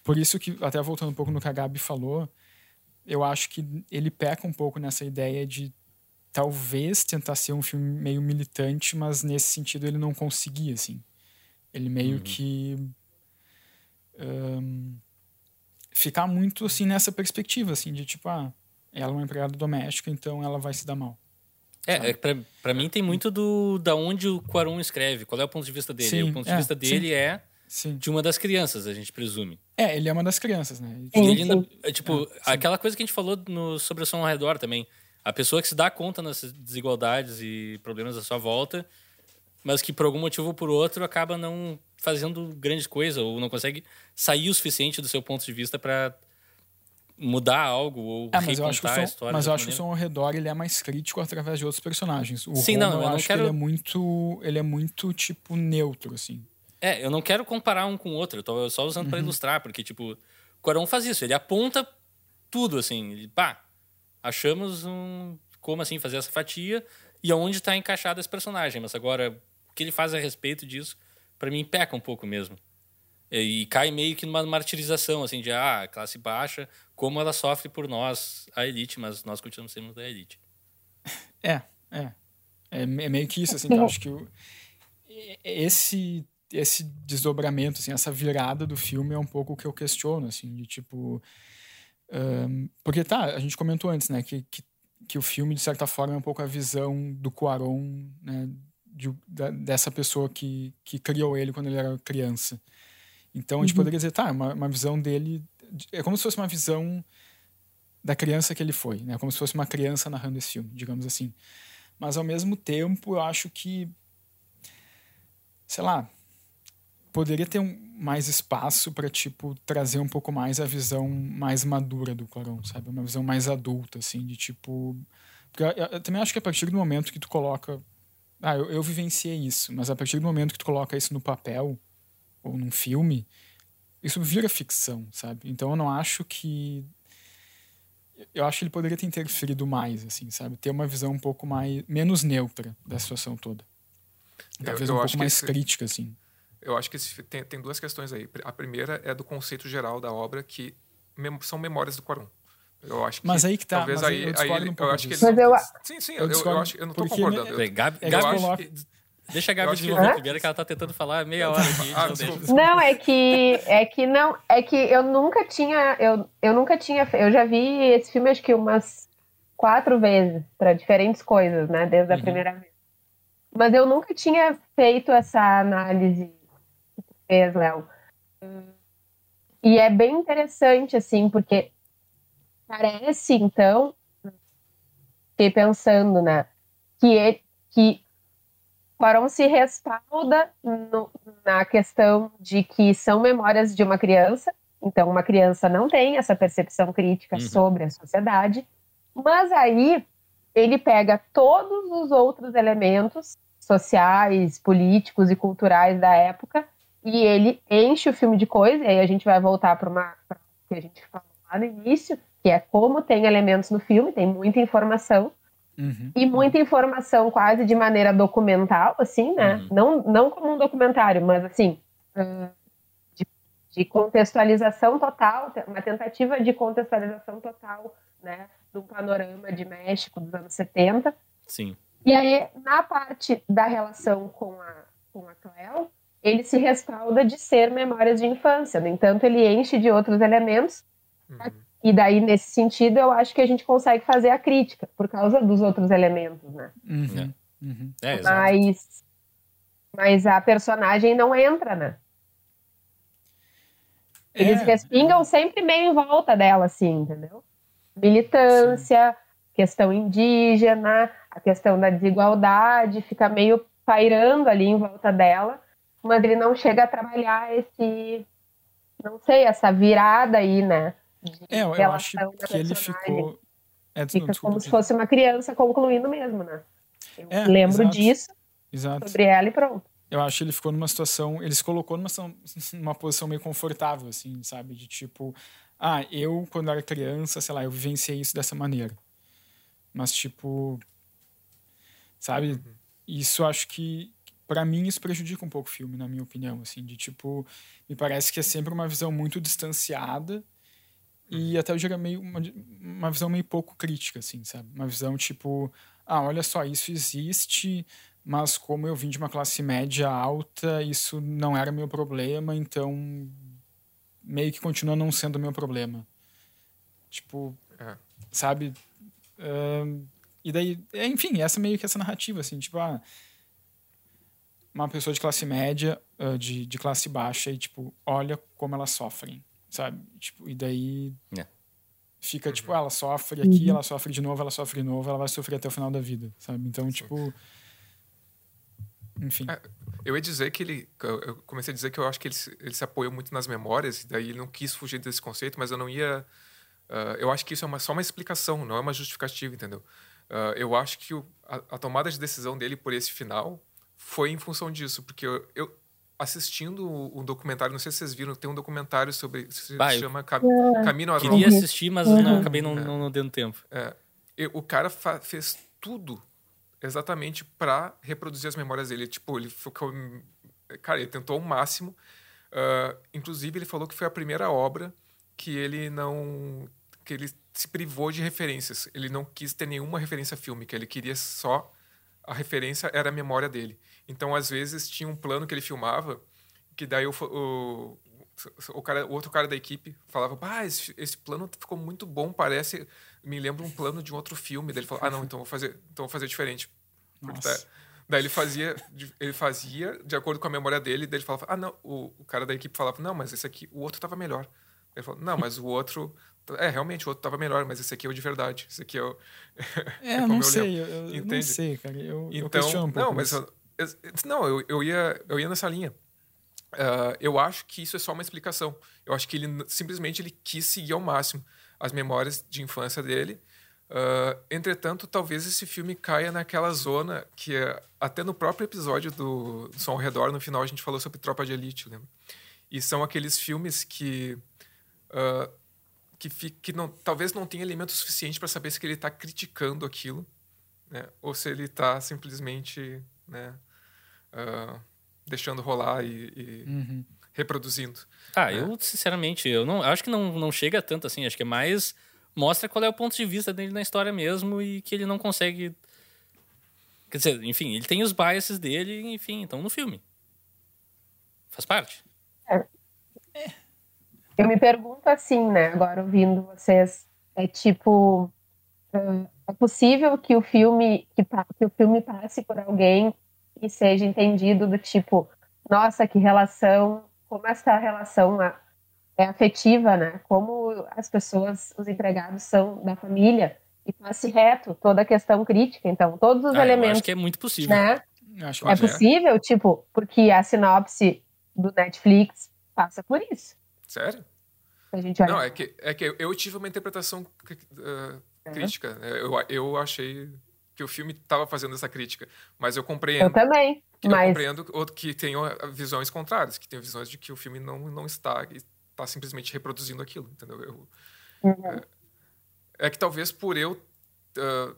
por isso que, até voltando um pouco no que a Gabi falou, eu acho que ele peca um pouco nessa ideia de talvez tentar ser um filme meio militante, mas nesse sentido ele não conseguia, assim. Ele meio uhum. que um, ficar muito assim nessa perspectiva, assim, de tipo, ah, ela é uma empregada doméstica, então ela vai se dar mal. É, é pra, pra mim tem muito do da onde o Quaron escreve, qual é o ponto de vista dele. Sim, o ponto de é, vista dele sim. é sim. de uma das crianças, a gente presume. É, ele é uma das crianças, né? E ele ainda, é, tipo, é, aquela coisa que a gente falou no, sobre o som ao redor também. A pessoa que se dá conta nessas desigualdades e problemas à sua volta, mas que por algum motivo ou por outro acaba não fazendo grandes coisas ou não consegue sair o suficiente do seu ponto de vista para mudar algo ou é, mas eu acho que o som, a história. Mas eu acho que o som ao redor ele é mais crítico através de outros personagens. O Sim, Roma, não, eu, eu não acho quero... que ele é muito, ele é muito tipo neutro assim. É, eu não quero comparar um com o outro, eu tô só usando uhum. para ilustrar, porque tipo, Quaron faz isso, ele aponta tudo assim, ele, pá, achamos um como assim fazer essa fatia e aonde está encaixado esse personagem, mas agora o que ele faz a respeito disso, para mim peca um pouco mesmo. E, e cai meio que numa martirização, assim, de ah, classe baixa, como ela sofre por nós, a elite, mas nós continuamos sendo da elite. É, é. É, é meio que isso, assim, que eu acho que o, esse esse desdobramento, assim, essa virada do filme é um pouco o que eu questiono, assim, de tipo... Um, porque tá, a gente comentou antes, né, que, que, que, o filme, de certa forma, é um pouco a visão do Cuaron, né, de, da, dessa pessoa que, que criou ele quando ele era criança. Então a gente uhum. poderia dizer, tá, uma, uma visão dele é como se fosse uma visão da criança que ele foi, né? Como se fosse uma criança narrando esse filme, digamos assim. Mas ao mesmo tempo, eu acho que sei lá, poderia ter um, mais espaço para tipo trazer um pouco mais a visão mais madura do Clarão, sabe? Uma visão mais adulta assim, de tipo porque eu, eu, também acho que a partir do momento que tu coloca ah, eu, eu vivenciei isso, mas a partir do momento que tu coloca isso no papel ou num filme, isso vira ficção, sabe? Então eu não acho que eu acho que ele poderia ter interferido mais, assim, sabe? Ter uma visão um pouco mais menos neutra da situação toda. Talvez eu, eu um pouco mais esse, crítica, assim. Eu acho que esse, tem, tem duas questões aí. A primeira é do conceito geral da obra, que mem são memórias do Quaron. Eu acho que mas aí que tá. Talvez aí, eu, aí ele, um eu acho que ele, mas eu, sim, sim, eu, eu, eu, acho, eu não tô concordando. Me, Gabi, Gabi, eu acho que, Deixa a Gabi desenvolver primeiro, que ela tá tentando falar meia hora aqui. ah, não, é que é que não, é que eu nunca tinha, eu, eu nunca tinha, eu já vi esse filme acho que umas quatro vezes para diferentes coisas, né, desde a uhum. primeira vez. Mas eu nunca tinha feito essa análise que tu fez, Léo. E é bem interessante assim, porque parece então, fiquei pensando, né, que ele, que Quaron se respalda no, na questão de que são memórias de uma criança, então uma criança não tem essa percepção crítica uhum. sobre a sociedade, mas aí ele pega todos os outros elementos sociais, políticos e culturais da época e ele enche o filme de coisa, e aí a gente vai voltar para uma pra que a gente falou lá no início, que é como tem elementos no filme, tem muita informação, Uhum. e muita informação quase de maneira documental, assim, né? Uhum. Não, não como um documentário, mas assim, ah, de, de contextualização total, uma tentativa de contextualização total, né? Do panorama de México dos anos 70. Sim. E aí, na parte da relação com a, com a Cleo, ele se respalda de ser memórias de infância. No entanto, ele enche de outros elementos Uhum. E daí, nesse sentido, eu acho que a gente consegue fazer a crítica, por causa dos outros elementos, né? Uhum. Uhum. É. Mas, mas a personagem não entra, né? Eles É, respingam sempre meio em volta dela, assim, entendeu? Militância, questão indígena, a questão da desigualdade, fica meio pairando ali em volta dela, mas ele não chega a trabalhar esse, não sei, essa virada aí, né? É, eu relação acho que ele ficou. É, Fica não, desculpa, como se fosse uma criança concluindo mesmo, né? Eu É, lembro exato. disso Exato. sobre ela e pronto. Eu acho que ele ficou numa situação. Ele se colocou numa, numa posição meio confortável, assim, sabe? De tipo, ah, eu, quando era criança, sei lá, eu vivenciei isso dessa maneira. Mas, tipo. Sabe? Isso eu acho que. Pra mim, isso prejudica um pouco o filme, na minha opinião, assim, de tipo. Me parece que é sempre uma visão muito distanciada e até eu diria meio uma, uma visão meio pouco crítica, assim, sabe? Uma visão tipo, ah, olha só, isso existe, mas como eu vim de uma classe média alta, isso não era meu problema, então meio que continua não sendo meu problema. Tipo, É. sabe? Ahn, e daí, é, enfim, essa meio que essa narrativa, assim, tipo, ah, uma pessoa de classe média, ah, de, de classe baixa, e tipo, olha como elas sofrem, sabe? Tipo, e daí É. fica, tipo, ela sofre aqui, ela sofre de novo, ela sofre de novo, ela vai sofrer até o final da vida, sabe? Então, tipo. Enfim. É, Eu ia dizer que ele. Eu comecei a dizer que eu acho que ele, se- ele se apoiou muito nas memórias, e daí ele não quis fugir desse conceito, mas eu não ia. ah, eu acho que isso é uma- só uma explicação, não é uma justificativa, entendeu? Ah, eu acho que o- a, a tomada de decisão dele por esse final foi em função disso, porque eu, eu assistindo o, o documentário, não sei se vocês viram, tem um documentário sobre. Se Bah, chama Cam- Camino a Roma. Queria assistir, mas não, Uhum. acabei não, não, não dando tempo. É, e o cara fez tudo exatamente para reproduzir as memórias dele. Tipo, ele ficou. Cara, ele tentou o máximo. Ah, inclusive, ele falou que foi a primeira obra que ele não. que ele se privou de referências. Ele não quis ter nenhuma referência fílmica. Ele queria só. A referência era a memória dele. Então, às vezes, tinha um plano que ele filmava, que daí o, o, o, cara, o outro cara da equipe falava: Ah, esse, esse plano ficou muito bom, parece. Me lembra um plano de um outro filme. Daí ele falou: Ah, não, então vou fazer, então vou fazer diferente. Porque Nossa. daí, daí ele fazia, de- ele fazia de acordo com a memória dele, daí ele falava: Ah, não, o, o cara da equipe falava: Não, mas esse aqui, o outro tava melhor. Ele falou: Não, mas o outro. É, realmente, o outro tava melhor, mas esse aqui é o de verdade. Esse aqui é o. É, como não eu sei, eu, eu não sei, cara. Eu, eu Então, questiono um pouco. não, mas isso. Não, eu, eu ia eu ia nessa linha. Ah, eu acho que isso é só uma explicação. Eu acho que ele simplesmente ele quis seguir ao máximo as memórias de infância dele. Ah, entretanto, talvez esse filme caia naquela zona que é, até no próprio episódio do Som ao Redor, no final a gente falou sobre Tropa de Elite, lembra? E são aqueles filmes que ah, que, que não, talvez não tenha elemento suficiente para saber se ele está criticando aquilo, né? ou se ele está simplesmente né, ah, deixando rolar e, e Uhum. reproduzindo. Ah, É. eu, sinceramente, eu não acho que não, não chega tanto assim. Acho que é mais. Mostra qual é o ponto de vista dele na história mesmo e que ele não consegue. Quer dizer, enfim, ele tem os biases dele, enfim, então no filme. Faz parte. Eu me pergunto assim, né? Agora ouvindo vocês, é tipo, ah, é possível que o filme que, que o filme passe por alguém e seja entendido do tipo, nossa, que relação, como essa relação é- é afetiva, né? Como as pessoas, os empregados são da família e passe reto toda a questão crítica. Então, todos os Ah, eu elementos, acho que é muito possível. né? Eu É é. possível, tipo, porque a sinopse do Netflix passa por isso. Sério? A gente olha Não, é que, é que eu tive uma interpretação É. crítica. né? Eu, eu achei que o filme estava fazendo essa crítica, mas eu Eu compreendo. também, Eu mas compreendo outro que tem visões contrárias, que tem visões de que o filme não, não está está simplesmente reproduzindo aquilo, entendeu? Eu, Uhum. É, é que talvez por eu. Uh,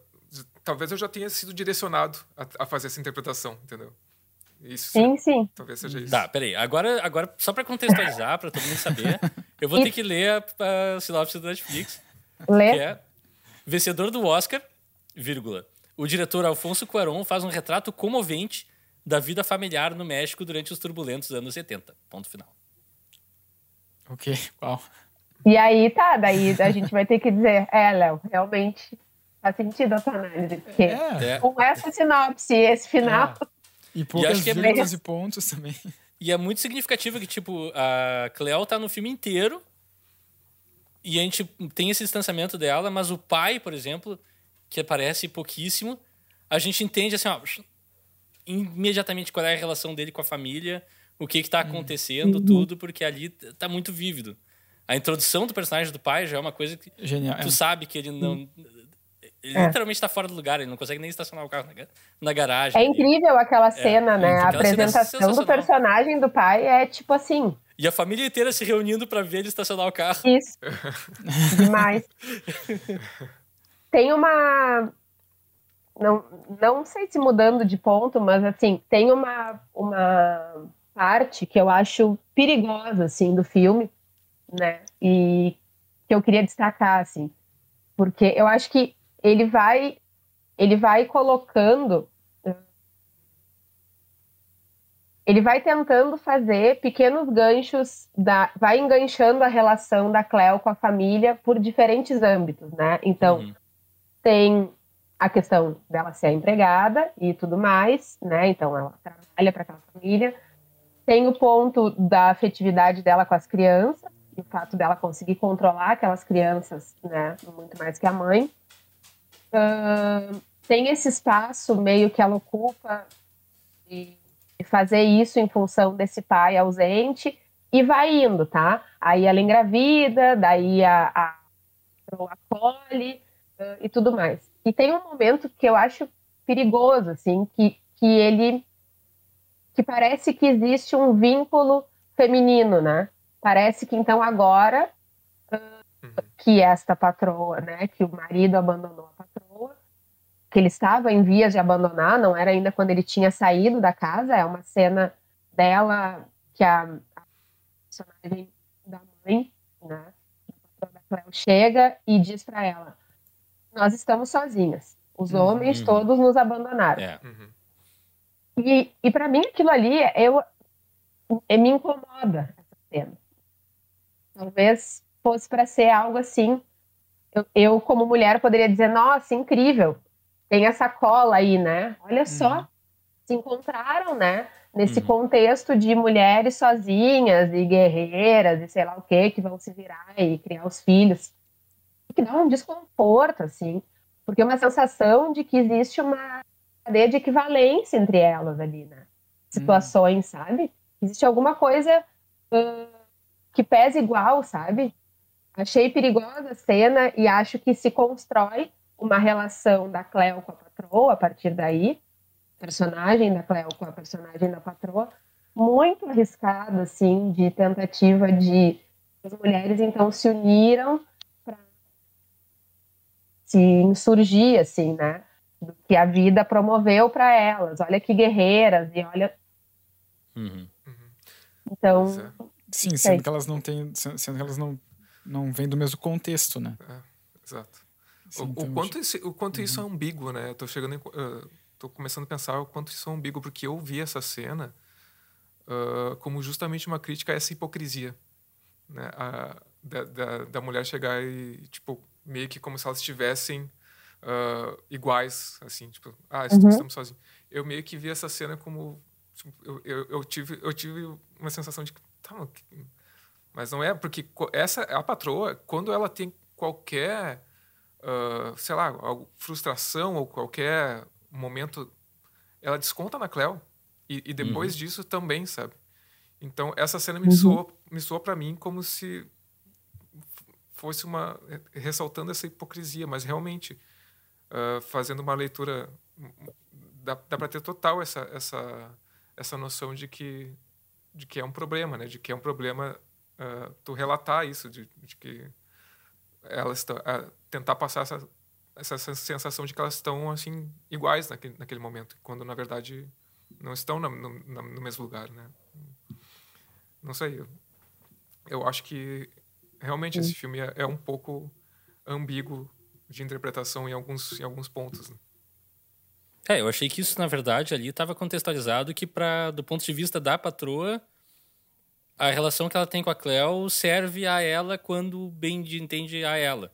talvez eu já tenha sido direcionado a, a fazer essa interpretação, entendeu? Isso, sim, sim. Talvez seja isso. Tá, peraí. Agora, agora só pra contextualizar, pra todo mundo saber, eu vou ter que ler a, a sinopse do Netflix. Lê. Que é vencedor do Oscar, vírgula. O diretor Alfonso Cuarón faz um retrato comovente da vida familiar no México durante os turbulentos anos 70. Ponto final. Ok, uau. E aí tá, daí a gente vai ter que dizer, é, Léo, realmente faz sentido a tua análise, porque É. É. com essa sinopse e esse final, E poucas acho que é e pontos também. E é muito significativo que, tipo, a Cleo tá no filme inteiro e a gente tem esse distanciamento dela, mas o pai, por exemplo, que aparece pouquíssimo, a gente entende, assim, ó, imediatamente qual é a relação dele com a família, o que que tá acontecendo, tudo, porque ali tá muito vívido. A introdução do personagem do pai já é uma coisa que Genial. tu é. sabe que ele não... Ele É. literalmente tá fora do lugar, ele não consegue nem estacionar o carro na, na garagem. é ali. incrível aquela cena, né? A aquela é apresentação do personagem do pai é tipo assim, E a família inteira se reunindo pra ver ele estacionar o carro. isso. Demais. Tem uma. Não, não sei se mudando de ponto, mas assim, tem uma, uma parte que eu acho perigosa, assim, do filme, né? E que eu queria destacar, assim. Porque eu acho que ele vai. Ele vai colocando. Ele vai tentando fazer pequenos ganchos, da, vai enganchando a relação da Cleo com a família por diferentes âmbitos, né? Então, Uhum. Tem a questão dela ser empregada e tudo mais, né? Então ela trabalha para aquela família. Tem o ponto da afetividade dela com as crianças, e o fato dela conseguir controlar aquelas crianças, né? Muito mais que a mãe. Ahn, tem esse espaço meio que ela ocupa de de fazer isso em função desse pai ausente e vai indo, tá? Aí ela engravida, daí a, a acolhe uh, e tudo mais. E tem um momento que eu acho perigoso, assim, que, que ele que parece que existe um vínculo feminino, né? Parece que então agora Uhum. que esta patroa, né, que o marido abandonou a patroa, que ele estava em vias de abandonar, não era ainda quando ele tinha saído da casa, é uma cena dela que a, a personagem da mãe, né, da Cleo chega e diz para ela: "Nós estamos sozinhas. Os Uhum. homens todos nos abandonaram". É. Uhum. E, e para mim aquilo ali eu eh, me incomoda essa cena. Talvez fosse para ser algo assim. Eu, eu, como mulher poderia dizer, nossa, incrível. Tem essa cola aí, né? Olha só, Uhum. se encontraram, né? Nesse Uhum. contexto de mulheres sozinhas e guerreiras e sei lá o que, que vão se virar e criar os filhos. Que dá um desconforto, assim, porque é uma sensação de que existe uma cadeia de equivalência entre elas ali, né? Situações, sabe? Existe alguma coisa ah, que pesa igual, sabe? Achei perigosa a cena e acho que se constrói uma relação da Cleo com a patroa a partir daí, personagem da Cleo com a personagem da patroa, muito arriscado, assim, de tentativa de as mulheres então se uniram se insurgir, assim, né? Do que a vida promoveu para elas. Olha que guerreiras e olha. Uhum. Então, Pois é. Sim, Sei. sendo que elas não têm. Sendo que elas não, não vêm do mesmo contexto, né? Exato. Sim, o, o então, quanto, esse- o quanto isso é ambíguo, né? Eu tô chegando em, eh, tô começando a pensar o quanto isso é ambíguo, porque eu vi essa cena ah, como justamente uma crítica a essa hipocrisia, né? A- da, da, da mulher chegar e, tipo, meio que como se elas estivessem ah, iguais, assim, tipo, ah, Uhum. estamos sozinhos. Eu meio que vi essa cena como... tipo, eu, eu, eu tive, eu tive uma sensação de que... Tá, mas não é, porque essa, a patroa, quando ela tem qualquer ah, sei lá, frustração ou qualquer momento, ela desconta na Cleo. E, e depois disso também, sabe? Então, essa cena me soou, me soou para mim como se fosse uma... ressaltando essa hipocrisia, mas realmente, ah, fazendo uma leitura... Dá, dá para ter total essa, essa, essa noção de que, de que é um problema, né? De que é um problema ah, tu relatar isso, de, de que elas estão tentar passar essa, essa sensação de que elas estão assim iguais naquele, naquele momento, quando na verdade não estão no, no, no mesmo lugar, né? Não sei, eu, eu acho que realmente esse filme é, é, um pouco ambíguo de interpretação em alguns, em alguns pontos. Né? É, eu achei que isso, na verdade, ali estava contextualizado que, pra, do ponto de vista da patroa, a relação que ela tem com a Cleo serve a ela quando bem entende a ela.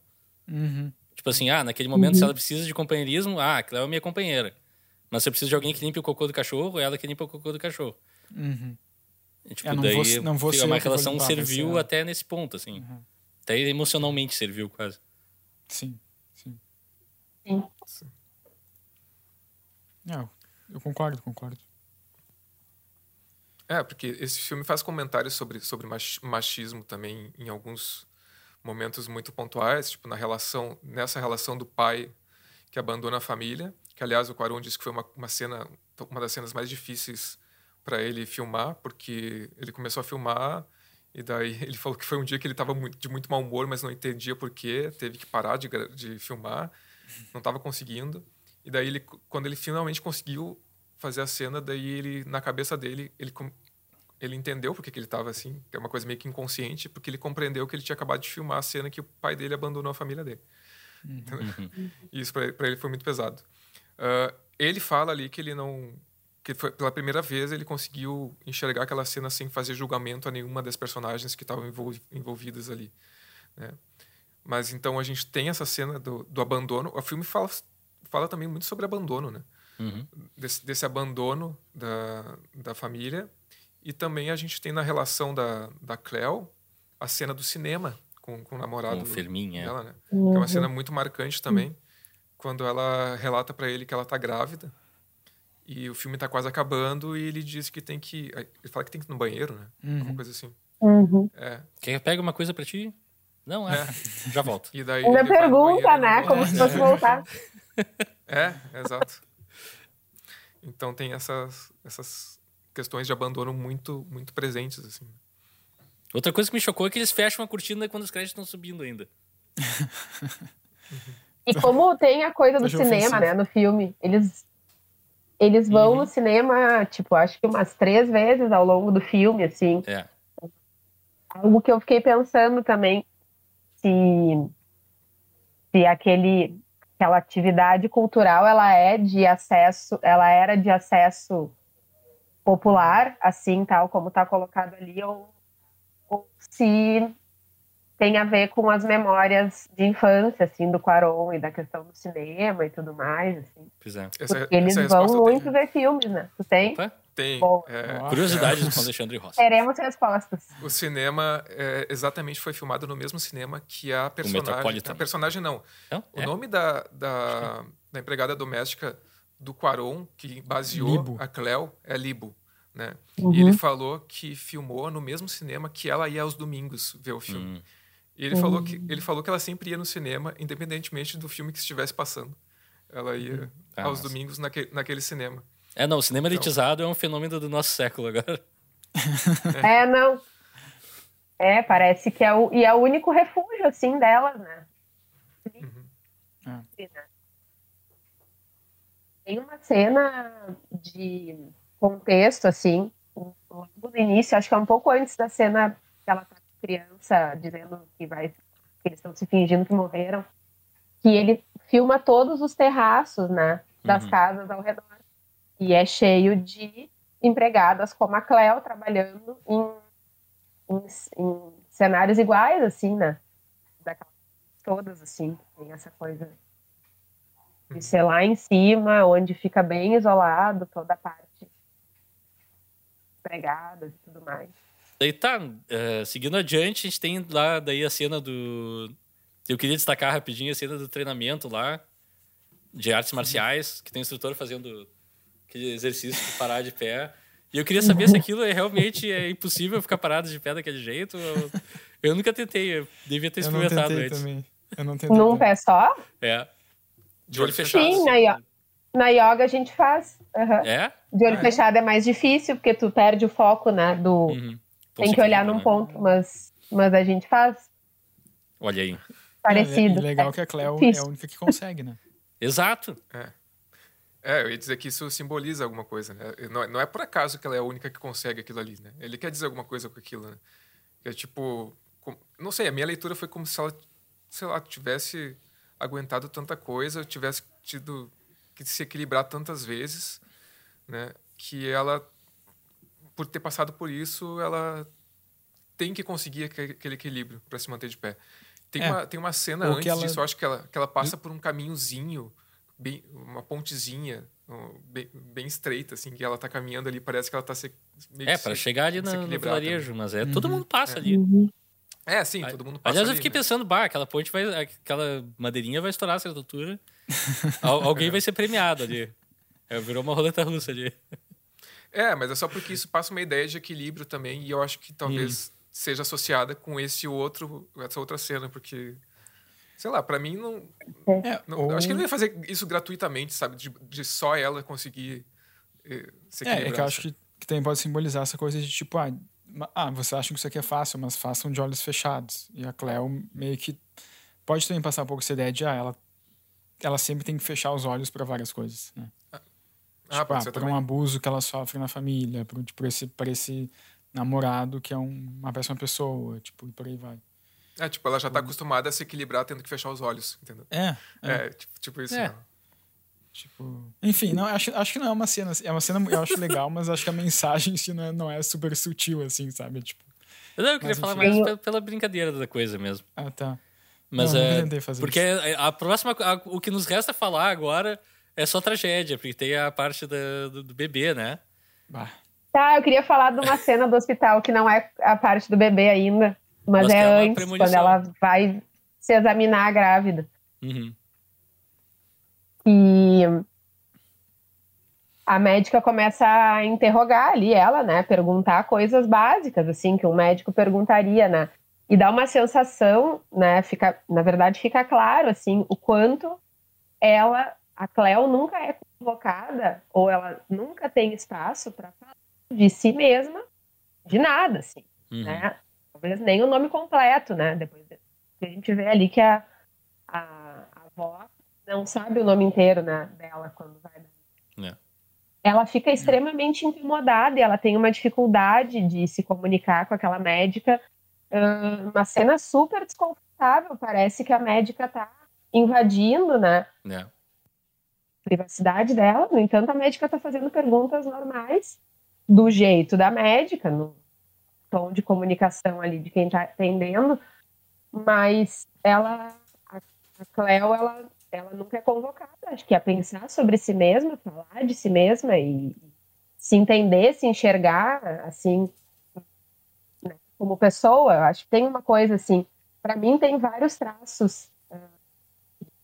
Uhum. Tipo assim, ah, naquele momento, uhum. se ela precisa de companheirismo, ah, a Cleo é minha companheira. Mas se eu preciso de alguém que limpe o cocô do cachorro, é ela que limpa o cocô do cachorro. Uhum. E, tipo, é, daí vou, não vou uma relação serviu até nesse ponto, assim. Uhum. Até emocionalmente serviu, quase. Sim, sim. Sim. sim. Não, eu concordo, concordo. É, porque esse filme faz comentários sobre, sobre machismo também em alguns momentos muito pontuais, tipo na relação, nessa relação do pai que abandona a família, que aliás o Quaron disse que foi uma, uma cena, uma das cenas mais difíceis para ele filmar, porque ele começou a filmar e daí ele falou que foi um dia que ele estava de muito mau humor, mas não entendia por quê, teve que parar de, de filmar, não estava conseguindo. E daí ele, quando ele finalmente conseguiu fazer a cena, daí ele, na cabeça dele, ele, ele entendeu porque que ele estava assim, que é uma coisa meio que inconsciente, porque ele compreendeu que ele tinha acabado de filmar a cena que o pai dele abandonou a família dele. Uhum. E isso para ele foi muito pesado. Uh, ele fala ali que ele não que foi pela primeira vez ele conseguiu enxergar aquela cena sem fazer julgamento a nenhuma das personagens que estavam envolvidas ali, né? Mas então a gente tem essa cena do, do abandono. O filme fala, fala também muito sobre abandono, né? Uhum. Desse, desse, abandono da, da família. E também a gente tem na relação da, da Cleo a cena do cinema com, com o namorado com o Fermin, é. dela, né? Uhum. Que é uma cena muito marcante também, uhum. quando ela relata para ele que ela tá grávida. E o filme tá quase acabando e ele diz que tem que. Ele fala que tem que ir no banheiro, né? Uhum. Uma coisa assim. Uhum. É. Quer pega uma coisa para ti? Não, é. é. Já volta. E daí Ainda pergunta, né? Como se fosse voltar. É, exato. Então tem essas, essas questões de abandono muito, muito presentes, assim. Outra coisa que me chocou é que eles fecham a cortina quando os créditos estão subindo ainda. e como tem a coisa do cinema, né, no filme, eles eles vão uhum. no cinema, tipo, acho que umas três vezes ao longo do filme, assim. É. Algo que eu fiquei pensando também, se, se aquele aquela atividade cultural ela é de acesso, ela era de acesso popular, assim, tal como está colocado ali, ou, ou se tem a ver com as memórias de infância, assim, do Quaron e da questão do cinema e tudo mais, assim. Pois é. Porque essa, eles essa vão muito ver filmes, né? Tu tem? Opa. Tem. É, Curiosidades com Alexandre Rossi. Teremos respostas. O cinema é, exatamente foi filmado no mesmo cinema que a personagem. A personagem não. não? O é? nome da, da, da, empregada doméstica do Quaron, que baseou Libo. a Cleo, é Libo. Né? Uhum. E ele falou que filmou no mesmo cinema que ela ia aos domingos ver o filme. Hum. E ele, uhum. falou que, ele falou que ela sempre ia no cinema, independentemente do filme que estivesse passando. Ela ia ah, aos nossa. domingos naquele, naquele cinema. É, não, o cinema então... elitizado é um fenômeno do nosso século agora. É, é não. É, parece que é o, e é o único refúgio, assim, delas, né? Uhum. Tem uma cena de contexto, assim, logo no início, acho que é um pouco antes da cena que ela tá criança dizendo que vai que eles estão se fingindo que morreram, que ele filma todos os terraços, né, das uhum. casas ao redor. E é cheio de empregadas como a Cleo trabalhando em, em, em cenários iguais, assim, né? Daquelas, todas, assim, tem essa coisa de ser lá em cima, onde fica bem isolado toda a parte empregadas e tudo mais. Daí tá, uh, seguindo adiante, a gente tem lá daí a cena do. Eu queria destacar rapidinho a cena do treinamento lá, de artes marciais, que tem o instrutor fazendo aquele exercício de parar de pé. E eu queria saber se aquilo é realmente é impossível ficar parado de pé daquele jeito. Eu, eu nunca tentei, eu devia ter experimentado eu antes. Também. Eu não tentei. Num pé só? É. De olho fechado. Sim, na, yoga, na yoga a gente faz. Uhum. É? De olho ah, fechado é. é. mais difícil, porque tu perde o foco, né? Do... Uhum. Tem que olhar num né? ponto, mas, mas a gente faz. Olha aí. parecido. É, legal É que a Cleo é a única que consegue, né? Exato. É, eu ia dizer que isso simboliza alguma coisa, né? Não, é- não é por acaso que ela é a única que consegue aquilo ali, né? Ele quer dizer alguma coisa com aquilo, né? É tipo, com- não sei, a minha leitura foi como se ela, sei lá, tivesse aguentado tanta coisa, tivesse tido que se equilibrar tantas vezes, né? Que ela, por ter passado por isso, ela tem que conseguir aque- aquele equilíbrio para se manter de pé. Tem, É. uma, tem uma cena Ou antes ela- disso, eu acho que ela, que ela passa por um caminhozinho, bem, uma pontezinha, bem, bem estreita, assim, que ela tá caminhando ali, parece que ela tá se, meio É, para chegar ali no, no vilarejo, também. mas é, todo mundo passa É. ali. Uhum. É, sim, todo mundo passa Aliás, eu ali, fiquei né? pensando, bah, aquela ponte vai. aquela madeirinha vai estourar a certa altura. Al- alguém vai ser premiado ali. É, virou uma roleta russa ali. É, mas é só porque isso passa uma ideia de equilíbrio também, e eu acho que talvez seja associada com esse outro, essa outra cena, porque, sei lá, pra mim não. É, não- ou- Acho que ele não ia fazer isso gratuitamente, sabe? De, de só ela conseguir eh, se É, equilibrar. é que eu acho que, que também pode simbolizar essa coisa de tipo, ah, ah, você acha que isso aqui é fácil, mas façam de olhos fechados. E a Cleo meio que pode também passar um pouco essa ideia de, ah, ela, ela sempre tem que fechar os olhos para várias coisas, né? Ah, tipo, ah, por também. um abuso que ela sofre na família, por, por, esse, por esse namorado que é um- uma péssima pessoa, tipo, e por aí vai. É, tipo, ela já tá acostumada a se equilibrar tendo que fechar os olhos, entendeu? É, é. É, tipo, tipo isso. É. né? Tipo, enfim, não, acho, acho que não é uma cena. É uma cena eu acho legal, mas acho que a mensagem em si não é, não é super sutil, assim, sabe? Tipo, Não, eu queria Mas, falar enfim. mais Eu- pe- pela brincadeira da coisa mesmo. ah, tá. Mas Não, eu é. tentei fazer Porque a próxima. a- o que nos resta falar agora é só tragédia, porque tem a parte da- do, do bebê, né? Bah. Tá, eu queria falar de uma cena do hospital que não é a parte do bebê ainda, mas, que é, é antes, premonição. quando ela vai se examinar a grávida. Uhum. E a médica começa a interrogar ali ela, né? Perguntar coisas básicas, assim, que um médico perguntaria, né? E dá uma sensação, né? Fica, na verdade, fica claro, assim, o quanto ela, a Cleo, nunca é convocada, ou ela nunca tem espaço para falar de si mesma, de nada, assim Uhum. né? Talvez nem o nome completo, né? Depois de- a gente vê ali que a, a, a avó não sabe o nome inteiro, né, dela quando vai dar. É. Ela fica extremamente incomodada e ela tem uma dificuldade de se comunicar com aquela médica. Uma cena super desconfortável. Parece que a médica tá invadindo, né? É. privacidade dela. No entanto, a médica está fazendo perguntas normais, do jeito da médica, no tom de comunicação ali de quem está atendendo, mas ela, a, Cleo, ela, ela nunca é convocada, acho que a pensar sobre si mesma, falar de si mesma e se entender, se enxergar, assim, né, como pessoa. Acho que tem uma coisa assim, para mim tem vários traços, ah,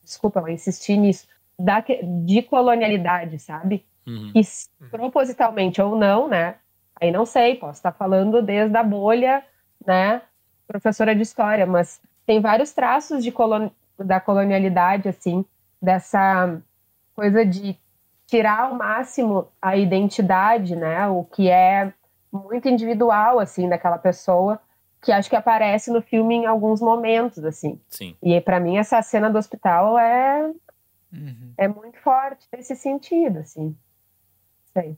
desculpa, eu insisti nisso, da, de colonialidade, sabe? Uhum. que s- propositalmente ou não, né? Aí não sei, posso estar falando desde a bolha, né? Professora de história, mas tem vários traços de colon... da colonialidade, assim, dessa coisa de tirar ao máximo a identidade, né? O que é muito individual, assim, daquela pessoa, que acho que aparece no filme em alguns momentos, assim. Sim. E para mim essa cena do hospital é Uhum. é muito forte nesse sentido, assim. Sei.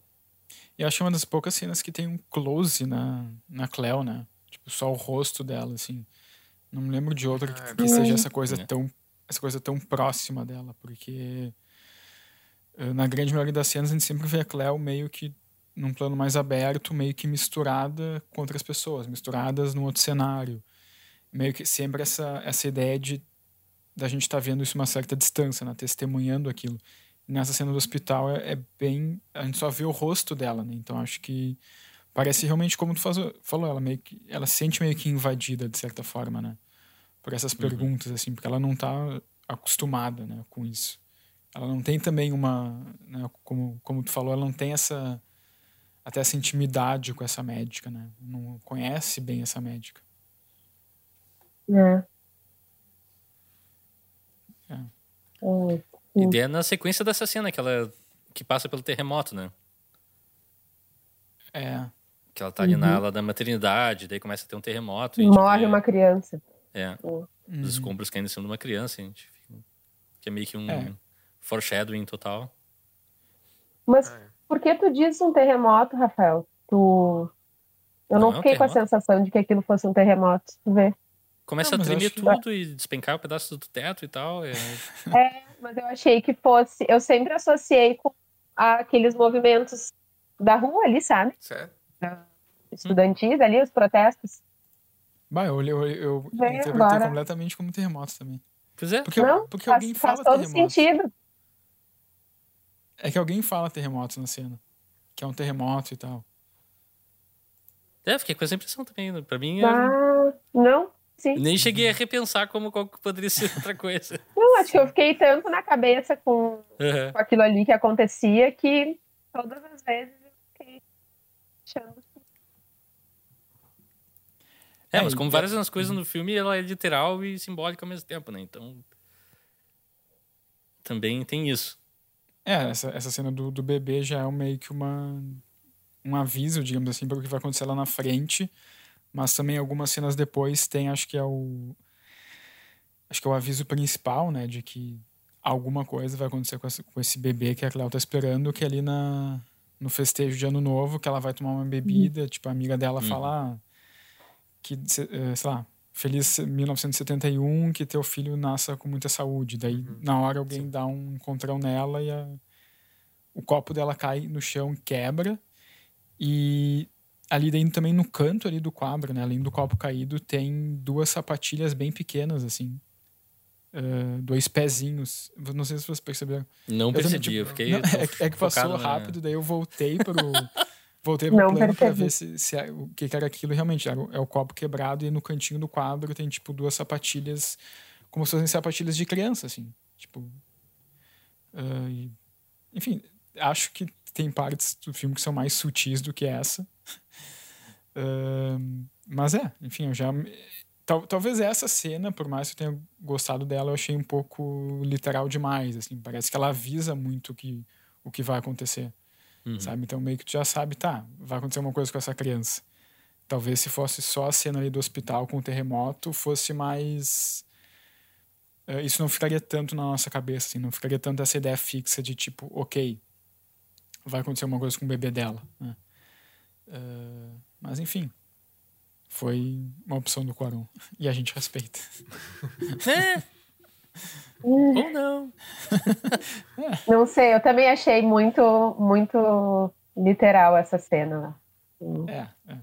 E acho uma das poucas cenas que tem um close na, na Cleo, né? Tipo, só o rosto dela, assim. Não me lembro de outra que, que seja essa coisa É. tão essa coisa tão próxima dela, porque eh, na grande maioria das cenas a gente sempre vê a Cleo meio que num plano mais aberto, meio que misturada com outras pessoas, misturadas num outro cenário. Meio que sempre essa essa ideia de da gente estar vendo isso uma certa distância, né? testemunhando aquilo. Nessa cena do hospital é, é bem. A gente só vê o rosto dela, né? Então acho que parece realmente como tu faz, falou, ela meio que. Ela se sente meio que invadida, de certa forma, né? Por essas perguntas, assim, porque ela não tá acostumada né, com isso. Ela não tem também uma. Né, como, como tu falou, ela não tem essa. Até essa intimidade com essa médica, né? Não conhece bem essa médica. É. É. Hum, E daí é na sequência dessa cena que ela que passa pelo terremoto, né? É. Que ela tá ali na Uhum. ala da maternidade, daí começa a ter um terremoto. e Morre vê- uma criança. É. uhum. os escombros caindo em cima de uma criança, gente. Que é meio que um é. foreshadowing total. Mas é. por que tu diz um terremoto, Rafael? Tu... Eu não, não fiquei com a sensação de que aquilo fosse um terremoto, tu vê. Começa não, a tremer tudo que... e despencar um pedaço do teto e tal. É... é, mas eu achei que fosse. Eu sempre associei com aqueles movimentos da rua ali, sabe? Certo. Estudantis hum. ali, os protestos. Bah, eu, eu, eu interpretei agora. completamente como terremoto também. Pois é. Porque, não, porque faz, alguém fala faz todo terremoto. sentido. É que alguém fala terremoto na cena. Que é um terremoto e tal. É, fiquei com essa impressão também. Pra mim. Ah, não, sim. Nem cheguei a repensar como qual poderia ser outra coisa. Não, acho que eu fiquei tanto na cabeça com, uhum. com aquilo ali que acontecia que todas as vezes eu fiquei achando é, mas como várias das coisas no filme, ela é literal e simbólica ao mesmo tempo, né? Então. Também tem isso. É, essa, essa cena do, do bebê já é meio que uma, um aviso, digamos assim, para o que vai acontecer lá na frente. Mas também algumas cenas depois tem, acho que é o. Acho que é o aviso principal, né? De que alguma coisa vai acontecer com, essa, com esse bebê que a Cléo tá esperando, que é ali na, no festejo de ano novo, que ela vai tomar uma bebida, uhum. tipo, a amiga dela uhum. fala. Ah, que, eh, sei lá, feliz 1971, que teu filho nasça com muita saúde. Daí, uhum. na hora, alguém Sim. dá um encontrão nela e a, o copo dela cai no chão, quebra. E ali dentro também no canto ali do quadro, né, além do copo caído, tem duas sapatilhas bem pequenas, assim. Uh, dois pezinhos. Não sei se vocês perceberam. Não eu percebi, também, tipo, eu fiquei. Não, é, é, que passou rápido, daí eu voltei pro. Voltei pro não, plano pra ver se, se é, o que, que, era aquilo realmente. Era, é o copo quebrado e no cantinho do quadro tem, tipo, duas sapatilhas, como se fossem sapatilhas de criança, assim. Tipo. Uh, e, enfim, acho que tem partes do filme que são mais sutis do que essa. Uh, mas é, enfim, eu já. Tal, talvez essa cena, por mais que eu tenha gostado dela, eu achei um pouco literal demais. Assim, parece que ela avisa muito que, o que vai acontecer. Uhum. Sabe? Então meio que tu já sabe, tá, vai acontecer uma coisa com essa criança. Talvez se fosse só a cena ali do hospital com o terremoto, fosse mais. Uh, isso não ficaria tanto na nossa cabeça, assim, não ficaria tanto essa ideia fixa de tipo, ok, vai acontecer uma coisa com o bebê dela. Né? Uh, mas enfim, foi uma opção do Quaron. E a gente respeita. É. Ou não. não sei, eu também achei muito, muito literal essa cena. É, é.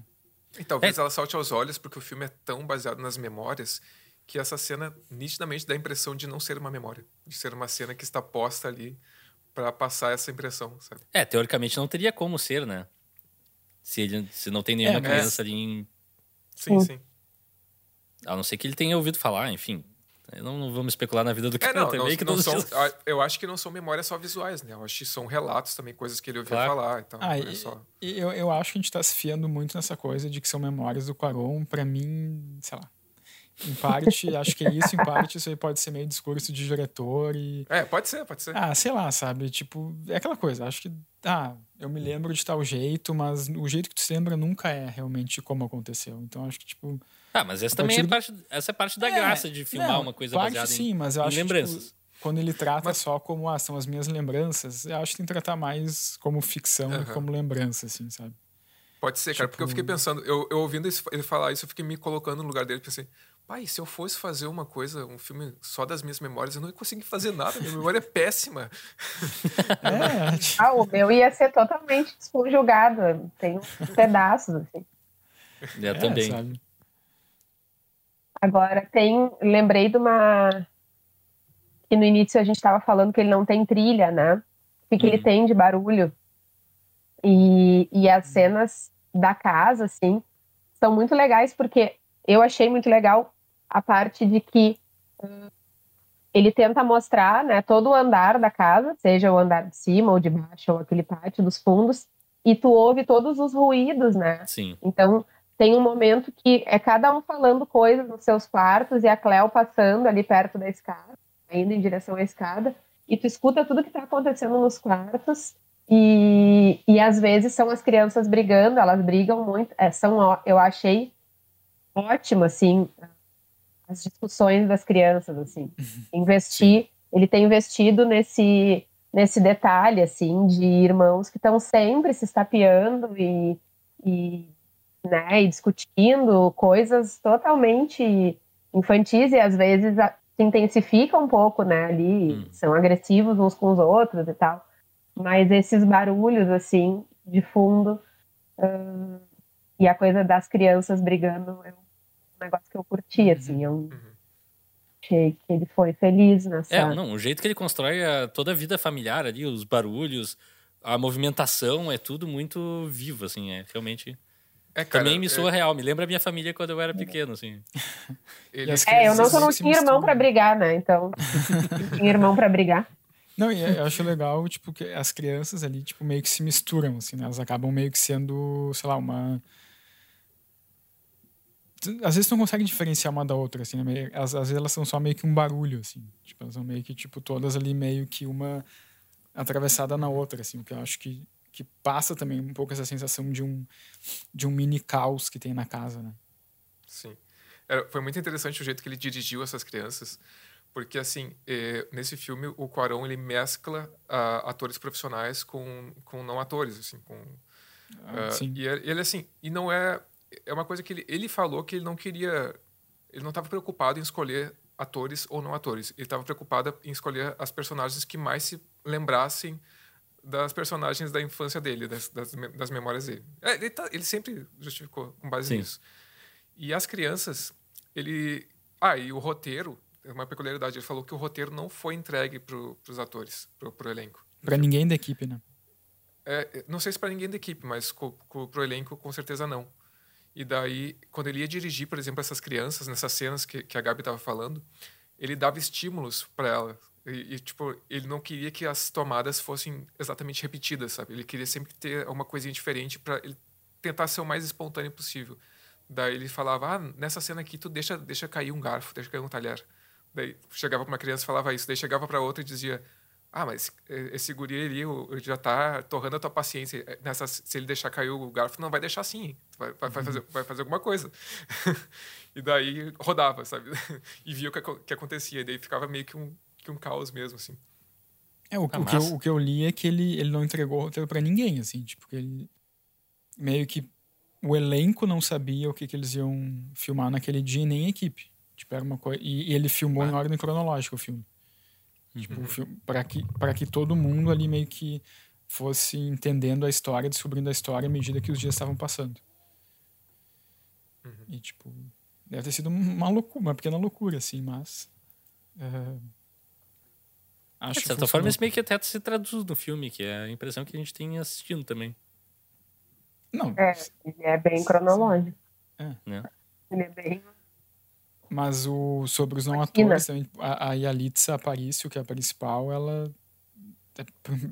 E talvez é. ela salte aos olhos porque o filme é tão baseado nas memórias que essa cena nitidamente dá a impressão de não ser uma memória, de ser uma cena que está posta ali para passar essa impressão, sabe? É, teoricamente não teria como ser, né? Se, ele, se não tem nenhuma é, criança ali em... Sim, sim. A não ser que ele tenha ouvido falar, enfim. Não, não, vamos especular na vida do é, cara é, não, também. Não, que não são, eu acho que não são memórias só visuais, né? Eu acho que são relatos também, coisas que ele ouvia claro. falar. Então, ah, e, só... e eu, eu acho que a gente está se fiando muito nessa coisa de que são memórias do Quaron. Para mim, sei lá. Em parte, acho que é isso. Em parte, isso aí pode ser meio discurso de diretor e... É, pode ser, pode ser. Ah, sei lá, sabe? Tipo, é aquela coisa. Acho que, ah, eu me lembro de tal jeito, mas o jeito que tu se lembra nunca é realmente como aconteceu. Então, acho que, tipo ah, mas essa também é parte, essa é parte da é, graça de filmar não, uma coisa baseada sim, em, mas eu acho lembranças. Que, tipo, quando ele trata mas... só como ah, são as minhas lembranças, eu acho que tem que tratar mais como ficção uhum. como lembrança, assim, sabe? Pode ser, cara, porque eu fiquei tipo pensando, eu, eu ouvindo ele falar isso, eu fiquei me colocando no lugar dele e pensei, pai, se eu fosse fazer uma coisa, um filme só das minhas memórias, eu não ia conseguir fazer nada, minha memória é péssima. É. Ah, o meu ia ser totalmente desconjugado, tem pedaços, assim. Eu é, também. Sabe? Agora tem, lembrei de uma que no início a gente estava falando que ele não tem trilha, né? O que, ele uhum. tem de barulho e, e as cenas da casa, assim, são muito legais porque eu achei muito legal a parte de que uh, ele tenta mostrar, né, todo o andar da casa, seja o andar de cima ou de baixo ou aquele pátio dos fundos, e tu ouve todos os ruídos, né? Sim. Então tem um momento que é cada um falando coisas nos seus quartos e a Cleo passando ali perto da escada, indo em direção à escada, e tu escuta tudo que está acontecendo nos quartos e, e às vezes são as crianças brigando, elas brigam muito, é, são, eu achei ótimo, assim, as discussões das crianças, assim. Investir, ele tem investido nesse, nesse detalhe, assim, de irmãos que estão sempre se estapeando e, e, né, e discutindo coisas totalmente infantis e às vezes se intensifica um pouco, né, ali, hum. são agressivos uns com os outros e tal. Mas esses barulhos, assim, de fundo, e a coisa das crianças brigando um negócio que eu curti, uhum. assim, eu uhum. achei que ele foi feliz nessa... É, não, o jeito que ele constrói a, toda a vida familiar ali, os barulhos, a movimentação, é tudo muito vivo, assim, é realmente... É, cara, Também me soa é... real, me lembra a minha família quando eu era pequeno, assim. é, eu não, eu não tinha irmão para brigar, né? Então, tinha irmão para brigar. Não, e eu acho legal, tipo, que as crianças ali, tipo, meio que se misturam, assim, né? Elas acabam meio que sendo, sei lá, uma... Às vezes não conseguem diferenciar uma da outra, assim, né? Às, às vezes elas são só meio que um barulho, assim. Tipo, elas são meio que, tipo, todas ali meio que uma atravessada na outra, assim. O que eu acho que que passa também um pouco essa sensação de um, de um mini caos que tem na casa, né? Sim. Era, foi muito interessante o jeito que ele dirigiu essas crianças, porque, assim, eh, nesse filme, o Quaron, ele mescla uh, atores profissionais com, com não atores, assim, com... Ah, uh, sim. E ele, assim, e não é... É uma coisa que ele, ele falou que ele não queria... Ele não estava preocupado em escolher atores ou não atores. Ele estava preocupado em escolher as personagens que mais se lembrassem das personagens da infância dele, das, das, das memórias dele. É, ele, tá, ele, sempre justificou com base Sim. nisso. E as crianças, ele. Ah, e o roteiro, é uma peculiaridade, ele falou que o roteiro não foi entregue para os atores, para o elenco. Para ninguém da equipe, né? É, não sei se para ninguém da equipe, mas para o elenco com certeza não. E daí, quando ele ia dirigir, por exemplo, essas crianças, nessas cenas que, que a Gabi estava falando, ele dava estímulos para elas e, e, tipo, ele não queria que as tomadas fossem exatamente repetidas, sabe? Ele queria sempre ter uma coisinha diferente para ele tentar ser o mais espontâneo possível. Daí ele falava: "Ah, nessa cena aqui tu deixa deixa cair um garfo, deixa cair um talher". Daí chegava para uma criança e falava isso, daí chegava para outra e dizia: "Ah, mas esse guri ali já tá torrando a tua paciência. Nessa se ele deixar cair o garfo, não vai deixar assim, vai, vai, vai fazer vai fazer alguma coisa". e daí rodava, sabe? e via o que, que acontecia, e daí ficava meio que um que um caos mesmo, assim. É, o, ah, o, que eu, o que eu li é que ele, ele não entregou o roteiro pra ninguém, assim, tipo, que ele meio que o elenco não sabia o que, que eles iam filmar naquele dia, nem a equipe. Tipo, era uma coisa. E, e ele filmou ah. em ordem cronológica o filme. Tipo, uhum. Para que, pra que todo mundo ali meio que fosse entendendo a história, descobrindo a história à medida que os dias estavam passando. Uhum. E, tipo, deve ter sido uma loucura, uma pequena loucura, assim, mas. Uh, Acho de certa forma, isso meio que até se traduz no filme, que é a impressão que a gente tem assistindo também. Não. É, ele é bem cronológico. É. Né? Ele é bem. Mas o, sobre os não atores, a, a Yalitza Aparicio, que é a principal, ela. É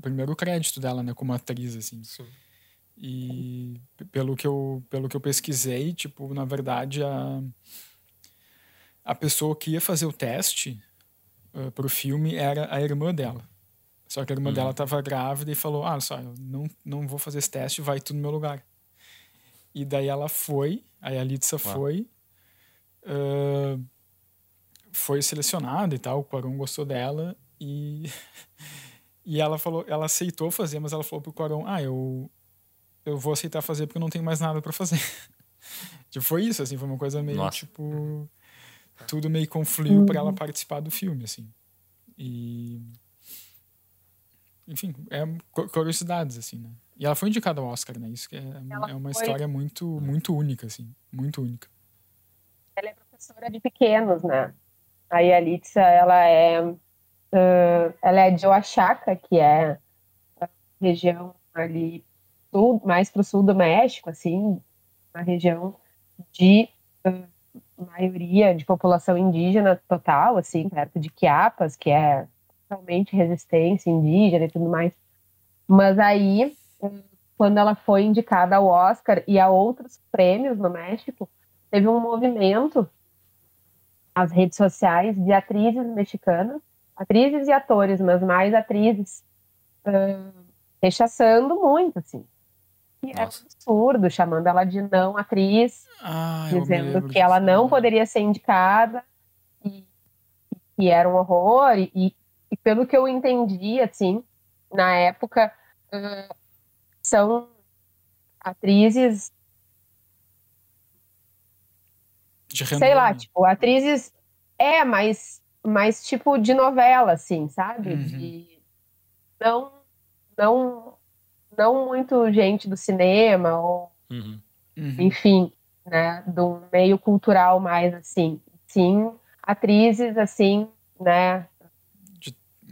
primeiro crédito dela, né, como atriz, assim. Sim. E pelo que, eu, pelo que eu pesquisei, tipo, na verdade, a, a pessoa que ia fazer o teste uh, pro filme era a irmã dela. Só que a irmã uhum. dela estava grávida e falou: Ah, só, eu não, não vou fazer esse teste, vai tu no meu lugar. E daí ela foi, a Litsa foi, uh, foi selecionada e tal, o Quaron gostou dela e, e ela falou, ela aceitou fazer, mas ela falou pro Quaron: Ah, eu, eu vou aceitar fazer porque eu não tenho mais nada para fazer. tipo, foi isso, assim, foi uma coisa meio Nossa. tipo tudo meio confluiu uhum. para ela participar do filme, assim. E enfim, é curiosidades assim, né? E ela foi indicada ao Oscar, né? Isso que é, é uma foi... história muito muito única, assim, muito única. Ela é professora de pequenos, né? Aí a Litsa, ela é uh, ela é de Oaxaca, que é a região ali sul, mais para o sul do México, assim, uma região de uh, maioria de população indígena total, assim, perto de Quiapas, que é totalmente resistência indígena e tudo mais. Mas aí, quando ela foi indicada ao Oscar e a outros prêmios no México, teve um movimento nas redes sociais de atrizes mexicanas, atrizes e atores, mas mais atrizes, uh, rechaçando muito, assim, que era absurdo, chamando ela de não atriz, ah, dizendo que ela não poderia ser indicada, que era um horror, e, e pelo que eu entendi, assim, na época, uh, são atrizes. Sei lá, tipo, atrizes. É, mas, mas tipo de novela, assim, sabe? Uhum. De, não, não, não muito gente do cinema, ou. Uhum. Uhum. Enfim, né? Do meio cultural mais assim. Sim, atrizes, assim, né?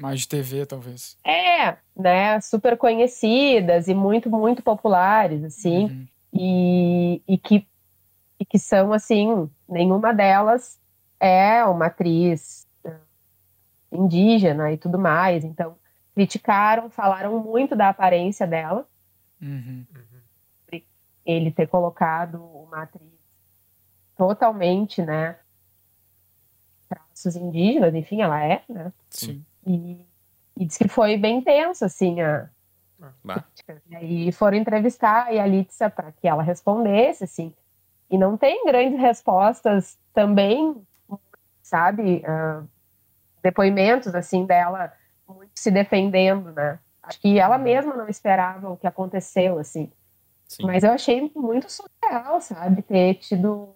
Mais de TV, talvez. É, né? Super conhecidas e muito, muito populares, assim. Uhum. E, e, que, e que são, assim, nenhuma delas é uma atriz né, indígena e tudo mais. Então, criticaram, falaram muito da aparência dela. Uhum. Ele ter colocado uma atriz totalmente, né? Traços indígenas, enfim, ela é, né? Sim. E, e diz que foi bem tenso, assim, a. Bah. E foram entrevistar a Yalitza para que ela respondesse, assim. E não tem grandes respostas também, sabe? Uh, depoimentos, assim, dela muito se defendendo, né? Acho que ela mesma não esperava o que aconteceu, assim. Sim. Mas eu achei muito surreal, sabe? Ter tido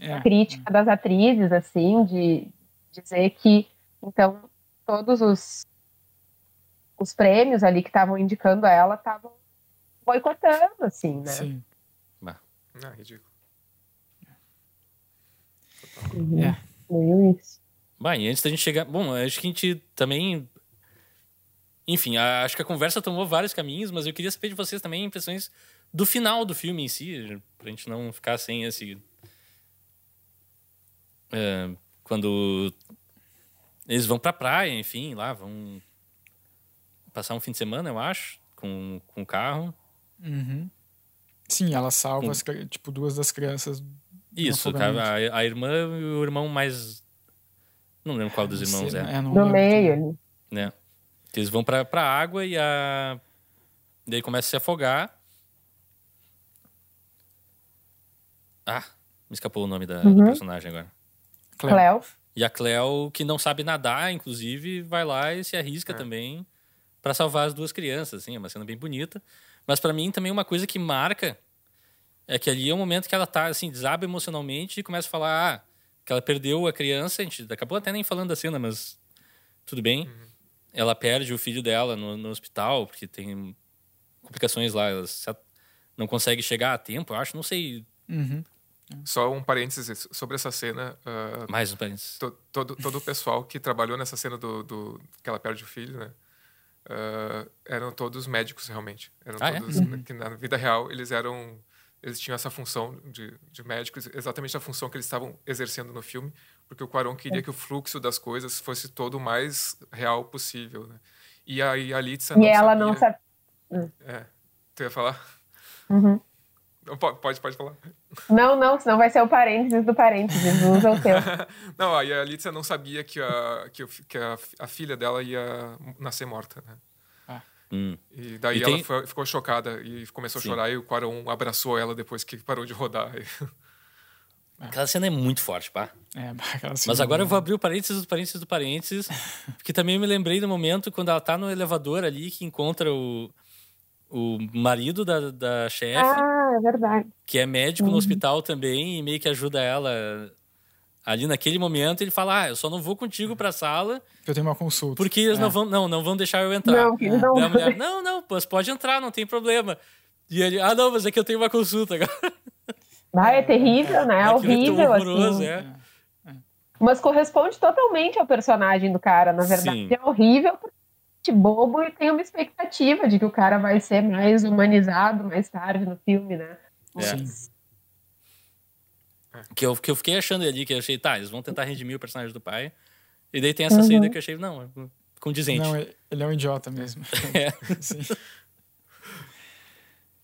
é. crítica das atrizes, assim, de dizer que, então, todos os, os prêmios ali que estavam indicando ela estavam boicotando, assim, né? Sim. Não, ridículo. Uhum. É. Meio isso. E antes da gente chegar. Bom, acho que a gente também. Enfim, acho que a conversa tomou vários caminhos, mas eu queria saber de vocês também impressões do final do filme em si, pra gente não ficar sem esse. É, quando eles vão pra praia, enfim, lá, vão passar um fim de semana, eu acho, com, com o carro. Uhum. Sim, ela salva, com... as, tipo, duas das crianças. Isso, a, a, irmã e o irmão mais. Não lembro qual dos irmãos Sim, é. é no meio ali. Né? Eles vão pra, pra água e a. Daí começa a se afogar. Ah, me escapou o nome da, uhum. do personagem agora. Cleo. E a Cleo, que não sabe nadar, inclusive, vai lá e se arrisca é. também para salvar as duas crianças. Assim, é uma cena bem bonita. Mas para mim também uma coisa que marca é que ali é o um momento que ela tá assim, desaba emocionalmente e começa a falar ah, que ela perdeu a criança. A gente acabou até nem falando da cena, mas tudo bem. Uhum. Ela perde o filho dela no, no hospital, porque tem complicações lá. Ela não consegue chegar a tempo, eu acho. Não sei. Uhum. Só um parênteses sobre essa cena. Uh, Mais um parênteses. To, todo, todo o pessoal que trabalhou nessa cena do, do que ela perde o filho, né? Uh, eram todos médicos realmente. Eram ah, é? todos é? que na vida real eles eram eles tinham essa função de, de médicos, exatamente a função que eles estavam exercendo no filme, porque o Quaron queria que o fluxo das coisas fosse todo o mais real possível, né? E aí a Litsa E ela sabia... não sabe. É. Tu ia falar? Uhum. Pode, pode falar. Não, não, senão vai ser o parênteses do parênteses, usa o teu. não, aí a Alicia não sabia que, a, que, que a, a, filha dela ia nascer morta, né? Ah. Hum. E daí e ela tem... foi, ficou chocada e começou Sim. a chorar e o Quaron abraçou ela depois que parou de rodar. Aquela cena é muito forte, pá. É, Mas agora eu vou abrir o parênteses do parênteses do parênteses, porque também me lembrei do momento quando ela tá no elevador ali, que encontra o, o marido da, da chefe. Ah, é verdade. Que é médico uhum. no hospital também e meio que ajuda ela ali naquele momento. Ele fala: Ah, eu só não vou contigo pra sala. Eu tenho uma consulta. Porque eles é. não, vão, não, não vão deixar eu entrar. Não, que não. a mulher, não, não, pois pode entrar, não tem problema. E ele, ah, não, mas é que eu tenho uma consulta agora. Ah, é terrível, né? É horrível, é horroroso, assim. É. Mas corresponde totalmente ao personagem do cara, na verdade. Sim. É horrível bobo e tem uma expectativa de que o cara vai ser mais humanizado mais tarde no filme, né? Sim. Que eu, que eu fiquei achando ali, que eu achei, tá, eles vão tentar redimir o personagem do pai. E daí tem essa uhum. saída que eu achei, não, é condizente. Não, ele é um idiota mesmo. É. Sim.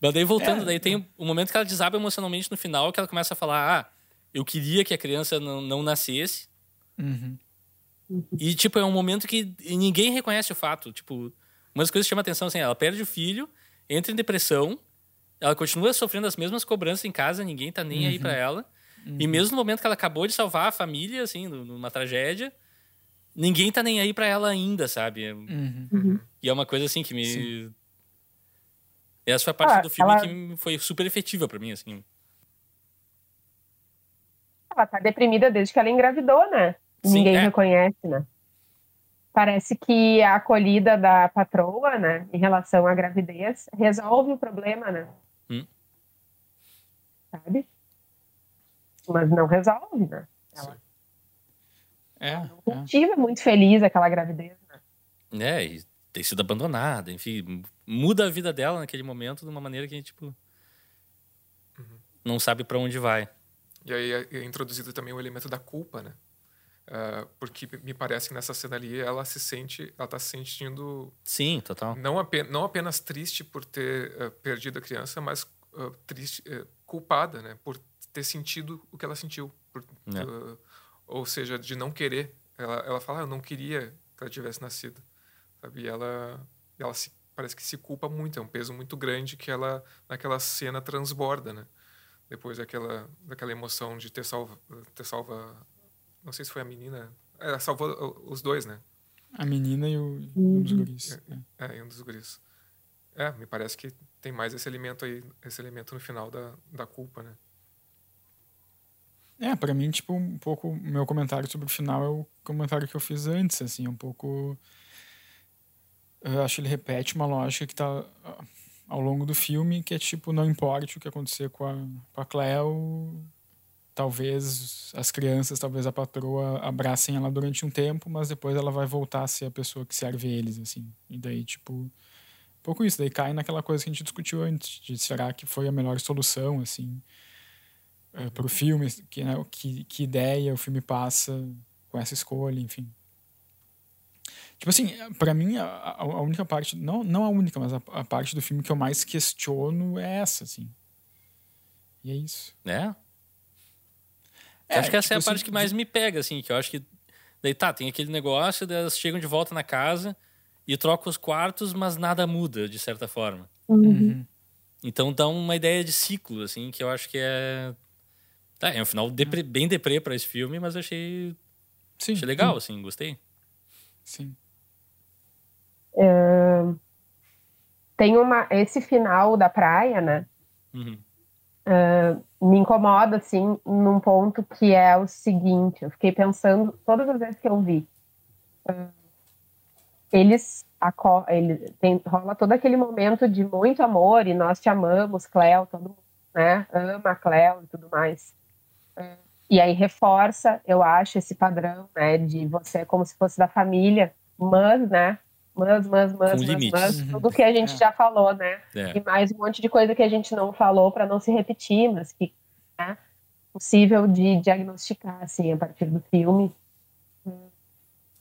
Mas daí voltando, é, daí tem o um momento que ela desaba emocionalmente no final, que ela começa a falar, ah, eu queria que a criança não, não nascesse. Uhum. E, tipo, é um momento que ninguém reconhece o fato. Tipo, uma das coisas que chama atenção, assim, ela perde o filho, entra em depressão, ela continua sofrendo as mesmas cobranças em casa, ninguém tá nem uhum. aí para ela. Uhum. E mesmo no momento que ela acabou de salvar a família, assim, numa tragédia, ninguém tá nem aí pra ela ainda, sabe? Uhum. Uhum. E é uma coisa assim que me. Sim. Essa foi a parte Ah, do filme ela- que foi super efetiva pra mim, assim. Ela tá deprimida desde que ela engravidou, né? E Sim, Ninguém é. reconhece, né? Parece que a acolhida da patroa, né, em relação à gravidez, resolve o problema, né? Hum. Sabe? Mas não resolve, né? Ela É, é. cultiva muito feliz aquela gravidez, né? É, e ter sido abandonada, enfim, muda a vida dela naquele momento de uma maneira que a gente, tipo. Não sabe pra onde vai. E aí é é introduzido também o elemento da culpa, né? Ah, porque me parece que nessa cena ali ela se sente, ela tá se sentindo Sim, total. não, apenas, não apenas triste por ter ah, perdido a criança, mas ah, triste, eh, culpada, né? Por ter sentido o que ela sentiu, por, É. ah, ou seja, de não querer. Ela, ela fala, ah, eu não queria que ela tivesse nascido, sabe? E ela, ela se, parece que se culpa muito, é um peso muito grande que ela naquela cena transborda, né? Depois daquela, daquela emoção de ter salva, ter salva, não sei se foi a menina, ela salvou uh, os dois, né? A menina e o, e um dos guris. é. É, e um dos guris. É, me parece que tem mais esse elemento aí, esse elemento no final da, da culpa, né? É, pra mim, tipo, um pouco meu comentário sobre o final é o comentário que eu fiz antes, assim, um pouco. Eu acho que ele repete uma lógica que tá ah, ao longo do filme, que é tipo, não importe o que acontecer com a, com a Cleo, talvez as crianças, talvez a patroa abracem ela durante um tempo, mas depois ela vai voltar a ser a pessoa que serve eles, assim. E daí, tipo, um pouco isso, daí cai naquela coisa que a gente discutiu antes, de será que foi a melhor solução, assim para o filme, que, né, que, que ideia o filme passa com essa escolha, enfim. Tipo assim, para mim, a, a única parte, não, não a única, mas a, a parte do filme que eu mais questiono é essa, assim. E é isso. Né? É, acho que essa é a tipo parte assim, que mais me pega, assim, que eu acho que. Daí tá, tem aquele negócio, daí elas chegam de volta na casa e trocam os quartos, mas nada muda, de certa forma. Uhum. Então dá uma ideia de ciclo, assim, que eu acho que é. Tá, é um final depre- bem deprê pra esse filme, mas eu achei, Sim, achei legal, assim, gostei. sim. Tem uma esse final da praia, né? Uhum. me incomoda, assim, num ponto que é o seguinte: eu fiquei pensando todas as vezes que eu vi. ah, eles, aco- ele, tem, rola todo aquele momento de muito amor e nós te amamos, Cleo, todo mundo né, ama a Cleo e tudo mais. E aí reforça, eu acho, esse padrão né, de você é como se fosse da família, mas, né? Mas, mas, mas, mas, mas, Uhum. tudo que a gente É. já falou, né? É. e mais um monte de coisa que a gente não falou para não se repetir, mas que é possível de diagnosticar assim a partir do filme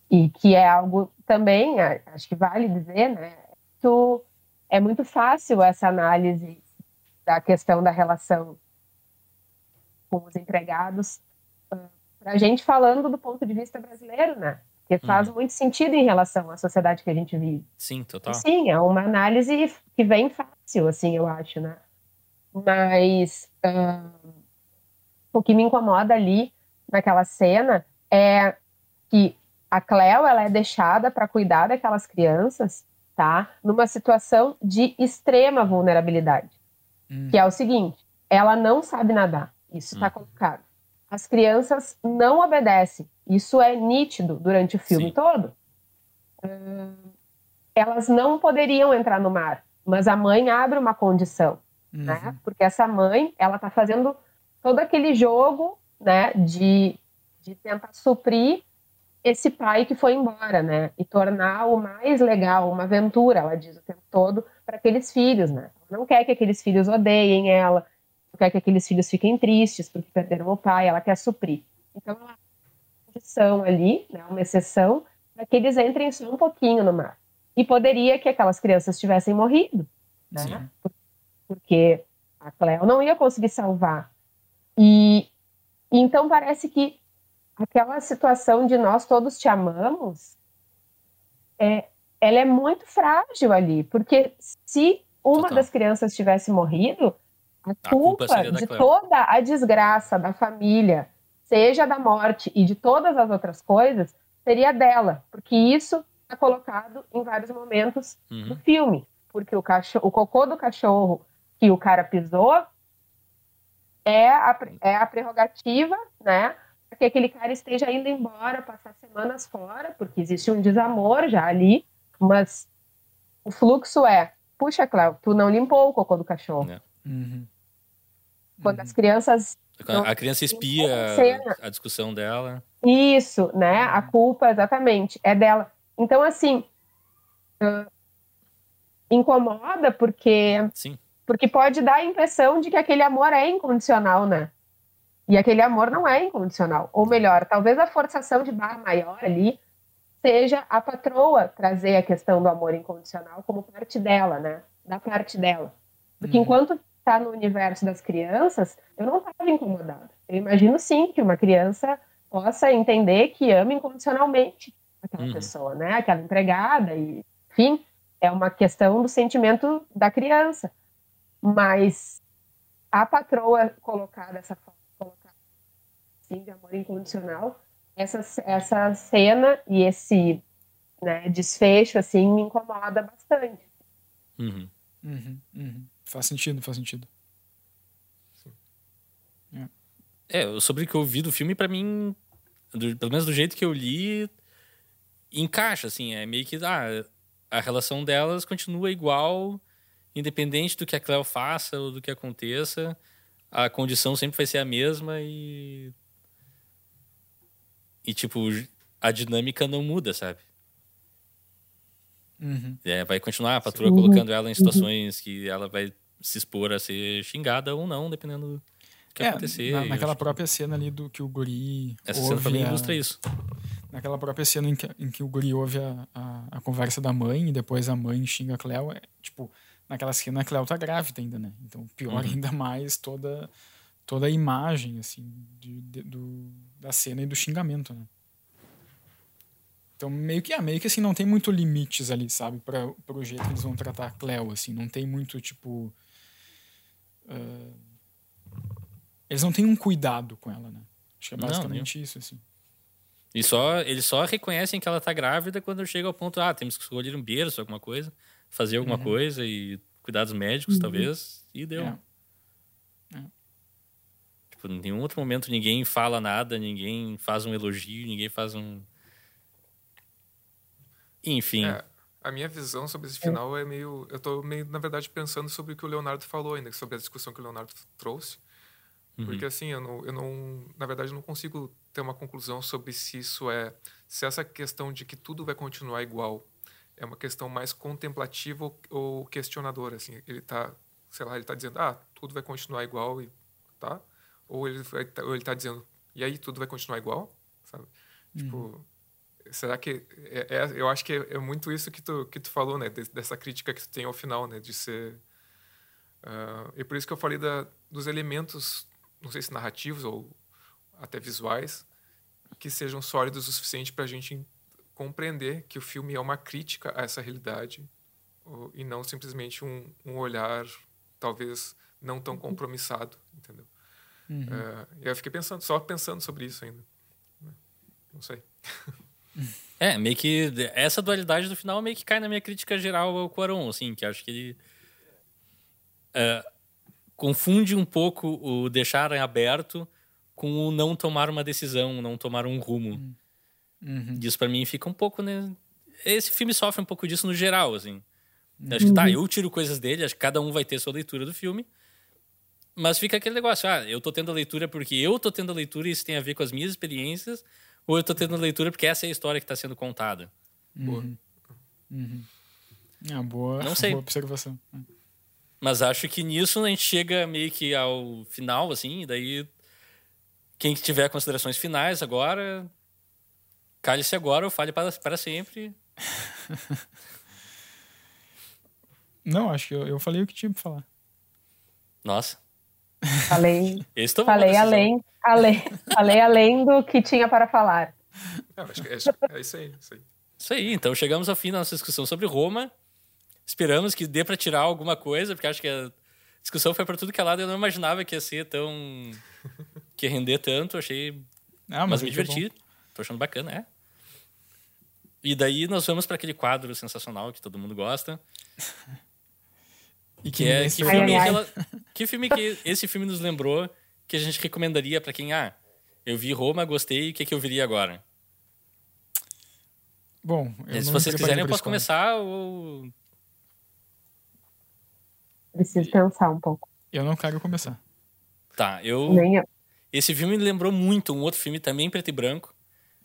e que é algo também acho que vale dizer, né? Tu, é muito fácil essa análise da questão da relação com os empregados para a gente falando do ponto de vista brasileiro, né? Porque faz muito sentido em relação à sociedade que a gente vive. Sim, total. Sim, é uma análise que vem fácil, assim, eu acho, né? Mas ah, o que me incomoda ali naquela cena é que a Cleo ela é deixada para cuidar daquelas crianças, tá? Numa situação de extrema vulnerabilidade, Hum. que é o seguinte: ela não sabe nadar, isso está Uhum. colocado. As crianças não obedecem, isso é nítido durante o filme Sim. todo elas não poderiam entrar no mar, mas a mãe abre uma condição, Uhum. né? Porque essa mãe, ela tá fazendo todo aquele jogo, né, de, de tentar suprir esse pai que foi embora, né? E tornar o mais legal, uma aventura, ela diz o tempo todo, para aqueles filhos, né? Ela não quer que aqueles filhos odeiem ela, quer que aqueles filhos fiquem tristes porque perderam o pai, ela quer suprir. Então, ela uma condição ali, né, uma exceção, para que eles entrem só um pouquinho no mar. E poderia que aquelas crianças tivessem morrido, né? Porque a Cleo não ia conseguir salvar. E e então parece que aquela situação de nós todos te amamos, é, ela é muito frágil ali, porque se uma Total. das crianças tivesse morrido, a, A culpa culpa, seria da de toda a desgraça da família, seja da morte e de todas as outras coisas, seria dela, porque isso é colocado em vários momentos Uhum. do filme, porque o cachorro, o cocô do cachorro que o cara pisou é a, é a prerrogativa, né? para Que aquele cara esteja indo embora, passar semanas fora, porque existe um desamor já ali, mas o fluxo é, puxa, Cléo, tu não limpou o cocô do cachorro. É. Uhum. Quando as crianças Quando A criança espia Cena. a discussão dela. Isso, né? A culpa, exatamente, é dela. Então, assim, incomoda porque, Sim. porque pode dar a impressão de que aquele amor é incondicional, né? E aquele amor não é incondicional. Ou melhor, talvez a forçação de barra maior ali seja a patroa trazer a questão do amor incondicional como parte dela, né? Da parte dela. Porque Uhum. enquanto está no universo das crianças, eu não estava incomodada. Eu imagino sim que uma criança possa entender que ama incondicionalmente aquela Uhum. pessoa, né? Aquela empregada e, enfim, é uma questão do sentimento da criança. Mas a patroa colocar dessa forma, colocar assim, de amor incondicional, essa, essa cena e esse né, desfecho assim me incomoda bastante. Uhum. Uhum. Faz sentido, faz sentido. É, sobre o que eu vi do filme, pra mim, do- pelo menos do jeito que eu li, encaixa, assim. É meio que ah, a relação delas continua igual, independente do que a Cleo faça ou do que aconteça. A condição sempre vai ser a mesma e. E, tipo, a dinâmica não muda, sabe? Uhum. É, vai continuar a patroa Sim. colocando ela em situações que ela vai se expor a ser xingada ou não, dependendo do que É, acontecer. na- naquela acho que própria cena ali do que o guri Essa cena mim a- ilustra isso. naquela própria cena em que, em que o guri ouve a, a, a conversa da mãe e depois a mãe xinga a Cleo, é, tipo, naquela cena a Cleo tá grávida ainda, né? Então pior Uhum. ainda mais toda, toda a imagem, assim, de, de- do, da cena e do xingamento, né? Então meio que, é, meio que assim, não tem muito limites ali, sabe? Pra, pro jeito que eles vão tratar a Cleo, assim, não tem muito, tipo... ah, eles não têm um cuidado com ela, né? Acho que é Não, basicamente isso, assim. E só, eles só reconhecem que ela tá grávida quando chega ao ponto, ah, temos que escolher um berço, alguma coisa, fazer alguma Uhum. coisa e cuidados médicos, talvez, e deu. É. Tipo, em nenhum outro momento ninguém fala nada, ninguém faz um elogio, ninguém faz um. Enfim. É, a minha visão sobre esse final é meio. Eu tô meio, na verdade, pensando sobre o que o Leonardo falou ainda, sobre a discussão que o Leonardo trouxe. Uhum. Porque, assim, eu não, eu não. Na verdade, eu não consigo ter uma conclusão sobre se isso é. Se essa questão de que tudo vai continuar igual é uma questão mais contemplativa ou, questionadora. Assim, ele tá. Sei lá, ele tá dizendo, ah, tudo vai continuar igual e. Tá? Ou ele, vai, tá- ou ele tá dizendo, e aí, tudo vai continuar igual? Sabe? Tipo. Será que é, é- eu acho que é, é muito isso que tu que tu falou, né? De- dessa crítica que tu tem ao final, né? De ser ah, e por isso que eu falei da, dos elementos, não sei se narrativos ou até visuais, que sejam sólidos o suficiente para a gente compreender que o filme é uma crítica a essa realidade ou- e não simplesmente um, um olhar talvez não tão compromissado, entendeu? Uhum. E eu fiquei pensando, só pensando sobre isso ainda. né? Não sei. É, meio que essa dualidade do final meio que cai na minha crítica geral ao Quaron, assim, que acho que ele é, confunde um pouco o deixar aberto com o não tomar uma decisão, não tomar um rumo. Uhum. Isso pra mim fica um pouco, né? Esse filme sofre um pouco disso no geral, assim. Acho que tá, eu tiro coisas dele, acho que cada um vai ter sua leitura do filme. Mas fica aquele negócio, ah, eu tô tendo a leitura porque eu tô tendo a leitura e isso tem a ver com as minhas experiências, ou eu tô tendo a leitura porque essa é a história que tá sendo contada. Boa. Uhum. É, boa, Não sei. boa observação. Mas acho que nisso a gente chega meio que ao final, assim, e daí quem que tiver considerações finais agora, cale-se agora ou fale para, para sempre. Não, acho que eu, eu falei o que tinha pra falar. Nossa, Falei, tomou uma falei decisão. Além, além, falei além do que tinha para falar. É, acho que é, acho que é isso aí. Isso aí. Isso aí, então chegamos ao fim da nossa discussão sobre Roma. Esperamos que dê para tirar alguma coisa, porque acho que a discussão foi para tudo que é lado. Eu não imaginava que ia ser tão. que ia render tanto. Achei. Ah, mas mas, me é que é diverti. Tô achando bacana, é. E daí nós vamos para aquele quadro sensacional que todo mundo gosta. E Que é que ninguém filme, Ai, ai, ai. rela- que filme que esse filme nos lembrou que a gente recomendaria pra quem, ah, eu vi Roma, gostei, o que, que eu viria agora? Bom, eu Se não vocês quiserem, eu posso começar ou. Preciso pensar um pouco. Eu não quero começar. Tá, eu. Nem eu. Esse filme me lembrou muito um outro filme também em preto e branco,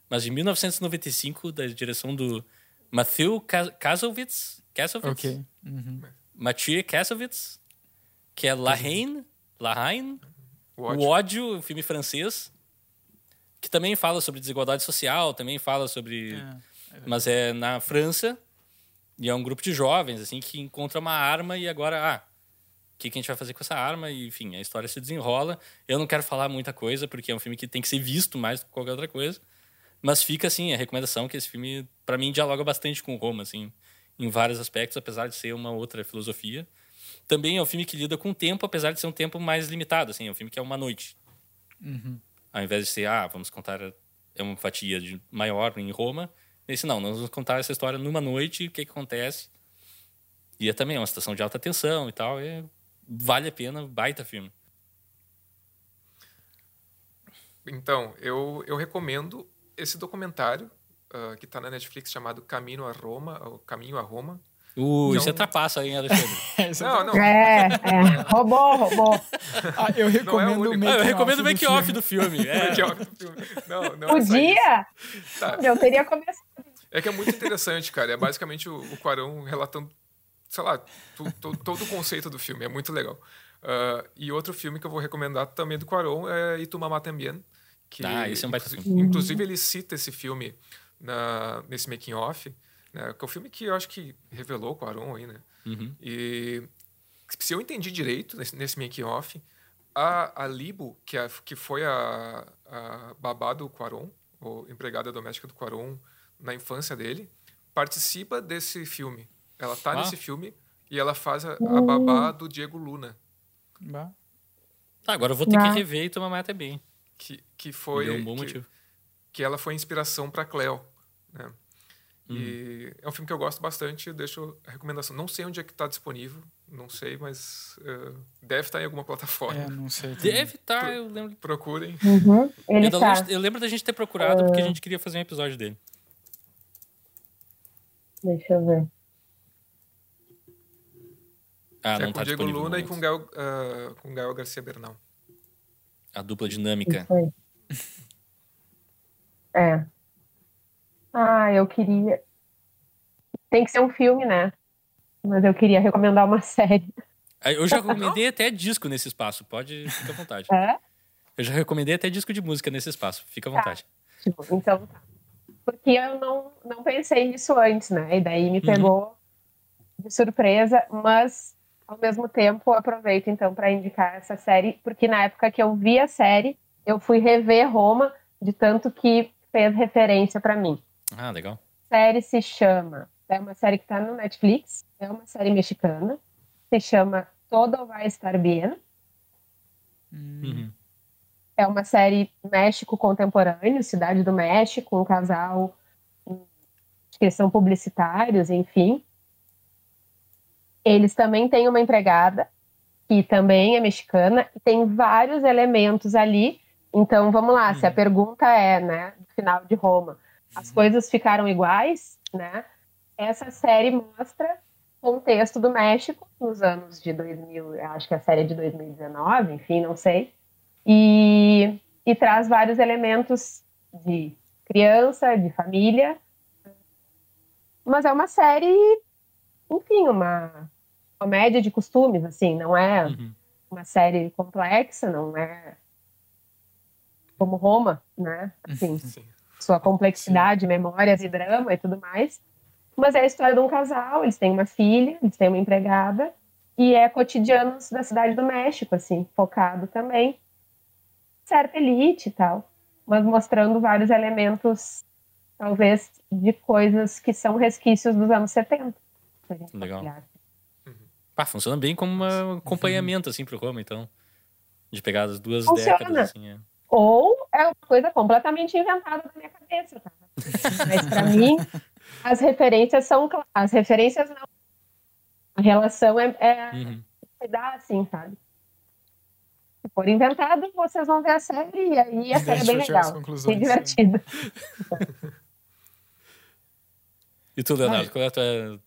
mas de 1995, da direção do Matthew Ka- Kasovitz. Kasovitz? Ok. Uhum. Mathieu Kasovitz, que é La Haine, La Haine, O O ódio. Ódio, um filme francês, que também fala sobre desigualdade social, também fala sobre. mas é na França, e é um grupo de jovens, assim, que encontra uma arma e agora, ah, o que, que a gente vai fazer com essa arma? E, enfim, a história se desenrola. Eu não quero falar muita coisa, porque é um filme que tem que ser visto mais do que qualquer outra coisa. Mas fica, assim, a recomendação que esse filme, pra mim, dialoga bastante com Roma, assim, em vários aspectos, apesar de ser uma outra filosofia. Também é um filme que lida com o tempo, apesar de ser um tempo mais limitado, assim, é um filme que é uma noite. Ao invés de ser, ah, vamos contar é uma fatia de maior em Roma, esse não, nós vamos contar essa história numa noite, o que, que acontece. E é também uma situação de alta tensão e tal, é, vale a pena, baita filme. Então, eu, eu recomendo esse documentário ah, que está na Netflix chamado Caminho a Roma, ou Caminho a Roma. Uh, Não. isso é trapaça, hein, Alexandre? Não, não. É, é. Roubou, roubou. Ah, eu recomendo único. o Ah, eu recomendo o do make-off filme. do filme. É. Aqui, ó, Não, não é isso. Podia? Tá. Eu teria começado. É que é muito interessante, cara. É basicamente o, o Quarão relatando, sei lá, tu- tu- todo o conceito do filme. É muito legal. Ah, e outro filme que eu vou recomendar também do Quarão é Itumamá Tambien. Que, Ah, esse é um baita inclusive, filme. inclusive, ele cita esse filme na, nesse making-off, né, que é o filme que eu acho que revelou o Quaron aí, né? Uhum. E se eu entendi direito nesse, nesse making-off, a, a Libo, que, é- que foi a, a babá do Quaron, ou empregada doméstica do Quaron na infância dele, participa desse filme. Ela tá Ah. nesse filme e ela faz a, a babá do Diego Luna, Bah. Tá, agora eu vou ter que Não. rever e tomar mais até bem. que, que foi deu um bom que, motivo. que ela foi inspiração para Cleo, né? Uhum. E é um filme que eu gosto bastante, eu deixo a recomendação. Não sei onde é que está disponível, não sei, mas eh, deve estar em alguma plataforma. É, não sei. também. Deve estar, eu lembro. Procurem. Uhum. Ele Eu, tá. eu lembro da gente ter procurado porque a gente queria fazer um episódio dele. Deixa eu ver. Ah, é não com tá Diego. Luna e com. Gael, ah, com Gael Garcia Bernal. A dupla dinâmica. Isso aí. É. Ah, eu queria. Tem que ser um filme, né? Mas eu queria recomendar uma série. Eu já recomendei até disco nesse espaço, pode ficar à vontade. É? Eu já recomendei até disco de música nesse espaço, fica à vontade. Tipo, então tá. Porque eu não, não pensei nisso antes, né? E daí me pegou de surpresa, mas ao mesmo tempo aproveito então para indicar essa série, porque na época que eu vi a série, eu fui rever Roma de tanto que fez referência para mim. Ah, legal. A série se chama, é uma série que está no Netflix, é uma série mexicana, se chama Todo Vai Estar Bien. Uhum. É uma série México contemporâneo, Cidade do México, um casal que são publicitários, enfim. Eles também têm uma empregada que também é mexicana e tem vários elementos ali. Então, vamos lá, se a pergunta é, né, no final de Roma, as coisas ficaram iguais, né? Essa série mostra o contexto do México nos anos de 2000, eu acho que a série é de 2019, enfim, não sei. E, e traz vários elementos de criança, de família. Mas é uma série, enfim, uma comédia de costumes, assim, não é Uhum. uma série complexa, não é como Roma, né? Assim, Sim. Sua complexidade, memórias e drama e tudo mais. Mas é a história de um casal, eles têm uma filha, eles têm uma empregada, e é cotidianos da cidade do México, assim, focado também certa elite e tal, mas mostrando vários elementos, talvez, de coisas que são resquícios dos anos 70. se a gente for Legal. olhar. Pá, funciona bem como um acompanhamento, assim, pro Roma, então. De pegar as duas Funciona. décadas, assim. É. Ou é uma coisa completamente inventada da minha cabeça, tá? Mas pra mim, As referências são. As referências não. A relação é, é Uhum. dá assim, sabe? Se for inventado, vocês vão ver a série e aí a série é bem legal. Bem divertida. E tu, Leonardo, qual é a tua.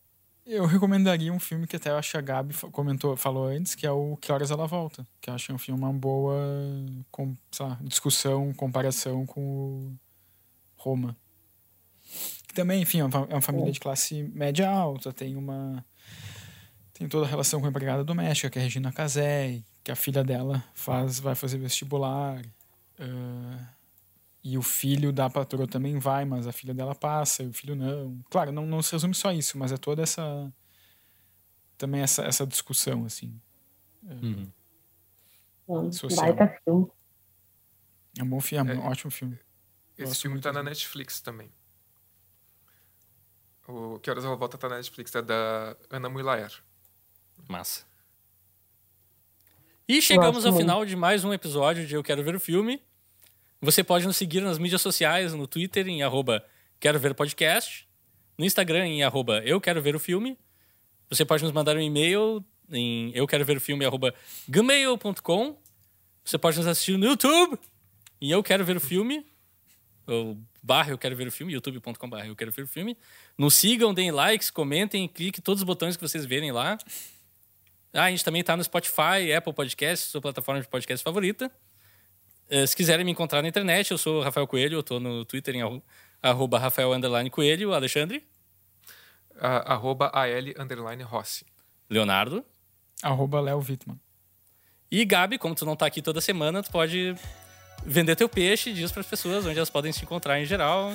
Eu recomendaria um filme que até eu acho que a Gabi comentou, falou antes, que é o Que Horas Ela Volta. Que eu acho é um filme uma boa com, lá, discussão, comparação com o Roma. Que também, enfim, é uma, é família de classe média alta, tem uma. Tem toda a relação com a empregada doméstica, que é a Regina Casé, que a filha dela faz, vai fazer vestibular. ah, e o filho da patroa também vai, mas a filha dela passa, e o filho não. Claro, não, não se resume só isso, mas é toda essa. Também essa, essa discussão, assim. Uhum. Um Social. baita filme. É um bom filme, é um É. ótimo filme. Esse Gosto filme tá na. Netflix também. O Que Horas Ela Volta tá na Netflix, é da Ana Mulaer. Massa. E chegamos Gosto ao muito. final de mais um episódio de Eu Quero Ver o Filme. Você pode nos seguir nas mídias sociais, no Twitter em arroba Quero Ver Podcast, no Instagram em arroba Eu Quero Ver o Filme. Você pode nos mandar um e-mail em eu quero ver o filme arroba gmail.com. Você pode nos assistir no YouTube em Eu Quero Ver o Filme, ou barra Eu Quero Ver o Filme, youtube.com barra Eu Quero Ver o Filme. Nos sigam, deem likes, comentem, cliquem todos os botões que vocês verem lá. Ah, a gente também tá no Spotify, Apple Podcasts, sua plataforma de podcast favorita. Eh, se quiserem me encontrar na internet, eu sou o Rafael Coelho, eu tô no Twitter em arro- arroba Rafael underline Coelho, Alexandre, A, arroba AL underline Rossi. Leonardo Arroba Léo Wittmann. e Gabi, como tu não tá aqui toda semana, tu pode vender teu peixe, diz para as pessoas onde elas podem se encontrar em geral.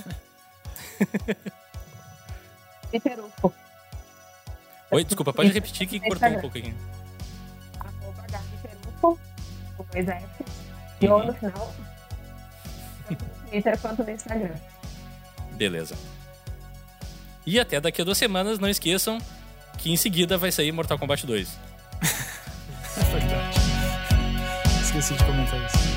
Peterufo. Oi, desculpa, pode repetir que cortou um pouco aqui. Arroba Gabi Perufo, com dois F. E ou no final, tanto no Twitter quanto no Instagram. Beleza. E até daqui a duas semanas, não esqueçam que em seguida vai sair Mortal Kombat 2. É verdade. Esqueci de comentar isso.